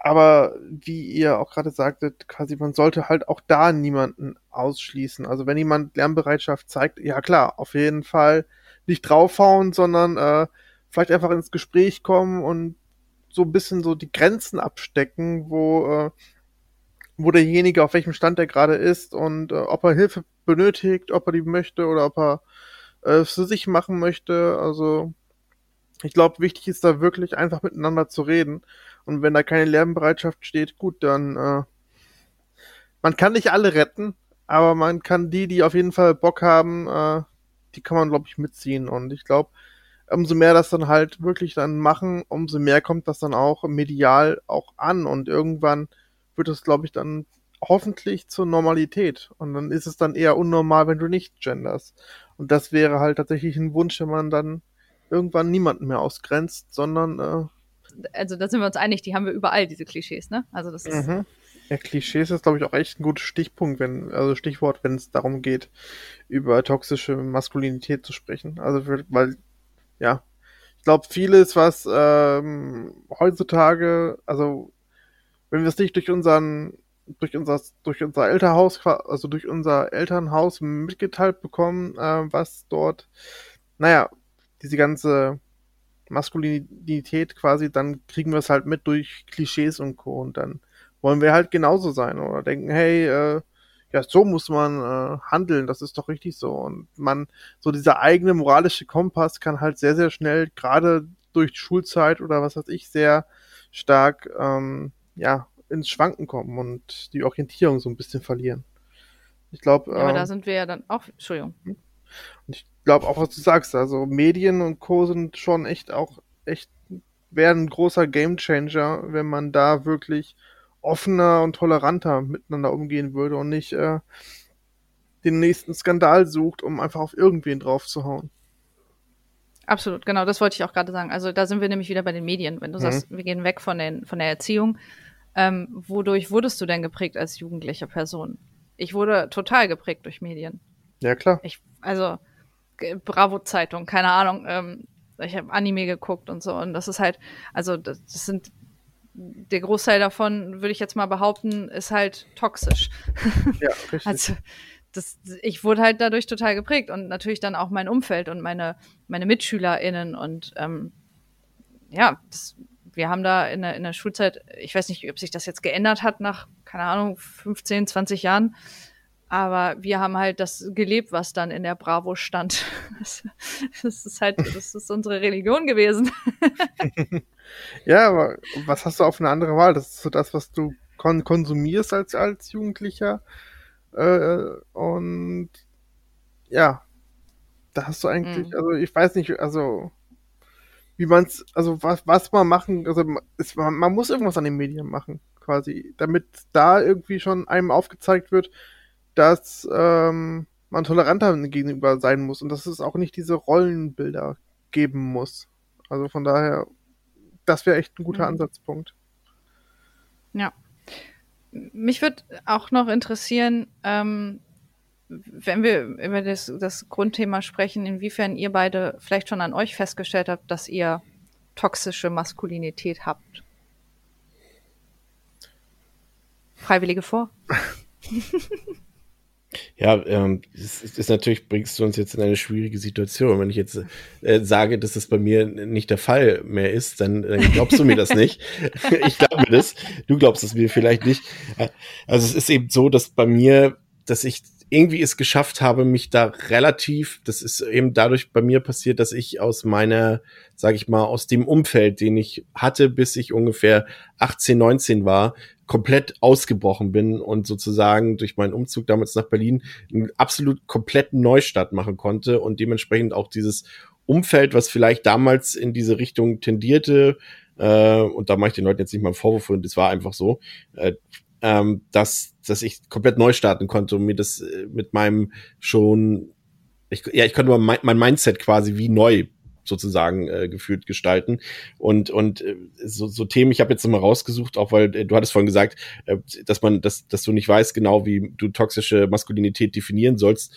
aber wie ihr auch gerade sagtet, quasi, man sollte halt auch da niemanden ausschließen. Also wenn jemand Lernbereitschaft zeigt, ja klar, auf jeden Fall nicht draufhauen, sondern äh, vielleicht einfach ins Gespräch kommen und so ein bisschen so die Grenzen abstecken, wo, äh, wo derjenige auf welchem Stand er gerade ist und äh, ob er Hilfe benötigt, ob er die möchte oder ob er äh, für sich machen möchte. Also ich glaube, wichtig ist da wirklich einfach miteinander zu reden und wenn da keine Lernbereitschaft steht, gut, dann äh, man kann nicht alle retten, aber man kann die, die auf jeden Fall Bock haben, äh, die kann man, glaube ich, mitziehen. Und ich glaube, umso mehr das dann halt wirklich dann machen, umso mehr kommt das dann auch medial auch an. Und irgendwann wird es, glaube ich, dann hoffentlich zur Normalität. Und dann ist es dann eher unnormal, wenn du nicht genders. Und das wäre halt tatsächlich ein Wunsch, wenn man dann irgendwann niemanden mehr ausgrenzt, sondern äh, also da sind wir uns einig, die haben wir überall, diese Klischees, ne? Also das ist. Mhm. Ja, Klischees ist, glaube ich, auch echt ein gutes Stichpunkt, wenn, also Stichwort, wenn es darum geht, über toxische Maskulinität zu sprechen. Also, weil, ja, ich glaube, vieles, was ähm, heutzutage, also wenn wir es nicht durch unseren, durch unser, durch unser Elternhaus, also durch unser Elternhaus mitgeteilt bekommen, äh, was dort, naja, diese ganze Maskulinität quasi, dann kriegen wir es halt mit durch Klischees und Co. Und dann wollen wir halt genauso sein oder denken, hey, äh, ja, so muss man äh, handeln, das ist doch richtig so. Und man, so dieser eigene moralische Kompass kann halt sehr, sehr schnell, gerade durch Schulzeit oder was weiß ich, sehr stark, ähm, ja, ins Schwanken kommen und die Orientierung so ein bisschen verlieren. Ich glaube. Ja, aber ähm, da sind wir ja dann auch, Entschuldigung. Hm? Und ich glaube auch, was du sagst, also Medien und Co. sind schon echt auch, echt, wären ein großer Gamechanger, wenn man da wirklich offener und toleranter miteinander umgehen würde und nicht äh, den nächsten Skandal sucht, um einfach auf irgendwen draufzuhauen. Absolut, genau, das wollte ich auch gerade sagen. Also da sind wir nämlich wieder bei den Medien. Wenn du mhm. sagst, wir gehen weg von, den, von der Erziehung, ähm, wodurch wurdest du denn geprägt als jugendliche Person? Ich wurde total geprägt durch Medien. Ja, klar. Ich, also, Bravo-Zeitung, keine Ahnung. Ähm, ich habe Anime geguckt und so. Und das ist halt, also das, das sind der Großteil davon, würde ich jetzt mal behaupten, ist halt toxisch. Ja, richtig. also das, ich wurde halt dadurch total geprägt und natürlich dann auch mein Umfeld und meine, meine MitschülerInnen und ähm, ja, das, wir haben da in der, in der Schulzeit, ich weiß nicht, ob sich das jetzt geändert hat nach, keine Ahnung, 15, 20 Jahren, aber wir haben halt das gelebt, was dann in der Bravo stand. Das, das ist halt, das ist unsere Religion gewesen. ja, aber was hast du auf eine andere Wahl? Das ist so das, was du kon konsumierst als, als Jugendlicher. Äh, und ja, da hast du eigentlich, mhm. also ich weiß nicht, also wie man es, also was, was man machen, also ist, man, man muss irgendwas an den Medien machen, quasi, damit da irgendwie schon einem aufgezeigt wird, dass ähm, man toleranter gegenüber sein muss und dass es auch nicht diese Rollenbilder geben muss. Also von daher, das wäre echt ein guter mhm. Ansatzpunkt. Ja. Mich würde auch noch interessieren, ähm, wenn wir über das, das Grundthema sprechen, inwiefern ihr beide vielleicht schon an euch festgestellt habt, dass ihr toxische Maskulinität habt. Freiwillige vor. Ja, ähm, es ist natürlich, bringst du uns jetzt in eine schwierige Situation. Wenn ich jetzt äh, sage, dass das bei mir nicht der Fall mehr ist, dann, dann glaubst du mir das nicht. ich glaube das. Du glaubst es mir vielleicht nicht. Also es ist eben so, dass bei mir, dass ich irgendwie es geschafft habe, mich da relativ, das ist eben dadurch bei mir passiert, dass ich aus meiner, sag ich mal, aus dem Umfeld, den ich hatte, bis ich ungefähr 18, 19 war, komplett ausgebrochen bin und sozusagen durch meinen Umzug damals nach Berlin einen absolut kompletten Neustart machen konnte und dementsprechend auch dieses Umfeld, was vielleicht damals in diese Richtung tendierte, äh, und da mache ich den Leuten jetzt nicht mal einen Vorwurf, und das war einfach so, äh, ähm, dass, dass ich komplett neu starten konnte und mir das äh, mit meinem schon, ich, ja, ich konnte mein, mein Mindset quasi wie neu sozusagen äh, gefühlt gestalten und und äh, so, so Themen ich habe jetzt mal rausgesucht auch weil äh, du hattest vorhin gesagt äh, dass man dass dass du nicht weißt genau wie du toxische Maskulinität definieren sollst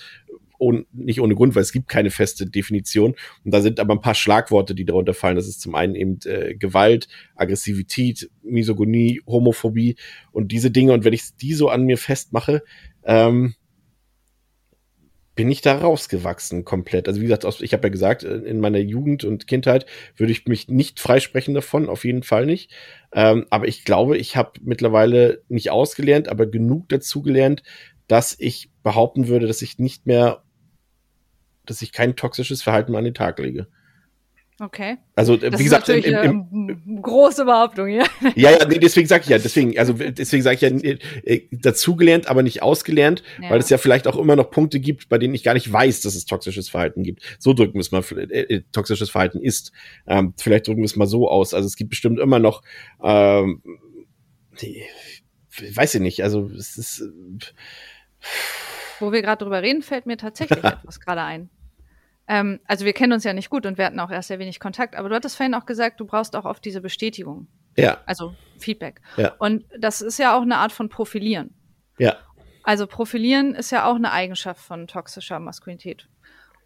ohne, nicht ohne Grund, weil es gibt keine feste Definition. Und da sind aber ein paar Schlagworte, die darunter fallen. Das ist zum einen eben äh, Gewalt, Aggressivität, Misogonie, Homophobie und diese Dinge. Und wenn ich die so an mir festmache, ähm, bin ich da rausgewachsen komplett. Also wie gesagt, ich habe ja gesagt, äh, in meiner Jugend und Kindheit würde ich mich nicht freisprechen davon, auf jeden Fall nicht. Ähm, aber ich glaube, ich habe mittlerweile nicht ausgelernt, aber genug dazu gelernt, dass ich behaupten würde, dass ich nicht mehr dass ich kein toxisches Verhalten an den Tag lege. Okay. Also das wie gesagt, im, im, im, große Behauptung, ja. Ja, ja, nee, deswegen sage ich ja, deswegen, also deswegen sage ich ja äh, äh, dazugelernt, aber nicht ausgelernt, ja. weil es ja vielleicht auch immer noch Punkte gibt, bei denen ich gar nicht weiß, dass es toxisches Verhalten gibt. So drücken wir es mal, äh, äh, toxisches Verhalten ist. Ähm, vielleicht drücken wir es mal so aus. Also es gibt bestimmt immer noch, ähm, die, weiß ich nicht, also es ist. Äh, wo wir gerade drüber reden, fällt mir tatsächlich etwas gerade ein. Ähm, also wir kennen uns ja nicht gut und wir hatten auch erst sehr wenig Kontakt, aber du hattest vorhin auch gesagt, du brauchst auch oft diese Bestätigung. Ja. Also Feedback. Ja. Und das ist ja auch eine Art von Profilieren. Ja. Also Profilieren ist ja auch eine Eigenschaft von toxischer Maskulinität.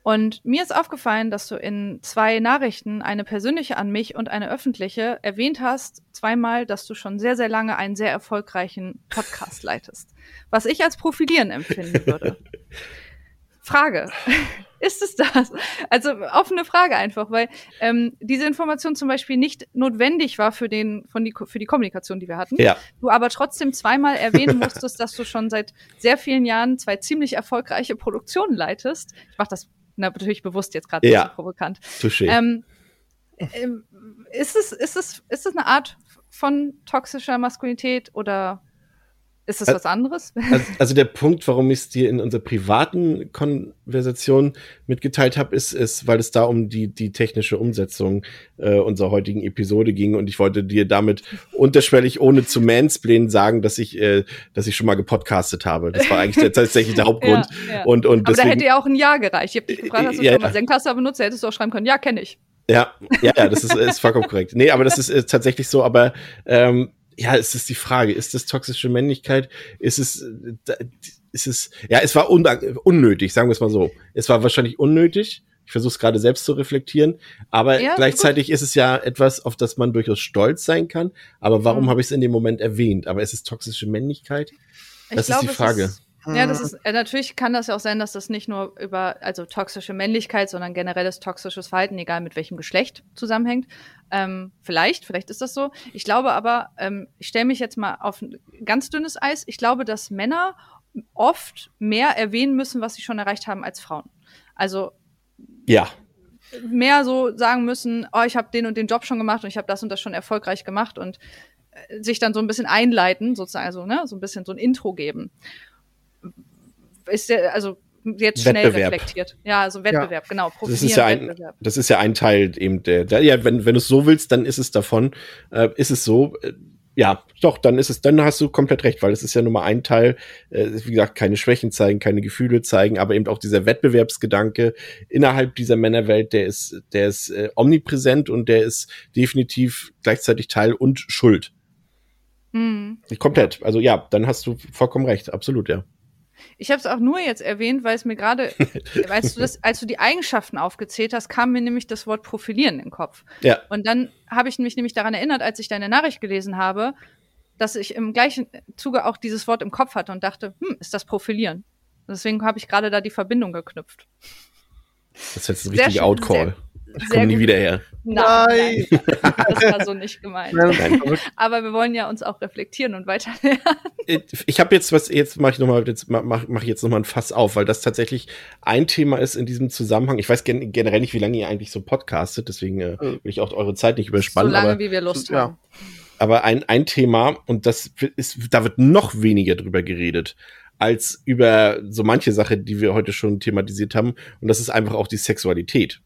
Und mir ist aufgefallen, dass du in zwei Nachrichten, eine persönliche an mich und eine öffentliche, erwähnt hast, zweimal, dass du schon sehr, sehr lange einen sehr erfolgreichen Podcast leitest. Was ich als Profilieren empfinden würde. Frage. ist es das? Also offene Frage einfach, weil ähm, diese Information zum Beispiel nicht notwendig war für den von die für die Kommunikation, die wir hatten. Ja. Du aber trotzdem zweimal erwähnen musstest, dass du schon seit sehr vielen Jahren zwei ziemlich erfolgreiche Produktionen leitest. Ich mache das natürlich bewusst jetzt gerade ja. so provokant. Touché. Ähm, ähm, ist es ist es ist es eine Art von toxischer Maskulinität oder ist das was anderes? Also, also, der Punkt, warum ich es dir in unserer privaten Konversation mitgeteilt habe, ist, ist, weil es da um die, die technische Umsetzung äh, unserer heutigen Episode ging und ich wollte dir damit unterschwellig, ohne zu mansplainen, sagen, dass ich, äh, dass ich schon mal gepodcastet habe. Das war eigentlich der, tatsächlich der Hauptgrund. ja, ja. Und, und Aber deswegen, da hätte ja auch ein Ja gereicht. Ich habe dich gefragt, hast du ja, schon mal. Zencaster benutzt? Da hättest du auch schreiben können, ja, kenne ich. Ja, ja, ja, das ist, ist vollkommen korrekt. Nee, aber das ist, ist tatsächlich so, aber ähm, ja, es ist die Frage, ist das toxische Männlichkeit? Ist es, äh, ist es, ja, es war un unnötig, sagen wir es mal so. Es war wahrscheinlich unnötig. Ich versuche es gerade selbst zu reflektieren, aber Ja, gleichzeitig ist es ja etwas, auf das man durchaus stolz sein kann. Aber warum Mhm. habe ich es in dem Moment erwähnt? Aber ist es toxische Männlichkeit? Das ist glaub, die es Frage. Ist, ja, das ist, äh, natürlich kann das ja auch sein, dass das nicht nur über, also toxische Männlichkeit, sondern generelles toxisches Verhalten, egal mit welchem Geschlecht, zusammenhängt. Ähm, vielleicht, vielleicht ist das so. Ich glaube aber, ähm, ich stelle mich jetzt mal auf ein ganz dünnes Eis. Ich glaube, dass Männer oft mehr erwähnen müssen, was sie schon erreicht haben, als Frauen. Also Ja, mehr so sagen müssen, oh, ich habe den und den Job schon gemacht und ich habe das und das schon erfolgreich gemacht und äh, sich dann so ein bisschen einleiten, sozusagen, also ne, so ein bisschen so ein Intro geben. Ist der, also jetzt schnell Wettbewerb. reflektiert. Ja, also Wettbewerb, genau. das ist ja ein, Wettbewerb. das ist ja ein Teil eben der, der ja, wenn, wenn du es so willst, dann ist es davon, äh, ist es so, äh, ja, doch, dann ist es, dann hast du komplett recht, weil es ist ja nur mal ein Teil, äh, wie gesagt, keine Schwächen zeigen, keine Gefühle zeigen, aber eben auch dieser Wettbewerbsgedanke innerhalb dieser Männerwelt, der ist, der ist äh, omnipräsent und der ist definitiv gleichzeitig Teil und Schuld. Hm. Komplett. Also ja, dann hast du vollkommen recht, absolut, ja. Ich habe es auch nur jetzt erwähnt, weil es mir gerade, als du das, als du die Eigenschaften aufgezählt hast, kam mir nämlich das Wort Profilieren in den Kopf. Ja. Und dann habe ich mich nämlich daran erinnert, als ich deine Nachricht gelesen habe, dass ich im gleichen Zuge auch dieses Wort im Kopf hatte und dachte, hm, ist das Profilieren? Deswegen habe ich gerade da die Verbindung geknüpft. Das ist jetzt ein richtiger Outcall. Ich komme nie gut. wieder her. Nein, nein, das war so nicht gemeint. Nein, Aber wir wollen ja uns auch reflektieren und weiter lernen. ich habe jetzt was, jetzt mache ich nochmal, jetzt mach, mach ich jetzt nochmal ein Fass auf, weil das tatsächlich ein Thema ist in diesem Zusammenhang. Ich weiß gen generell nicht, wie lange ihr eigentlich so podcastet, deswegen äh, will ich auch eure Zeit nicht So überspannen. lange, aber, wie wir Lust ja. haben. aber ein, ein Thema, und das ist, da wird noch weniger drüber geredet, als über so manche Sache, die wir heute schon thematisiert haben. Und das ist einfach auch die Sexualität.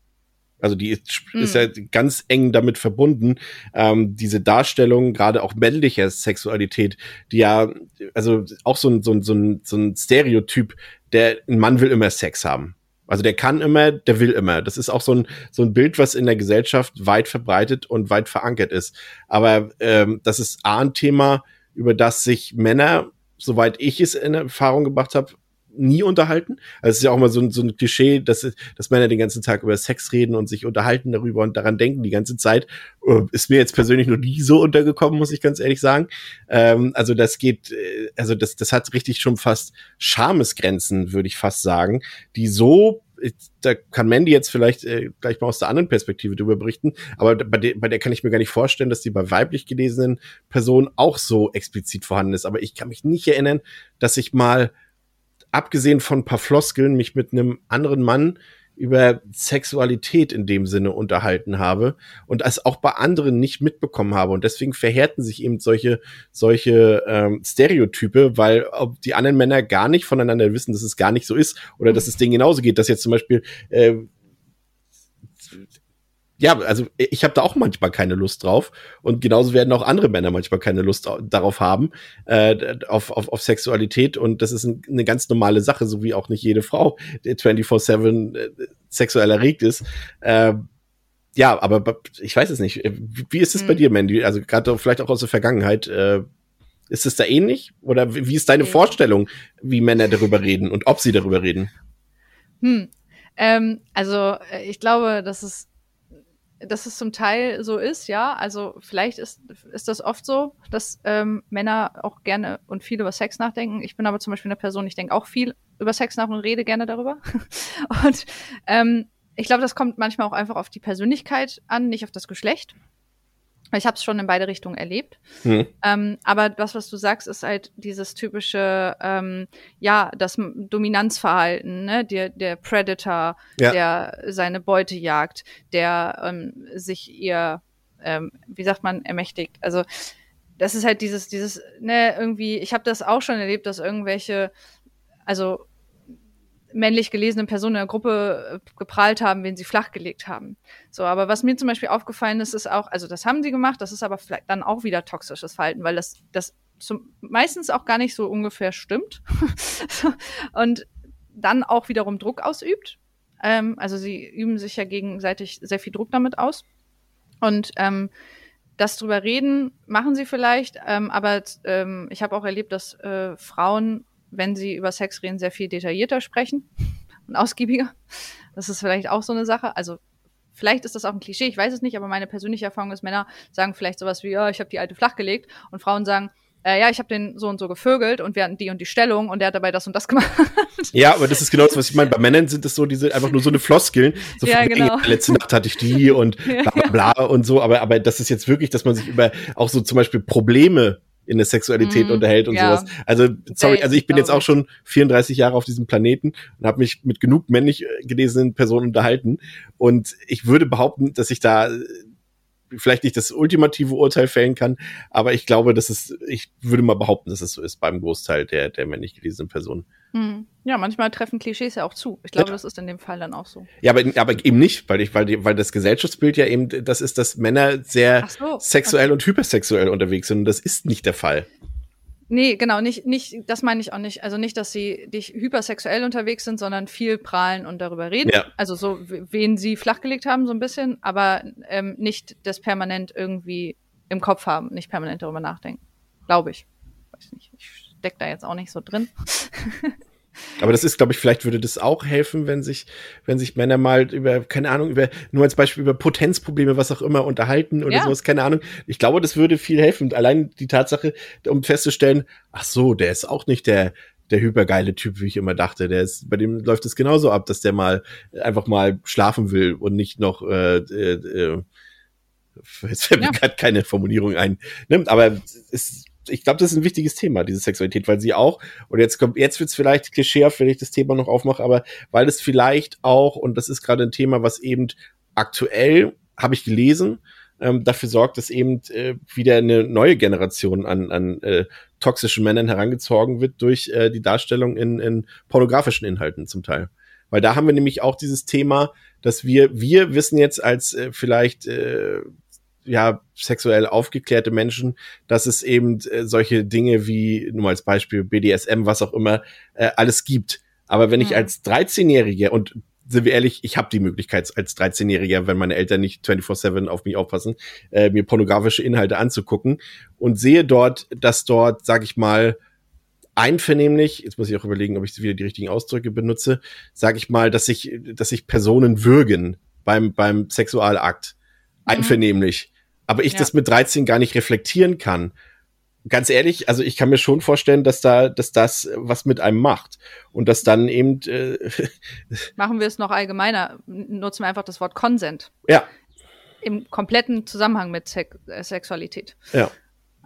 Also die ist, ist ja ganz eng damit verbunden, ähm, diese Darstellung, gerade auch männlicher Sexualität, die ja, also auch so ein, so ein, so ein, so ein Stereotyp, der, ein Mann will immer Sex haben. Also der kann immer, der will immer. Das ist auch so ein, so ein Bild, was in der Gesellschaft weit verbreitet und weit verankert ist. Aber ähm, das ist A ein Thema, über das sich Männer, soweit ich es in Erfahrung gebracht habe, nie unterhalten. Also es ist ja auch mal so ein, so ein Klischee, dass, dass Männer den ganzen Tag über Sex reden und sich unterhalten darüber und daran denken die ganze Zeit. Äh, Ist mir jetzt persönlich noch nie so untergekommen, muss ich ganz ehrlich sagen. Ähm, also das geht, äh, also das, das hat richtig schon fast Schamesgrenzen, würde ich fast sagen, die so da kann Mandy jetzt vielleicht äh, gleich mal aus der anderen Perspektive drüber berichten, aber bei, der bei der kann ich mir gar nicht vorstellen, dass die bei weiblich gelesenen Personen auch so explizit vorhanden ist. Aber ich kann mich nicht erinnern, dass ich mal, abgesehen von ein paar Floskeln, mich mit einem anderen Mann über Sexualität in dem Sinne unterhalten habe und es auch bei anderen nicht mitbekommen habe. Und deswegen verhärten sich eben solche, solche ähm, Stereotype, weil ob die anderen Männer gar nicht voneinander wissen, dass es gar nicht so ist oder dass es denen genauso geht, dass jetzt zum Beispiel äh, ja, also ich habe da auch manchmal keine Lust drauf und genauso werden auch andere Männer manchmal keine Lust darauf haben, äh, auf, auf, auf Sexualität und das ist ein, eine ganz normale Sache, so wie auch nicht jede Frau 24-7 äh, sexuell erregt ist. Äh, ja, aber ich weiß es nicht. Wie ist es hm. bei dir, Mandy? Also gerade vielleicht auch aus der Vergangenheit. Äh, ist es da ähnlich? Oder wie ist deine okay. Vorstellung, wie Männer darüber reden und ob sie darüber reden? Hm. Ähm, also ich glaube, dass es dass es zum Teil so ist, ja. Also vielleicht ist, ist das oft so, dass ähm, Männer auch gerne und viel über Sex nachdenken. Ich bin aber zum Beispiel eine Person, ich denke auch viel über Sex nach und rede gerne darüber. und ähm, ich glaube, das kommt manchmal auch einfach auf die Persönlichkeit an, nicht auf das Geschlecht. Ich habe es schon in beide Richtungen erlebt. Mhm. Ähm, aber das, was du sagst, ist halt dieses typische, ähm, ja, das Dominanzverhalten, ne? der, der Predator, ja. der seine Beute jagt, der ähm, sich ihr, ähm, wie sagt man, ermächtigt. Also das ist halt dieses, dieses, ne, irgendwie, ich habe das auch schon erlebt, dass irgendwelche, also männlich gelesene Personen in der Gruppe äh, geprahlt haben, wen sie flachgelegt haben. So, aber was mir zum Beispiel aufgefallen ist, ist auch, also das haben sie gemacht, das ist aber vielleicht dann auch wieder toxisches Verhalten, weil das, das zum, meistens auch gar nicht so ungefähr stimmt. und dann auch wiederum Druck ausübt. Ähm, also sie üben sich ja gegenseitig sehr viel Druck damit aus. Und ähm, das drüber reden machen sie vielleicht, ähm, aber ähm, ich habe auch erlebt, dass äh, Frauen wenn sie über Sex reden, sehr viel detaillierter sprechen und ausgiebiger. Das ist vielleicht auch so eine Sache. Also vielleicht ist das auch ein Klischee, ich weiß es nicht, aber meine persönliche Erfahrung ist, Männer sagen vielleicht sowas wie, ja, ich habe die alte flachgelegt und Frauen sagen, äh, ja, ich habe den so und so gevögelt und wir hatten die und die Stellung und der hat dabei das und das gemacht. Ja, aber das ist genau das, was ich meine. Bei Männern sind es so diese einfach nur so eine Floskeln. So ja, genau. letzte Nacht hatte ich die und bla bla bla und so, aber, aber das ist jetzt wirklich, dass man sich über auch so zum Beispiel Probleme in der Sexualität mm, unterhält und ja. sowas. Also, sorry, also ich bin jetzt auch schon 34 Jahre auf diesem Planeten und habe mich mit genug männlich äh, gelesenen Personen unterhalten. Und ich würde behaupten, dass ich da äh, vielleicht nicht das ultimative Urteil fällen kann, aber ich glaube, dass es, ich würde mal behaupten, dass es so ist beim Großteil der, der männlich gelesenen Personen. Hm. Ja, manchmal treffen Klischees ja auch zu. Ich glaube, ja. das ist in dem Fall dann auch so. Ja, aber, aber eben nicht, weil ich, weil, weil das Gesellschaftsbild ja eben, das ist, dass Männer sehr so, sexuell okay. und hypersexuell unterwegs sind. Und das ist nicht der Fall. Nee, genau, nicht, nicht, das meine ich auch nicht. Also nicht, dass sie dich hypersexuell unterwegs sind, sondern viel prahlen und darüber reden. Ja. Also so, wen sie flachgelegt haben, so ein bisschen, aber ähm, nicht das permanent irgendwie im Kopf haben, nicht permanent darüber nachdenken. Glaube ich. Weiß nicht. Ich stecke da jetzt auch nicht so drin. Aber das ist, glaube ich, vielleicht würde das auch helfen, wenn sich, wenn sich Männer mal über, keine Ahnung, über, nur als Beispiel über Potenzprobleme, was auch immer, unterhalten oder ja. sowas, keine Ahnung. Ich glaube, das würde viel helfen. Allein die Tatsache, um festzustellen, ach so, der ist auch nicht der, der hypergeile Typ, wie ich immer dachte. Der ist, bei dem läuft es genauso ab, dass der mal einfach mal schlafen will und nicht noch äh, äh, äh jetzt fällt mir ja. gerade keine Formulierung ein. Ne? Aber es ich glaube, das ist ein wichtiges Thema, diese Sexualität, weil sie auch, und jetzt kommt, jetzt wird's vielleicht klischeehaft, wenn ich das Thema noch aufmache, aber weil es vielleicht auch, und das ist gerade ein Thema, was eben aktuell, habe ich gelesen, ähm, dafür sorgt, dass eben äh, wieder eine neue Generation an, an äh, toxischen Männern herangezogen wird durch äh, die Darstellung in, in pornografischen Inhalten zum Teil. Weil da haben wir nämlich auch dieses Thema, dass wir, wir wissen jetzt als äh, vielleicht äh, ja, sexuell aufgeklärte Menschen, dass es eben äh, solche Dinge wie, nur als Beispiel BDSM, was auch immer, äh, alles gibt. Aber wenn mhm. ich als 13-Jähriger und sind wir ehrlich, ich habe die Möglichkeit als 13-Jähriger, wenn meine Eltern nicht 24/7 auf mich aufpassen, äh, mir pornografische Inhalte anzugucken und sehe dort, dass dort, sag ich mal, einvernehmlich, jetzt muss ich auch überlegen, ob ich wieder die richtigen Ausdrücke benutze, sag ich mal, dass sich, dass sich Personen würgen beim beim Sexualakt mhm. einvernehmlich aber ich ja. das mit 13 gar nicht reflektieren kann. Ganz ehrlich, also ich kann mir schon vorstellen, dass da, dass das was mit einem macht und dass dann eben äh, machen wir es noch allgemeiner, nutzen wir einfach das Wort Consent. Ja. Im kompletten Zusammenhang mit Sex äh, Sexualität. Ja.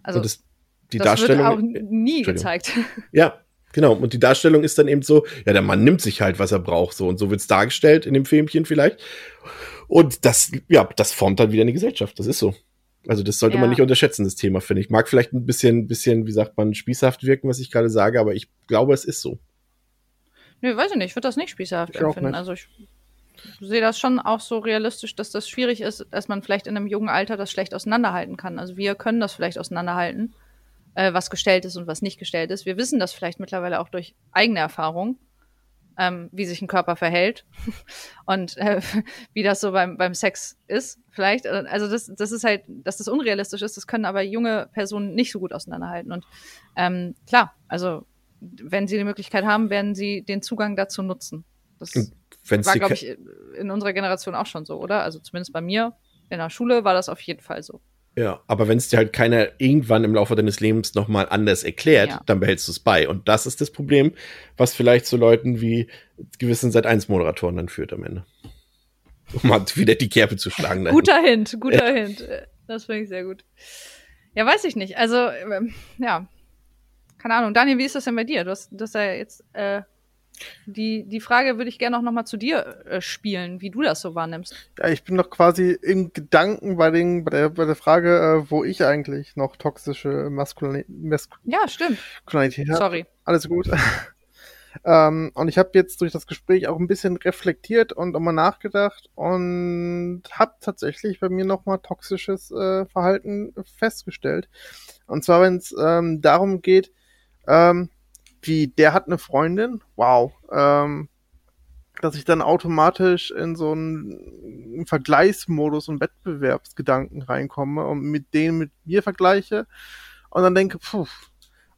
Also das, die das Darstellung wird auch nie gezeigt. Ja, Genau, und die Darstellung ist dann eben so, ja, der Mann nimmt sich halt, was er braucht, so und so wird's dargestellt in dem Filmchen vielleicht. Und das, ja, das formt dann wieder eine Gesellschaft, das ist so. Also das sollte ja. man nicht unterschätzen, das Thema, finde ich. Mag vielleicht ein bisschen, bisschen, wie sagt man, spießhaft wirken, was ich gerade sage, aber ich glaube, es ist so. Nö, weiß ich nicht, ich würde das nicht spießhaft ich empfinden. Also ich sehe das schon auch so realistisch, dass das schwierig ist, dass man vielleicht in einem jungen Alter das schlecht auseinanderhalten kann. Also wir können das vielleicht auseinanderhalten, äh, was gestellt ist und was nicht gestellt ist. Wir wissen das vielleicht mittlerweile auch durch eigene Erfahrung ähm, wie sich ein Körper verhält und äh, wie das so beim, beim Sex ist, vielleicht. Also das, das ist halt, dass das unrealistisch ist, das können aber junge Personen nicht so gut auseinanderhalten. Und ähm, klar, also wenn sie die Möglichkeit haben, werden sie den Zugang dazu nutzen. Das Wenn's war, glaube ich, in unserer Generation auch schon so, oder? Also zumindest bei mir in der Schule war das auf jeden Fall so. Ja, aber wenn es dir halt keiner irgendwann im Laufe deines Lebens nochmal anders erklärt, ja. dann behältst du es bei. Und das ist das Problem, was vielleicht zu Leuten wie gewissen Seit-1-Moderatoren dann führt am Ende. Um mal wieder die Kerbe zu schlagen. guter Hint, guter ja. Hint. Das finde ich sehr gut. Ja, weiß ich nicht. Also, ähm, ja. Keine Ahnung. Daniel, wie ist das denn bei dir? Du hast, das ja jetzt äh, die, die Frage würde ich gerne auch nochmal zu dir äh, spielen, wie du das so wahrnimmst. Ja, ich bin noch quasi im Gedanken bei, den, bei, der, bei der Frage, äh, wo ich eigentlich noch toxische Maskulinität Masku Ja, stimmt. Maskulinität. Sorry. Alles gut. ähm, und ich habe jetzt durch das Gespräch auch ein bisschen reflektiert und nochmal nachgedacht und habe tatsächlich bei mir nochmal toxisches äh, Verhalten festgestellt. Und zwar, wenn es ähm, darum geht, ähm, wie, der hat eine Freundin, wow, ähm, dass ich dann automatisch in so einen Vergleichsmodus und Wettbewerbsgedanken reinkomme und mit denen mit mir vergleiche und dann denke, puh,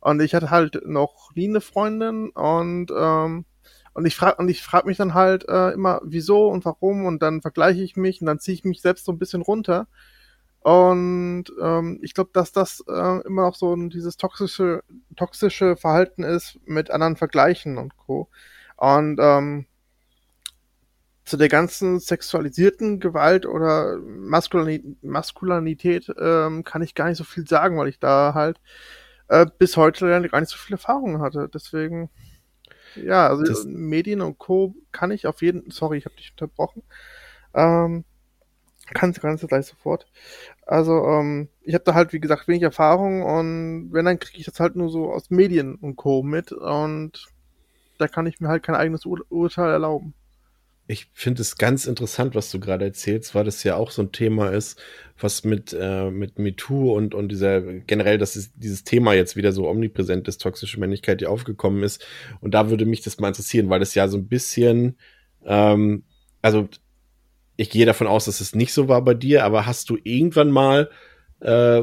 und ich hatte halt noch nie eine Freundin und ähm, und ich frage und ich frage mich dann halt äh, immer wieso und warum? Und dann vergleiche ich mich und dann ziehe ich mich selbst so ein bisschen runter und ähm, ich glaube, dass das äh, immer noch so ein, dieses toxische, toxische Verhalten ist mit anderen Vergleichen und Co. Und ähm, zu der ganzen sexualisierten Gewalt oder Maskulinität, Maskulinität ähm, kann ich gar nicht so viel sagen, weil ich da halt äh, bis heute gar nicht so viele Erfahrungen hatte. Deswegen, ja, also das Medien und Co. kann ich auf jeden sorry, ich habe dich unterbrochen. Ähm, Kannst, kannst du gleich sofort. Also, ähm, ich habe da halt, wie gesagt, wenig Erfahrung und wenn, dann kriege ich das halt nur so aus Medien und Co. mit und da kann ich mir halt kein eigenes Ur Urteil erlauben. Ich finde es ganz interessant, was du gerade erzählst, weil das ja auch so ein Thema ist, was mit, äh, mit MeToo und, und dieser generell, dass es, dieses Thema jetzt wieder so omnipräsent ist, toxische Männlichkeit, die aufgekommen ist. Und da würde mich das mal interessieren, weil das ja so ein bisschen, ähm, also ich gehe davon aus, dass es nicht so war bei dir, aber hast du irgendwann mal äh,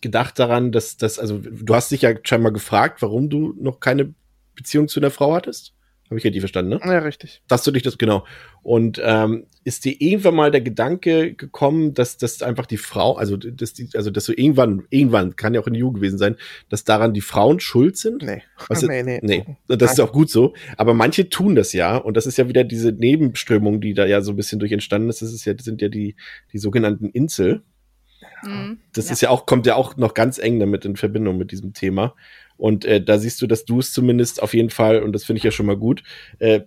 gedacht daran, dass das, also du hast dich ja scheinbar gefragt, warum du noch keine Beziehung zu einer Frau hattest? Habe ich richtig verstanden, ne? Ja, richtig. Dass du dich das, genau. Und ähm, ist dir irgendwann mal der Gedanke gekommen, dass das einfach die Frau, also dass die, also dass du irgendwann, irgendwann, kann ja auch in der Jugend gewesen sein, dass daran die Frauen schuld sind? Nee. Was, nee, nee. Nee. Und das ist auch gut so. Aber manche tun das ja. Und das ist ja wieder diese Nebenströmung, die da ja so ein bisschen durch entstanden ist. Das ist ja, das sind ja die, die sogenannten Insel. Mhm. Das ja. ist ja auch, kommt ja auch noch ganz eng damit in Verbindung mit diesem Thema. Und äh, da siehst du, dass du es zumindest auf jeden Fall, und das finde ich ja schon mal gut, äh,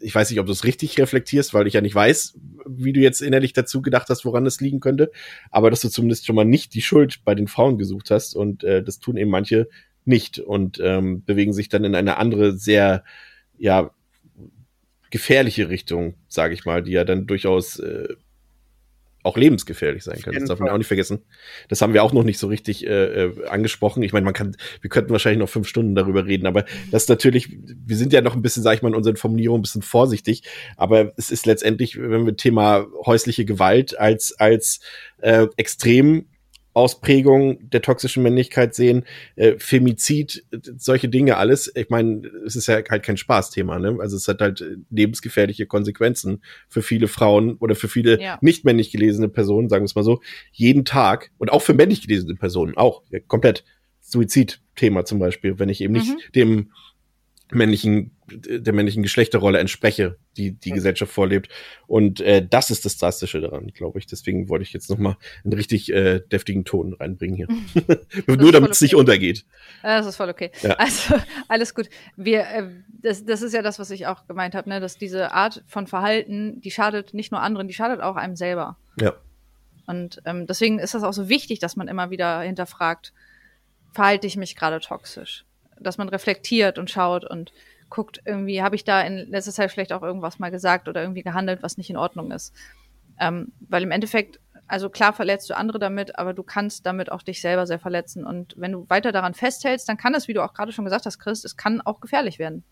ich weiß nicht, ob du es richtig reflektierst, weil ich ja nicht weiß, wie du jetzt innerlich dazu gedacht hast, woran es liegen könnte, aber dass du zumindest schon mal nicht die Schuld bei den Frauen gesucht hast und äh, das tun eben manche nicht und ähm, bewegen sich dann in eine andere, sehr, ja, gefährliche Richtung, sage ich mal, die ja dann durchaus äh, auch lebensgefährlich sein können. Das darf man auch nicht vergessen. Das haben wir auch noch nicht so richtig äh, äh, angesprochen. Ich meine, man kann, wir könnten wahrscheinlich noch fünf Stunden darüber reden, aber das ist natürlich, wir sind ja noch ein bisschen, sag ich mal, in unseren Formulierungen ein bisschen vorsichtig, aber es ist letztendlich, wenn wir Thema häusliche Gewalt als als äh, extrem Ausprägung der toxischen Männlichkeit sehen, äh, Femizid, solche Dinge alles. Ich meine, es ist ja halt kein Spaßthema, ne? Also es hat halt lebensgefährliche Konsequenzen für viele Frauen oder für viele ja. nicht männlich gelesene Personen, sagen wir es mal so, jeden Tag und auch für männlich gelesene Personen, auch ja, komplett. Suizidthema zum Beispiel, wenn ich eben nicht mhm. dem männlichen der männlichen Geschlechterrolle entspreche, die die Gesellschaft vorlebt. Und äh, das ist das Drastische daran, glaube ich. Deswegen wollte ich jetzt noch mal einen richtig äh, deftigen Ton reinbringen hier. Nur damit es okay. nicht untergeht. Das ist voll okay. Ja. Also alles gut. Wir, äh, das, das ist ja das, was ich auch gemeint habe, ne? dass diese Art von Verhalten, die schadet nicht nur anderen, die schadet auch einem selber. Ja. Und ähm, deswegen ist das auch so wichtig, dass man immer wieder hinterfragt, verhalte ich mich gerade toxisch? Dass man reflektiert und schaut und guckt, irgendwie habe ich da in letzter Zeit vielleicht auch irgendwas mal gesagt oder irgendwie gehandelt, was nicht in Ordnung ist. Ähm, weil im Endeffekt, also klar verletzt du andere damit, aber du kannst damit auch dich selber sehr verletzen. Und wenn du weiter daran festhältst, dann kann es, wie du auch gerade schon gesagt hast, Chris, es kann auch gefährlich werden.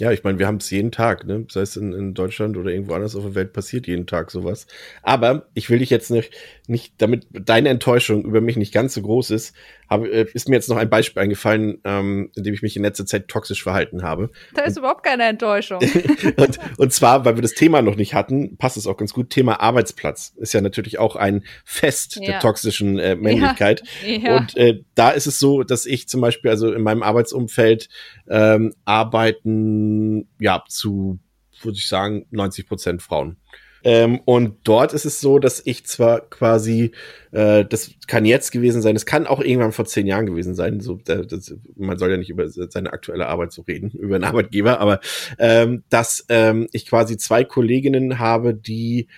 Ja, ich meine, wir haben es jeden Tag, ne? Sei es in, in, Deutschland oder irgendwo anders auf der Welt passiert jeden Tag sowas. Aber ich will dich jetzt nicht, nicht damit deine Enttäuschung über mich nicht ganz so groß ist, habe, äh, ist mir jetzt noch ein Beispiel eingefallen, ähm, in dem ich mich in letzter Zeit toxisch verhalten habe. Da ist und, überhaupt keine Enttäuschung. und, und zwar, weil wir das Thema noch nicht hatten, passt es auch ganz gut. Thema Arbeitsplatz ist ja natürlich auch ein Fest ja. der toxischen äh, Männlichkeit. Ja. Ja. Und äh, da ist es so, dass ich zum Beispiel, also in meinem Arbeitsumfeld ähm, arbeiten ja zu, würde ich sagen, 90 Prozent Frauen. Ähm, und dort ist es so, dass ich zwar quasi, äh, das kann jetzt gewesen sein, es kann auch irgendwann vor zehn Jahren gewesen sein. So, das, man soll ja nicht über seine aktuelle Arbeit so reden, über einen Arbeitgeber, aber ähm, dass ähm, ich quasi zwei Kolleginnen habe, die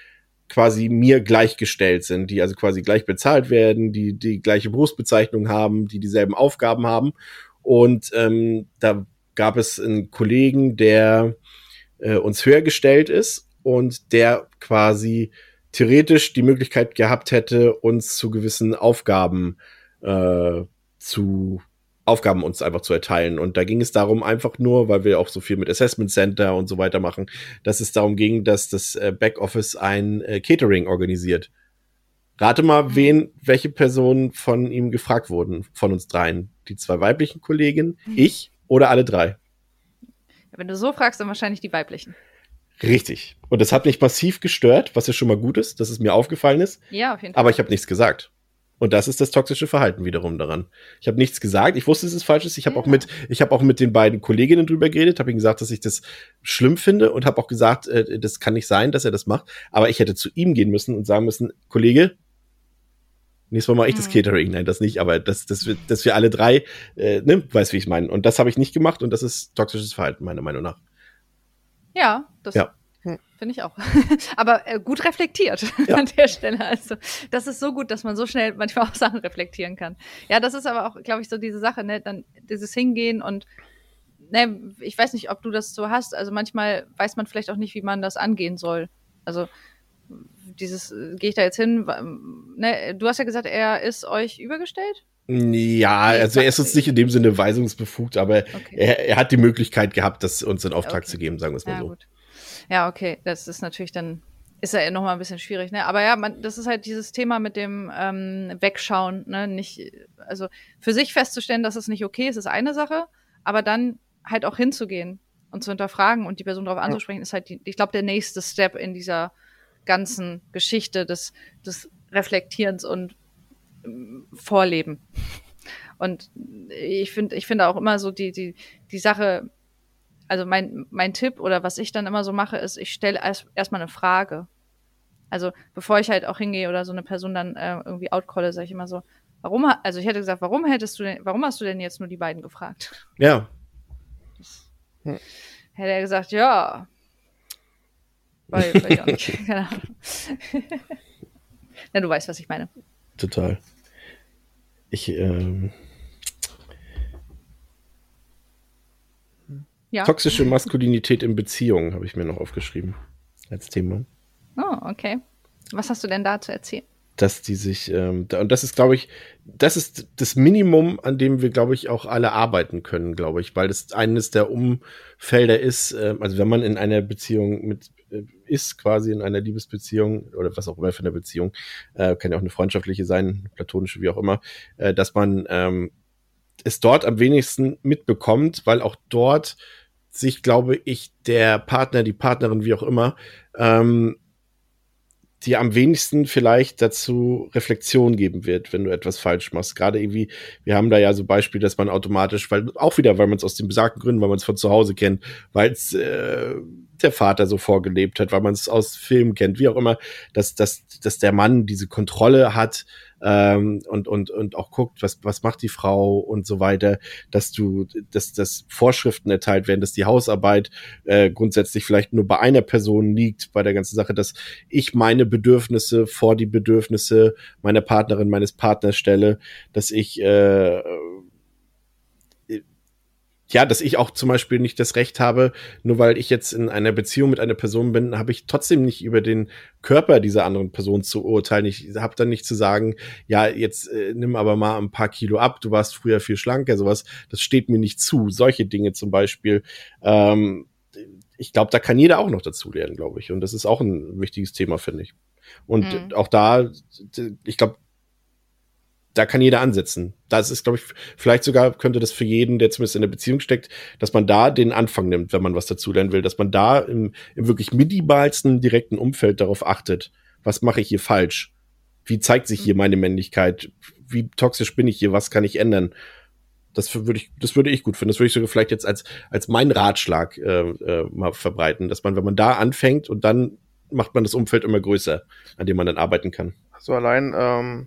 quasi mir gleichgestellt sind, die also quasi gleich bezahlt werden, die die gleiche Berufsbezeichnung haben, die dieselben Aufgaben haben. Und ähm, da gab es einen Kollegen, der äh, uns höher gestellt ist und der quasi theoretisch die Möglichkeit gehabt hätte, uns zu gewissen Aufgaben äh, zu Aufgaben uns einfach zu erteilen. Und da ging es darum, einfach nur, weil wir auch so viel mit Assessment Center und so weiter machen, dass es darum ging, dass das äh, Backoffice ein äh, Catering organisiert. Rate mal, mhm. wen, welche Personen von ihm gefragt wurden, von uns dreien. Die zwei weiblichen Kolleginnen, mhm. ich oder alle drei? Wenn du so fragst, dann wahrscheinlich die weiblichen. Richtig. Und das hat mich massiv gestört, was ja schon mal gut ist, dass es mir aufgefallen ist. Ja, auf jeden Fall. Aber ich habe nichts gesagt. Und das ist das toxische Verhalten wiederum daran. Ich habe nichts gesagt. Ich wusste, dass es falsch ist. Ich habe ja. auch mit, ich habe auch mit den beiden Kolleginnen drüber geredet, habe ihnen gesagt, dass ich das schlimm finde und habe auch gesagt, äh, das kann nicht sein, dass er das macht. Aber ich hätte zu ihm gehen müssen und sagen müssen, Kollege, nächstes Mal mache ich das hm. Catering. Nein, das nicht. Aber das, das, dass wir alle drei, äh, ne, weißt wie ich meine. Und das habe ich nicht gemacht und das ist toxisches Verhalten meiner Meinung nach. Ja, das ja. finde ich auch. Aber äh, gut reflektiert ja. an der Stelle. Also, das ist so gut, dass man so schnell manchmal auch Sachen reflektieren kann. Ja, das ist aber auch, glaube ich, so diese Sache, ne, dann dieses Hingehen und ne, ich weiß nicht, ob du das so hast. Also manchmal weiß man vielleicht auch nicht, wie man das angehen soll. Also dieses, äh, gehe ich da jetzt hin? Ne, du hast ja gesagt, er ist euch übergestellt? Ja, also er ist uns nicht in dem Sinne weisungsbefugt, aber okay. er, er, hat die Möglichkeit gehabt, das uns in Auftrag okay. zu geben, sagen wir es mal ja, so. Gut. Ja, okay, das ist natürlich dann, ist ja noch mal ein bisschen schwierig, ne? Aber ja, man, das ist halt dieses Thema mit dem ähm, Wegschauen, ne? Nicht, also für sich festzustellen, dass es nicht okay ist, ist eine Sache, aber dann halt auch hinzugehen und zu hinterfragen und die Person darauf anzusprechen, ist halt, die, ich glaube, der nächste Step in dieser ganzen Geschichte des, des Reflektierens und vorleben. Und ich finde, ich finde auch immer so die, die, die Sache, also mein, mein Tipp oder was ich dann immer so mache, ist, ich stelle erst erstmal eine Frage. Also bevor ich halt auch hingehe oder so eine Person dann äh, irgendwie outcalle, sage ich immer so, warum, also ich hätte gesagt, warum hättest du denn, warum hast du denn jetzt nur die beiden gefragt? Ja. Hm. Hätte er gesagt, ja. Weil, weil ich auch nicht, keine Ahnung. ja, du weißt, was ich meine. Total. Ich, ähm, ja. Toxische Maskulinität in Beziehungen habe ich mir noch aufgeschrieben als Thema. Oh, okay. Was hast du denn da zu erzählen? Dass die sich, ähm, da, und das ist, glaube ich, das ist das Minimum, an dem wir, glaube ich, auch alle arbeiten können, glaube ich, weil das eines der Umfelder ist, äh, also wenn man in einer Beziehung mit ist quasi in einer Liebesbeziehung oder was auch immer für eine Beziehung, äh, kann ja auch eine freundschaftliche sein, platonische, wie auch immer, äh, dass man ähm, es dort am wenigsten mitbekommt, weil auch dort sich, glaube ich, der Partner, die Partnerin, wie auch immer, ähm, die am wenigsten vielleicht dazu Reflexion geben wird, wenn du etwas falsch machst. Gerade irgendwie, wir haben da ja so Beispiele, dass man automatisch, weil auch wieder, weil man es aus den besagten Gründen, weil man es von zu Hause kennt, weil es äh, der Vater so vorgelebt hat, weil man es aus Filmen kennt, wie auch immer, dass, dass, dass der Mann diese Kontrolle hat ähm, und, und, und auch guckt, was, was macht die Frau und so weiter, dass du, dass, dass Vorschriften erteilt werden, dass die Hausarbeit äh, grundsätzlich vielleicht nur bei einer Person liegt, bei der ganzen Sache, dass ich meine Bedürfnisse vor die Bedürfnisse meiner Partnerin, meines Partners stelle, dass ich äh, ja, dass ich auch zum Beispiel nicht das Recht habe, nur weil ich jetzt in einer Beziehung mit einer Person bin, habe ich trotzdem nicht über den Körper dieser anderen Person zu urteilen. Ich habe dann nicht zu sagen, ja, jetzt äh, nimm aber mal ein paar Kilo ab, du warst früher viel schlanker, sowas. Das steht mir nicht zu. Solche Dinge zum Beispiel. Ähm, ich glaube, da kann jeder auch noch dazu lernen, glaube ich. Und das ist auch ein wichtiges Thema, finde ich. Und mhm. auch da, ich glaube, da kann jeder ansetzen. Das ist, glaube ich, vielleicht sogar könnte das für jeden, der zumindest in der Beziehung steckt, dass man da den Anfang nimmt, wenn man was dazu lernen will, dass man da im, im wirklich minimalsten direkten Umfeld darauf achtet, was mache ich hier falsch? Wie zeigt sich hier meine Männlichkeit? Wie toxisch bin ich hier? Was kann ich ändern? Das würde ich, das würde ich gut finden. Das würde ich sogar vielleicht jetzt als, als mein Ratschlag äh, äh, mal verbreiten, dass man, wenn man da anfängt und dann macht man das Umfeld immer größer, an dem man dann arbeiten kann. So allein ähm,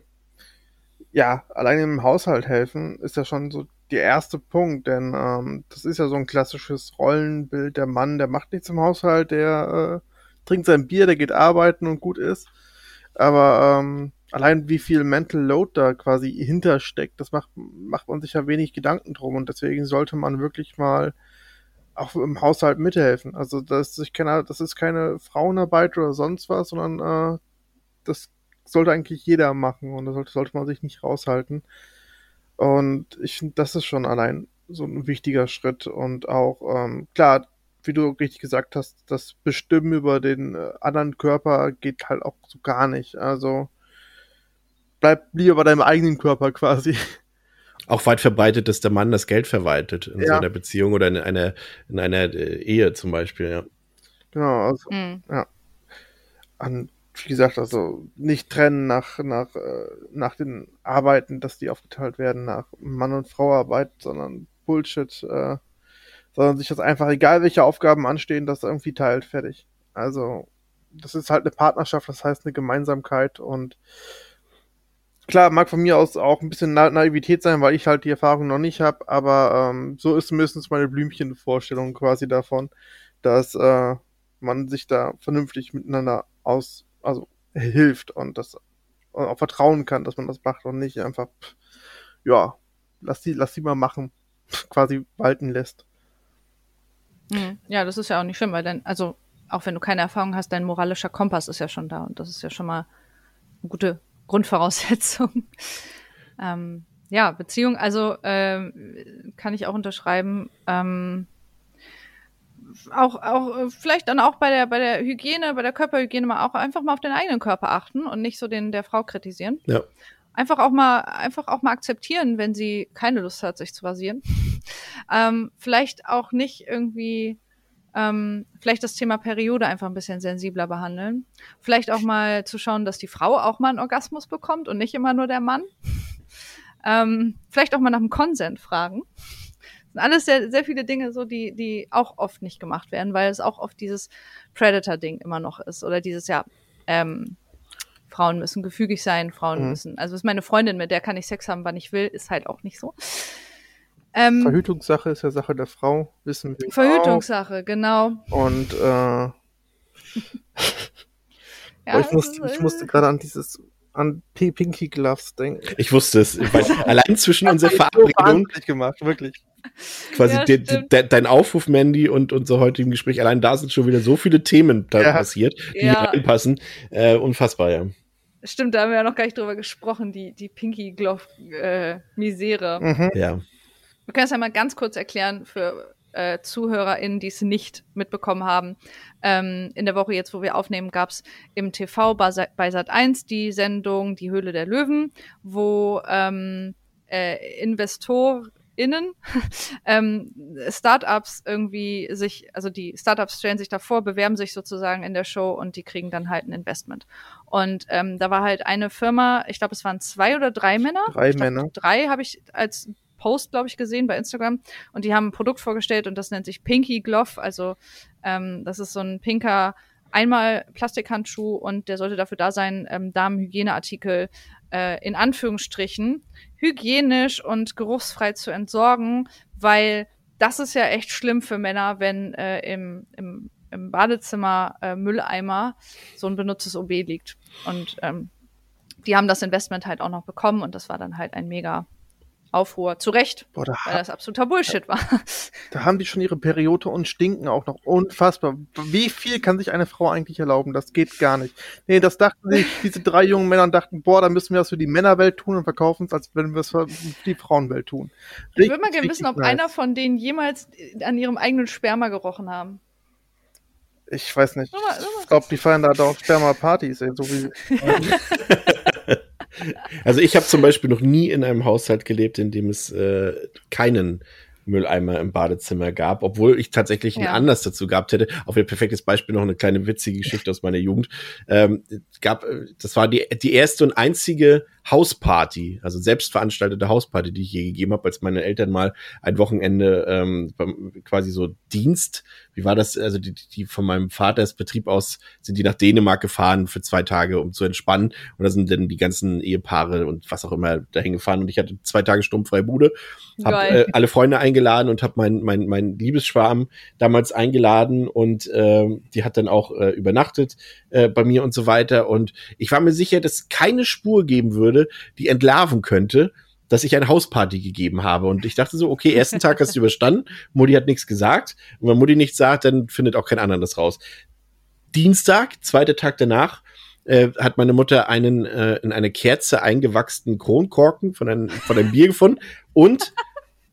ja, allein im Haushalt helfen ist ja schon so der erste Punkt, denn ähm, das ist ja so ein klassisches Rollenbild. Der Mann, der macht nichts im Haushalt, der äh, trinkt sein Bier, der geht arbeiten und gut ist. Aber ähm, allein wie viel Mental Load da quasi hintersteckt, das macht, macht man sich ja wenig Gedanken drum und deswegen sollte man wirklich mal auch im Haushalt mithelfen. Also das, ich kenne, das ist keine Frauenarbeit oder sonst was, sondern äh, das sollte eigentlich jeder machen und da sollte, sollte man sich nicht raushalten. Und ich finde, das ist schon allein so ein wichtiger Schritt und auch, ähm, klar, wie du richtig gesagt hast, das Bestimmen über den äh, anderen Körper geht halt auch so gar nicht. Also bleib lieber bei deinem eigenen Körper quasi. Auch weit verbreitet, dass der Mann das Geld verwaltet in ja. seiner Beziehung oder in einer, in einer äh, Ehe zum Beispiel, ja. Genau, also, mhm. ja. An wie gesagt, also nicht trennen nach, nach, äh, nach den Arbeiten, dass die aufgeteilt werden nach Mann- und Frauarbeit, sondern Bullshit, äh, sondern sich das einfach, egal welche Aufgaben anstehen, das irgendwie teilt, fertig. Also, das ist halt eine Partnerschaft, das heißt eine Gemeinsamkeit und klar, mag von mir aus auch ein bisschen Na Naivität sein, weil ich halt die Erfahrung noch nicht habe, aber ähm, so ist zumindest meine Blümchenvorstellung quasi davon, dass äh, man sich da vernünftig miteinander aus also hilft und das auch vertrauen kann, dass man das macht und nicht einfach, ja, lass die, lass die mal machen, quasi walten lässt. Mhm. Ja, das ist ja auch nicht schlimm, weil dann, also auch wenn du keine Erfahrung hast, dein moralischer Kompass ist ja schon da und das ist ja schon mal eine gute Grundvoraussetzung. ähm, ja, Beziehung, also ähm, kann ich auch unterschreiben. Ähm, auch, auch äh, vielleicht dann auch bei der, bei der Hygiene, bei der Körperhygiene mal auch einfach mal auf den eigenen Körper achten und nicht so den der Frau kritisieren. Ja. Einfach auch mal, einfach auch mal akzeptieren, wenn sie keine Lust hat, sich zu rasieren. ähm, vielleicht auch nicht irgendwie, ähm, vielleicht das Thema Periode einfach ein bisschen sensibler behandeln. Vielleicht auch mal zu schauen, dass die Frau auch mal einen Orgasmus bekommt und nicht immer nur der Mann. ähm, vielleicht auch mal nach dem Konsent fragen sind alles sehr, sehr viele Dinge so, die, die auch oft nicht gemacht werden, weil es auch oft dieses Predator-Ding immer noch ist. Oder dieses, ja, ähm, Frauen müssen gefügig sein, Frauen mhm. müssen. Also ist meine Freundin, mit der kann ich Sex haben, wann ich will, ist halt auch nicht so. Ähm, Verhütungssache ist ja Sache der Frau, wissen wir. Verhütungssache, auch. genau. Und äh, ja, ich, musste, ich musste äh, gerade an dieses an Pinky Gloves denken. Ich wusste es. Weil allein zwischen unserer Verabredung. So gemacht, wirklich. Quasi ja, de, de, dein Aufruf, Mandy, und unser heutigen Gespräch, allein da sind schon wieder so viele Themen da ja. passiert, die ja. reinpassen. Äh, unfassbar, ja. Stimmt, da haben wir ja noch gar nicht drüber gesprochen, die, die Pinky Glove äh, Misere. Mhm. Ja. Wir können es ja mal ganz kurz erklären für äh, ZuhörerInnen, die es nicht mitbekommen haben. Ähm, in der Woche jetzt, wo wir aufnehmen, gab es im TV bei, bei Sat 1 die Sendung Die Höhle der Löwen, wo ähm, äh, Investor innen ähm, Startups irgendwie sich, also die Startups stellen sich davor, bewerben sich sozusagen in der Show und die kriegen dann halt ein Investment. Und ähm, da war halt eine Firma, ich glaube, es waren zwei oder drei Männer. Drei Männer. drei habe ich als Post, glaube ich, gesehen bei Instagram und die haben ein Produkt vorgestellt und das nennt sich Pinky Glove. Also ähm, das ist so ein pinker einmal Plastikhandschuh und der sollte dafür da sein, ähm, Damenhygieneartikel äh, in Anführungsstrichen hygienisch und geruchsfrei zu entsorgen, weil das ist ja echt schlimm für Männer, wenn äh, im, im, im Badezimmer äh, Mülleimer so ein benutztes OB liegt. Und ähm, die haben das Investment halt auch noch bekommen und das war dann halt ein mega Aufruhr. Zu Recht, Boah, da weil das absoluter Bullshit war. Da haben die schon ihre Periode und stinken auch noch. Unfassbar. Wie viel kann sich eine Frau eigentlich erlauben? Das geht gar nicht. Nee, das dachten sich diese drei jungen Männer und dachten, boah, da müssen wir das für die Männerwelt tun und verkaufen es, als wenn wir es für die Frauenwelt tun. Richtig, ich würde mal gerne wissen, ob nice. einer von denen jemals an ihrem eigenen Sperma gerochen haben. Ich weiß nicht. Ich glaube, die feiern da auch Sperma-Partys, so wie. also ich habe zum Beispiel noch nie in einem Haushalt gelebt, in dem es äh, keinen Mülleimer im Badezimmer gab, obwohl ich tatsächlich ja. einen Anlass dazu gehabt hätte. Auf ein perfektes Beispiel noch eine kleine witzige Geschichte aus meiner Jugend. Ähm, gab, äh, das war die, die erste und einzige Hausparty, also selbstveranstaltete Hausparty, die ich je gegeben habe, als meine Eltern mal ein Wochenende ähm, quasi so Dienst, wie war das, also die, die von meinem Vaters Betrieb aus sind die nach Dänemark gefahren für zwei Tage, um zu entspannen. Und da sind dann die ganzen Ehepaare und was auch immer dahin gefahren. Und ich hatte zwei Tage sturmfreie Bude, habe äh, alle Freunde eingeladen und habe mein, mein, mein Liebesschwarm damals eingeladen. Und äh, die hat dann auch äh, übernachtet äh, bei mir und so weiter. Und ich war mir sicher, dass keine Spur geben würde, würde, die entlarven könnte, dass ich eine Hausparty gegeben habe. Und ich dachte so, okay, ersten Tag hast du überstanden, Mutti hat nichts gesagt. Und wenn Mutti nichts sagt, dann findet auch kein anderer das raus. Dienstag, zweiter Tag danach, äh, hat meine Mutter einen äh, in eine Kerze eingewachsenen Kronkorken von einem, von einem Bier gefunden und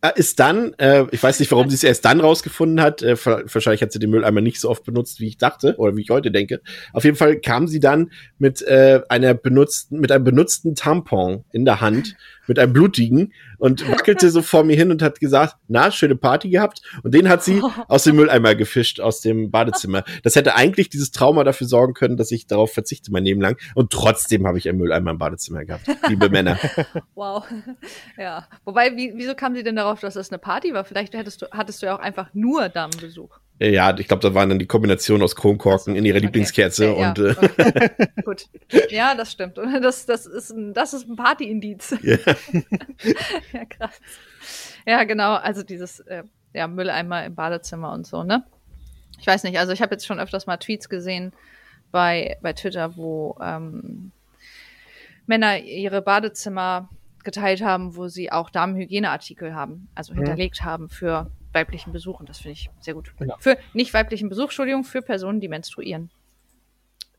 ist dann, äh, ich weiß nicht, warum sie es erst dann rausgefunden hat, äh, wahrscheinlich hat sie den Mülleimer nicht so oft benutzt, wie ich dachte oder wie ich heute denke. Auf jeden Fall kam sie dann mit äh, einer benutzten, mit einem benutzten Tampon in der Hand mit einem blutigen und wackelte so vor mir hin und hat gesagt, na, schöne Party gehabt. Und den hat sie aus dem Mülleimer gefischt, aus dem Badezimmer. Das hätte eigentlich dieses Trauma dafür sorgen können, dass ich darauf verzichte mein Leben lang. Und trotzdem habe ich einen Mülleimer im Badezimmer gehabt, liebe Männer. Wow. Ja. Wobei, wie, wieso kam sie denn darauf, dass das eine Party war? Vielleicht hättest du, hattest du ja auch einfach nur Damenbesuch. Ja, ich glaube, da waren dann die Kombination aus Kronkorken in ihrer okay. Lieblingskerze okay, und. Ja, äh, okay. Gut. Ja, das stimmt. Das, das, ist, ein, das ist ein Partyindiz. Ja. ja, krass. Ja, genau. Also dieses äh, ja, Mülleimer im Badezimmer und so, ne? Ich weiß nicht, also ich habe jetzt schon öfters mal Tweets gesehen bei, bei Twitter, wo ähm, Männer ihre Badezimmer geteilt haben, wo sie auch Damenhygieneartikel haben, also mhm. hinterlegt haben für weiblichen Besuch. Und das finde ich sehr gut. Ja. Für nicht weiblichen Besuch, Entschuldigung, für Personen, die menstruieren.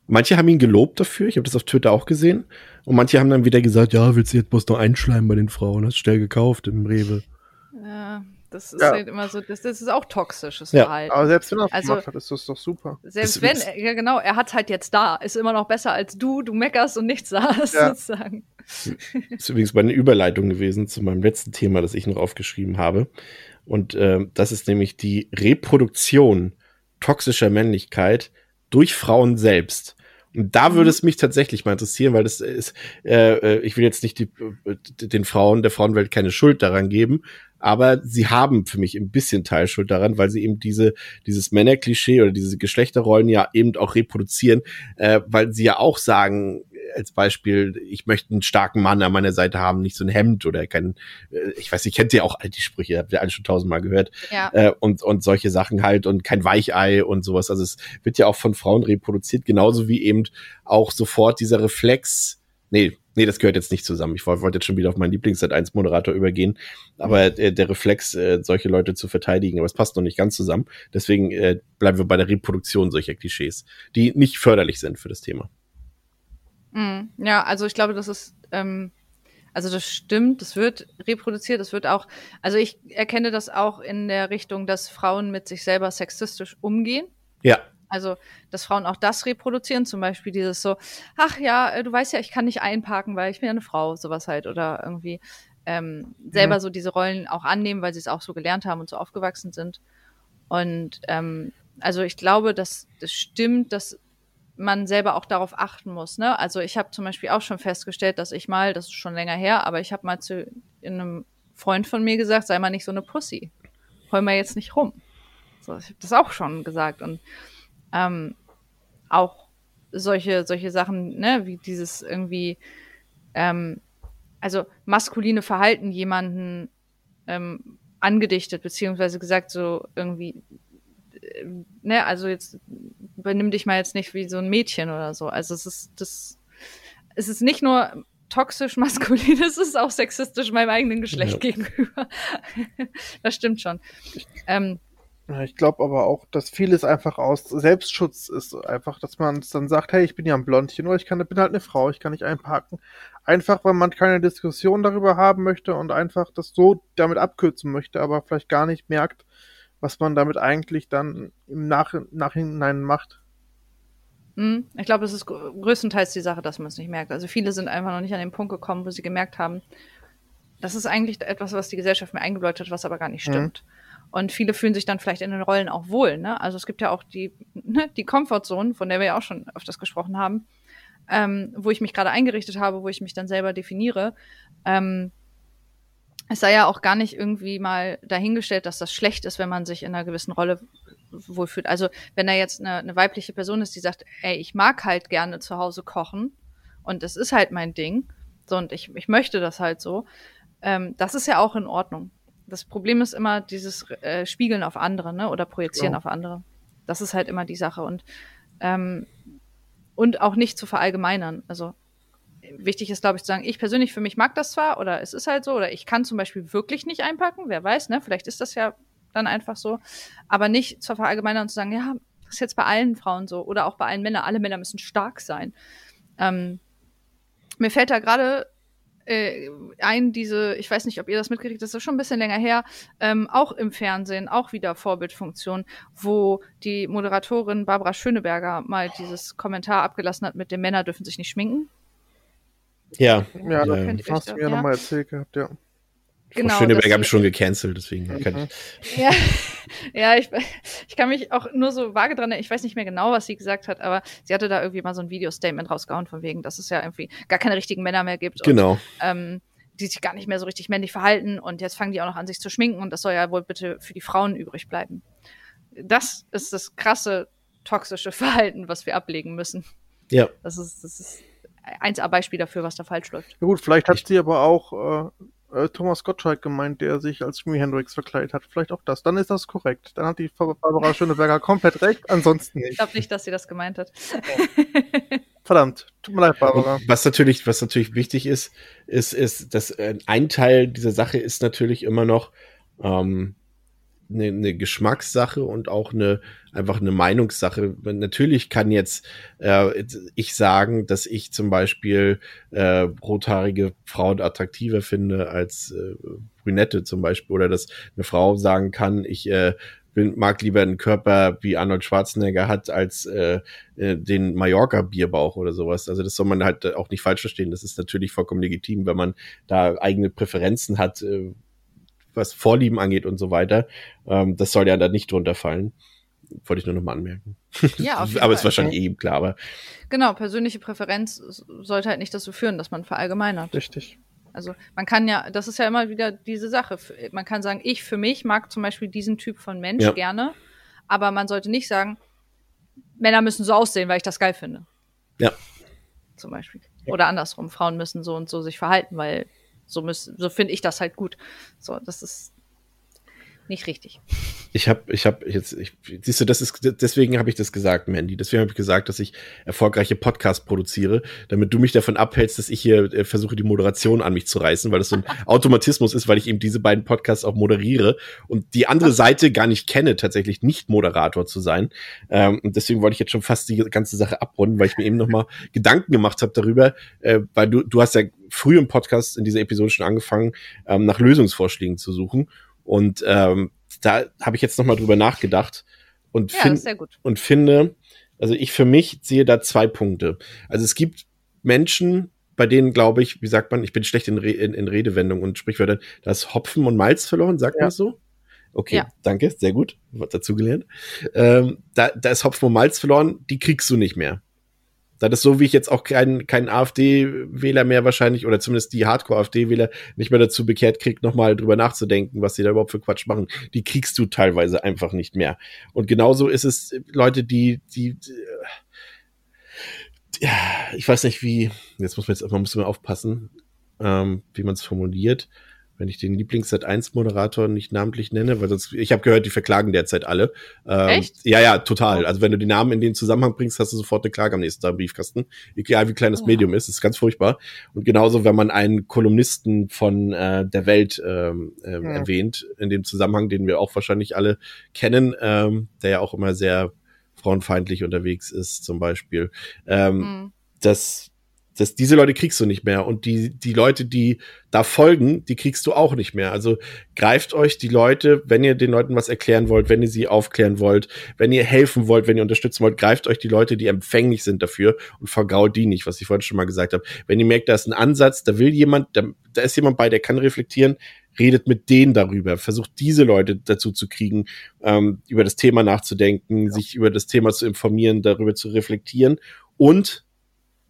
Manche haben ihn gelobt dafür, ich habe das auf Twitter auch gesehen. Und manche haben dann wieder gesagt, ja, willst du jetzt bloß noch einschleimen bei den Frauen? Hast schnell gekauft im Rewe. Ja, das ist ja. halt immer so, das, das ist auch toxisches ja. Verhalten. Aber selbst wenn er es also, gemacht hat, ist das doch super. Selbst wenn, ja genau, er hat halt jetzt da, ist immer noch besser als du, du meckerst und nichts sagst, ja. sozusagen. Das ist übrigens meine Überleitung gewesen zu meinem letzten Thema, das ich noch aufgeschrieben habe. Und äh, das ist nämlich die Reproduktion toxischer Männlichkeit durch Frauen selbst. Und da würde mhm. es mich tatsächlich mal interessieren, weil das ist, äh, äh, ich will jetzt nicht die, äh, den Frauen der Frauenwelt keine Schuld daran geben, aber sie haben für mich ein bisschen Teilschuld daran, weil sie eben diese dieses Männerklischee oder diese Geschlechterrollen ja eben auch reproduzieren, äh, weil sie ja auch sagen, als Beispiel, ich möchte einen starken Mann an meiner Seite haben, nicht so ein Hemd oder kein, äh, ich weiß, nicht, kennt ihr auch all die Sprüche, habt ihr alle schon tausendmal gehört. Ja. Äh, und, und solche Sachen halt und kein Weichei und sowas. Also es wird ja auch von Frauen reproduziert, genauso wie eben auch sofort dieser Reflex, nee, Nee, das gehört jetzt nicht zusammen. Ich wollte wollt jetzt schon wieder auf meinen Lieblingssat 1 Moderator übergehen. Aber äh, der Reflex, äh, solche Leute zu verteidigen, aber es passt noch nicht ganz zusammen. Deswegen äh, bleiben wir bei der Reproduktion solcher Klischees, die nicht förderlich sind für das Thema. Mhm. Ja, also ich glaube, das ist, ähm, also das stimmt, das wird reproduziert, das wird auch, also ich erkenne das auch in der Richtung, dass Frauen mit sich selber sexistisch umgehen. Ja. Also, dass Frauen auch das reproduzieren, zum Beispiel dieses so, ach ja, äh, du weißt ja, ich kann nicht einparken, weil ich bin ja eine Frau, sowas halt, oder irgendwie ähm, selber mhm. so diese Rollen auch annehmen, weil sie es auch so gelernt haben und so aufgewachsen sind. Und ähm, also ich glaube, dass das stimmt, dass man selber auch darauf achten muss. Ne? Also ich habe zum Beispiel auch schon festgestellt, dass ich mal, das ist schon länger her, aber ich habe mal zu einem Freund von mir gesagt, sei mal nicht so eine Pussy. Heul mal jetzt nicht rum. So, ich habe das auch schon gesagt. Und ähm, auch solche, solche Sachen, ne, wie dieses irgendwie, ähm, also maskuline Verhalten jemanden ähm, angedichtet, beziehungsweise gesagt, so irgendwie, ne, also jetzt benimm dich mal jetzt nicht wie so ein Mädchen oder so. Also es ist das, es ist nicht nur toxisch maskulin, es ist auch sexistisch meinem eigenen Geschlecht ja. gegenüber. das stimmt schon. Ähm, ich glaube aber auch, dass vieles einfach aus Selbstschutz ist. Einfach, dass man dann sagt, hey, ich bin ja ein Blondchen oder ich kann, bin halt eine Frau, ich kann nicht einparken. Einfach, weil man keine Diskussion darüber haben möchte und einfach das so damit abkürzen möchte, aber vielleicht gar nicht merkt, was man damit eigentlich dann im Nach Nachhinein macht. Hm, ich glaube, es ist größtenteils die Sache, dass man es nicht merkt. Also viele sind einfach noch nicht an den Punkt gekommen, wo sie gemerkt haben, das ist eigentlich etwas, was die Gesellschaft mir eingebläut hat, was aber gar nicht mhm. stimmt. Mhm. Und viele fühlen sich dann vielleicht in den Rollen auch wohl. Ne? Also es gibt ja auch die, ne, die Comfortzone, von der wir ja auch schon öfters gesprochen haben, ähm, wo ich mich gerade eingerichtet habe, wo ich mich dann selber definiere. Ähm, es sei ja auch gar nicht irgendwie mal dahingestellt, dass das schlecht ist, wenn man sich in einer gewissen Rolle wohlfühlt. Also wenn da jetzt eine, eine weibliche Person ist, die sagt, ey, ich mag halt gerne zu Hause kochen und es ist halt mein Ding, so und ich, ich möchte das halt so, ähm, das ist ja auch in Ordnung. Das Problem ist immer dieses äh, Spiegeln auf andere, ne? Oder Projizieren ja. auf andere. Das ist halt immer die Sache. Und, ähm, und auch nicht zu verallgemeinern. Also wichtig ist, glaube ich, zu sagen, ich persönlich für mich mag das zwar oder es ist halt so, oder ich kann zum Beispiel wirklich nicht einpacken, wer weiß, ne? Vielleicht ist das ja dann einfach so. Aber nicht zu verallgemeinern und zu sagen, ja, das ist jetzt bei allen Frauen so oder auch bei allen Männern. Alle Männer müssen stark sein. Ähm, mir fällt da gerade äh, ein, diese, ich weiß nicht, ob ihr das mitgekriegt, das ist schon ein bisschen länger her, ähm, auch im Fernsehen, auch wieder Vorbildfunktion, wo die Moderatorin Barbara Schöneberger mal dieses Kommentar abgelassen hat mit den Männer dürfen sich nicht schminken. Ja, ja, ja. das hast du mir ja. nochmal erzählt gehabt, ja. Genau, Frau Schöneberg habe ich schon gecancelt, deswegen mhm. kann ich. Ja, ja ich, ich kann mich auch nur so vage dran erinnern, ich weiß nicht mehr genau, was sie gesagt hat, aber sie hatte da irgendwie mal so ein Video-Statement rausgehauen, von wegen, dass es ja irgendwie gar keine richtigen Männer mehr gibt. Genau. Und, ähm, die sich gar nicht mehr so richtig männlich verhalten und jetzt fangen die auch noch an, sich zu schminken und das soll ja wohl bitte für die Frauen übrig bleiben. Das ist das krasse, toxische Verhalten, was wir ablegen müssen. Ja. Das ist, das ist eins Beispiel dafür, was da falsch läuft. Ja gut, vielleicht hat sie aber auch äh, äh, Thomas Gottschalk gemeint, der sich als Jimi Hendrix verkleidet hat. Vielleicht auch das. Dann ist das korrekt. Dann hat die Barbara Schöneberger komplett recht, ansonsten nicht. Ich glaube nicht, dass sie das gemeint hat. Verdammt, tut mir leid, Barbara. Was natürlich, was natürlich wichtig ist, ist, ist, dass äh, ein Teil dieser Sache ist natürlich immer noch, ähm, eine, eine Geschmackssache und auch eine einfach eine Meinungssache. Natürlich kann jetzt äh, ich sagen, dass ich zum Beispiel äh, rothaarige Frauen attraktiver finde als äh, Brünette zum Beispiel oder dass eine Frau sagen kann, ich äh, bin, mag lieber einen Körper wie Arnold Schwarzenegger hat als äh, äh, den Mallorca Bierbauch oder sowas. Also das soll man halt auch nicht falsch verstehen. Das ist natürlich vollkommen legitim, wenn man da eigene Präferenzen hat, äh, was Vorlieben angeht und so weiter. Ähm, das soll ja da nicht drunter fallen. Wollte ich nur noch mal anmerken. Ja, auf jeden aber es ist wahrscheinlich eh klar. Aber genau, persönliche Präferenz sollte halt nicht dazu führen, dass man verallgemeinert. Richtig. Also man kann ja, das ist ja immer wieder diese Sache. Man kann sagen, ich für mich mag zum Beispiel diesen Typ von Mensch ja. gerne, aber man sollte nicht sagen, Männer müssen so aussehen, weil ich das geil finde. Ja. Zum Beispiel. Oder andersrum, Frauen müssen so und so sich verhalten, weil so, so finde ich das halt gut. So, das ist nicht richtig. Ich habe, ich habe jetzt, ich, siehst du, das ist, deswegen habe ich das gesagt, Mandy. Deswegen habe ich gesagt, dass ich erfolgreiche Podcasts produziere, damit du mich davon abhältst, dass ich hier äh, versuche, die Moderation an mich zu reißen, weil das so ein Automatismus ist, weil ich eben diese beiden Podcasts auch moderiere und die andere Seite gar nicht kenne, tatsächlich nicht Moderator zu sein. Ähm, und deswegen wollte ich jetzt schon fast die ganze Sache abrunden, weil ich mir eben noch mal Gedanken gemacht habe darüber, äh, weil du, du hast ja früh im Podcast in dieser Episode schon angefangen, ähm, nach Lösungsvorschlägen zu suchen. Und ähm, da habe ich jetzt noch mal drüber nachgedacht und, ja, find, und finde, also ich für mich sehe da zwei Punkte. Also es gibt Menschen, bei denen glaube ich, wie sagt man, ich bin schlecht in, Re in, in Redewendungen und Sprichwörtern, da ist Hopfen und Malz verloren, sagt ja. man so? Okay, ja. danke, sehr gut, was dazu gelernt. Ähm, da, da ist Hopfen und Malz verloren, die kriegst du nicht mehr. Das ist so, wie ich jetzt auch keinen kein AfD-Wähler mehr wahrscheinlich, oder zumindest die Hardcore-AfD-Wähler nicht mehr dazu bekehrt kriegt, nochmal drüber nachzudenken, was sie da überhaupt für Quatsch machen. Die kriegst du teilweise einfach nicht mehr. Und genauso ist es Leute, die, die, die ja, ich weiß nicht wie, jetzt muss man jetzt, man muss mal aufpassen, ähm, wie man es formuliert wenn ich den Lieblings 1 Moderator nicht namentlich nenne, weil sonst, ich habe gehört, die verklagen derzeit alle. Ähm, Echt? Ja, ja, total. Also wenn du die Namen in den Zusammenhang bringst, hast du sofort eine Klage am nächsten Tag im Briefkasten. Egal wie klein das ja. Medium ist, ist ganz furchtbar. Und genauso, wenn man einen Kolumnisten von äh, der Welt ähm, äh, ja. erwähnt, in dem Zusammenhang, den wir auch wahrscheinlich alle kennen, ähm, der ja auch immer sehr frauenfeindlich unterwegs ist, zum Beispiel. Ähm, mhm. Das Das, diese Leute kriegst du nicht mehr. Und die, die Leute, die da folgen, die kriegst du auch nicht mehr. Also greift euch die Leute, wenn ihr den Leuten was erklären wollt, wenn ihr sie aufklären wollt, wenn ihr helfen wollt, wenn ihr unterstützen wollt, greift euch die Leute, die empfänglich sind dafür und vergaut die nicht, was ich vorhin schon mal gesagt habe. Wenn ihr merkt, da ist ein Ansatz, da will jemand, da, da ist jemand bei, der kann reflektieren, redet mit denen darüber, versucht diese Leute dazu zu kriegen, ähm, über das Thema nachzudenken, ja. sich über das Thema zu informieren, darüber zu reflektieren und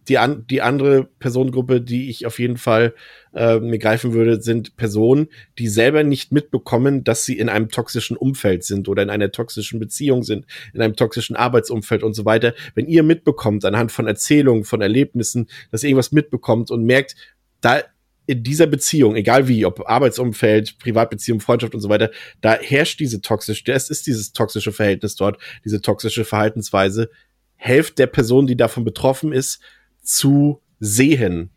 die, an, die andere Personengruppe, die ich auf jeden Fall äh, mir greifen würde, sind Personen, die selber nicht mitbekommen, dass sie in einem toxischen Umfeld sind oder in einer toxischen Beziehung sind, in einem toxischen Arbeitsumfeld und so weiter. Wenn ihr mitbekommt, anhand von Erzählungen, von Erlebnissen, dass ihr irgendwas mitbekommt und merkt, da in dieser Beziehung, egal wie, ob Arbeitsumfeld, Privatbeziehung, Freundschaft und so weiter, da herrscht diese toxische, es ist dieses toxische Verhältnis dort, diese toxische Verhaltensweise, helft der Person, die davon betroffen ist, zu sehen,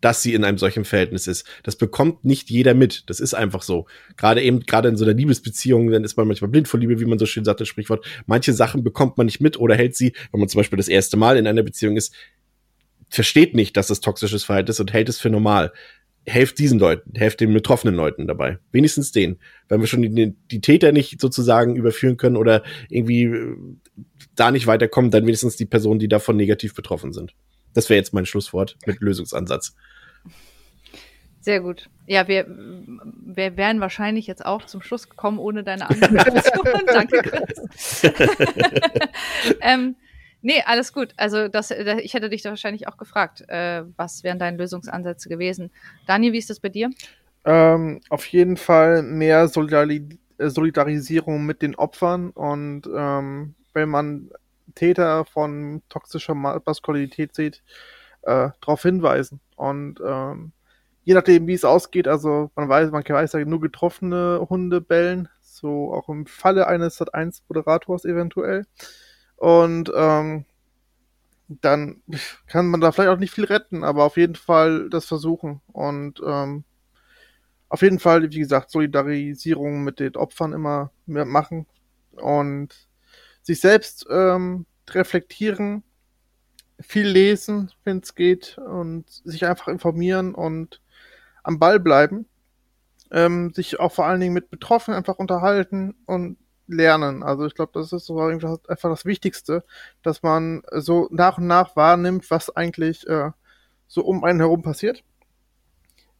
dass sie in einem solchen Verhältnis ist. Das bekommt nicht jeder mit. Das ist einfach so. Gerade eben, gerade in so einer Liebesbeziehung, dann ist man manchmal blind vor Liebe, wie man so schön sagt, das Sprichwort. Manche Sachen bekommt man nicht mit oder hält sie, wenn man zum Beispiel das erste Mal in einer Beziehung ist, versteht nicht, dass das toxisches Verhalten ist und hält es für normal. Helft diesen Leuten, helft den betroffenen Leuten dabei. Wenigstens denen. Wenn wir schon die, die Täter nicht sozusagen überführen können oder irgendwie äh, da nicht weiterkommen, dann wenigstens die Personen, die davon negativ betroffen sind. Das wäre jetzt mein Schlusswort mit Lösungsansatz. Sehr gut. Ja, wir, wir wären wahrscheinlich jetzt auch zum Schluss gekommen ohne deine Anmoderation. Danke, Chris. ähm, nee, alles gut. Also das, ich hätte dich da wahrscheinlich auch gefragt, äh, was wären deine Lösungsansätze gewesen. Daniel, wie ist das bei dir? Ähm, auf jeden Fall mehr Solidari Solidarisierung mit den Opfern und ähm, wenn man Täter von toxischer Maskulinität sieht, äh, darauf hinweisen. Und ähm, je nachdem, wie es ausgeht, also man weiß, man weiß ja nur getroffene Hunde bellen, so auch im Falle eines Sat1-Moderators eventuell. Und ähm, dann kann man da vielleicht auch nicht viel retten, aber auf jeden Fall das versuchen. Und ähm, auf jeden Fall, wie gesagt, Solidarisierung mit den Opfern immer machen und sich selbst ähm, reflektieren, viel lesen, wenn es geht, und sich einfach informieren und am Ball bleiben. Ähm, sich auch vor allen Dingen mit Betroffenen einfach unterhalten und lernen. Also ich glaube, das ist so einfach das Wichtigste, dass man so nach und nach wahrnimmt, was eigentlich äh, so um einen herum passiert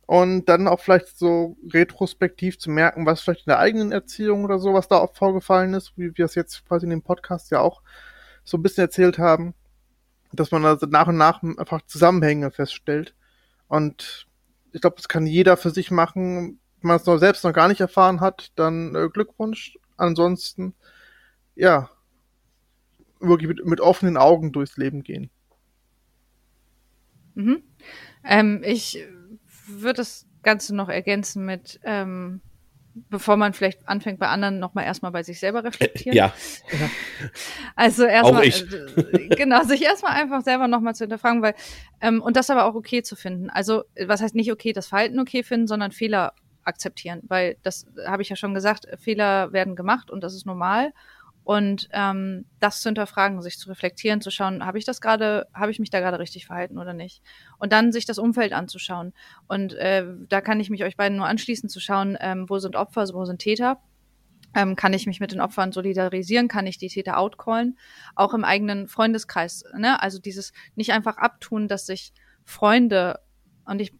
und dann auch vielleicht so retrospektiv zu merken, was vielleicht in der eigenen Erziehung oder so, was da auch vorgefallen ist, wie wir es jetzt quasi in dem Podcast ja auch so ein bisschen erzählt haben, dass man also nach und nach einfach Zusammenhänge feststellt. Und ich glaube, das kann jeder für sich machen. Wenn man es noch selbst noch gar nicht erfahren hat, dann äh, Glückwunsch. Ansonsten, ja, wirklich mit, mit offenen Augen durchs Leben gehen. Mhm. Ähm, ich würde das Ganze noch ergänzen mit, ähm, bevor man vielleicht anfängt bei anderen, nochmal erstmal bei sich selber reflektieren. Ja. Also erstmal, äh, genau, sich erstmal einfach selber nochmal zu hinterfragen, weil, ähm, und das aber auch okay zu finden. Also, was heißt nicht okay, das Verhalten okay finden, sondern Fehler akzeptieren, weil das habe ich ja schon gesagt, Fehler werden gemacht und das ist normal. Und ähm, das zu hinterfragen, sich zu reflektieren, zu schauen, habe ich das gerade, habe ich mich da gerade richtig verhalten oder nicht? Und dann sich das Umfeld anzuschauen. Und äh, da kann ich mich euch beiden nur anschließen, zu schauen, ähm, wo sind Opfer, wo sind Täter. Ähm, kann ich mich mit den Opfern solidarisieren? Kann ich die Täter outcallen? Auch im eigenen Freundeskreis. Ne? Also dieses nicht einfach abtun, dass sich Freunde, und ich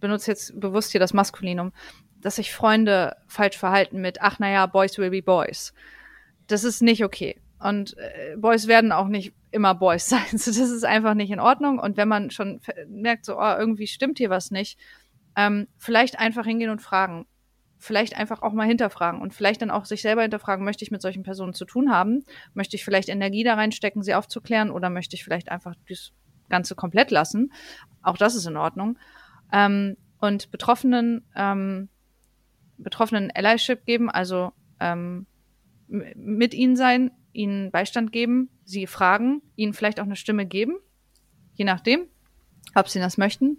benutze jetzt bewusst hier das Maskulinum, dass sich Freunde falsch verhalten mit, ach naja, Boys will be Boys das ist nicht okay. Und äh, Boys werden auch nicht immer Boys sein. So, das ist einfach nicht in Ordnung. Und wenn man schon merkt, so, oh, irgendwie stimmt hier was nicht, ähm, vielleicht einfach hingehen und fragen. Vielleicht einfach auch mal hinterfragen und vielleicht dann auch sich selber hinterfragen, möchte ich mit solchen Personen zu tun haben? Möchte ich vielleicht Energie da reinstecken, sie aufzuklären oder möchte ich vielleicht einfach das Ganze komplett lassen? Auch das ist in Ordnung. Ähm, und Betroffenen, ähm, Betroffenen Allyship geben, also ähm, mit ihnen sein, ihnen Beistand geben, sie fragen, ihnen vielleicht auch eine Stimme geben, je nachdem, ob sie das möchten.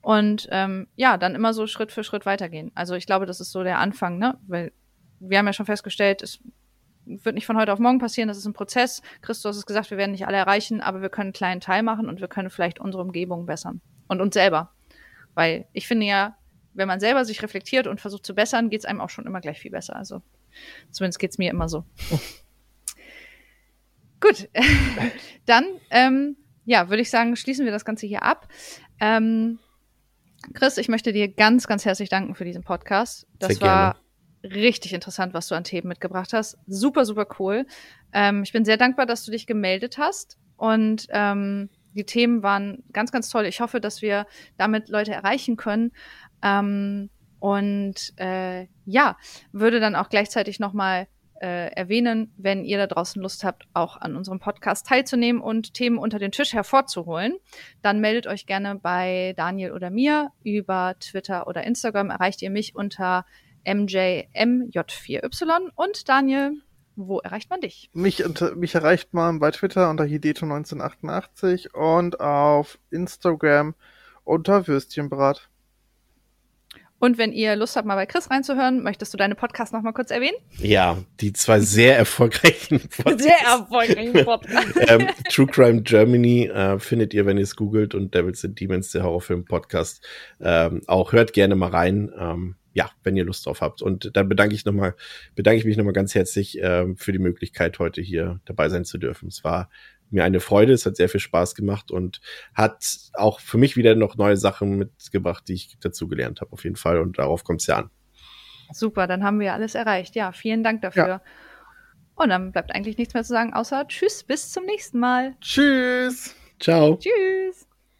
Und ähm, ja, dann immer so Schritt für Schritt weitergehen. Also ich glaube, das ist so der Anfang, ne? Weil wir haben ja schon festgestellt, es wird nicht von heute auf morgen passieren, das ist ein Prozess. Christus hat gesagt, wir werden nicht alle erreichen, aber wir können einen kleinen Teil machen und wir können vielleicht unsere Umgebung bessern und uns selber. Weil ich finde ja, wenn man selber sich reflektiert und versucht zu bessern, geht es einem auch schon immer gleich viel besser. Also zumindest geht es mir immer so. Gut, dann ähm, ja, würde ich sagen, schließen wir das Ganze hier ab. Ähm, Chris, ich möchte dir ganz, ganz herzlich danken für diesen Podcast. Das Sehr war richtig interessant, was du an Themen mitgebracht hast. Super, super cool. Ähm, ich bin sehr dankbar, dass du dich gemeldet hast. Und ähm, die Themen waren ganz, ganz toll. Ich hoffe, dass wir damit Leute erreichen können. Ähm, und äh, ja, würde dann auch gleichzeitig nochmal äh, erwähnen, wenn ihr da draußen Lust habt, auch an unserem Podcast teilzunehmen und Themen unter den Tisch hervorzuholen, dann meldet euch gerne bei Daniel oder mir über Twitter oder Instagram. Erreicht ihr mich unter MJMJ4Y und Daniel, wo erreicht man dich? Mich, mich erreicht man bei Twitter unter Hideto1988 und auf Instagram unter Würstchenbrat. Und wenn ihr Lust habt, mal bei Chris reinzuhören, möchtest du deine Podcasts noch mal kurz erwähnen? Ja, die zwei sehr erfolgreichen Podcasts. Sehr erfolgreichen Podcasts. ähm, True Crime Germany äh, findet ihr, wenn ihr es googelt und Devils and Demons, der Horrorfilm-Podcast. Ähm, auch hört gerne mal rein. Ähm, ja, wenn ihr Lust drauf habt. Und dann bedanke ich noch mal, bedanke ich mich nochmal ganz herzlich ähm, für die Möglichkeit, heute hier dabei sein zu dürfen. Es war mir eine Freude. Es hat sehr viel Spaß gemacht und hat auch für mich wieder noch neue Sachen mitgebracht, die ich dazu gelernt habe, auf jeden Fall. Und darauf kommt es ja an. Super, dann haben wir alles erreicht. Ja, vielen Dank dafür. Ja. Und dann bleibt eigentlich nichts mehr zu sagen, außer Tschüss, bis zum nächsten Mal. Tschüss. Ciao. Tschüss.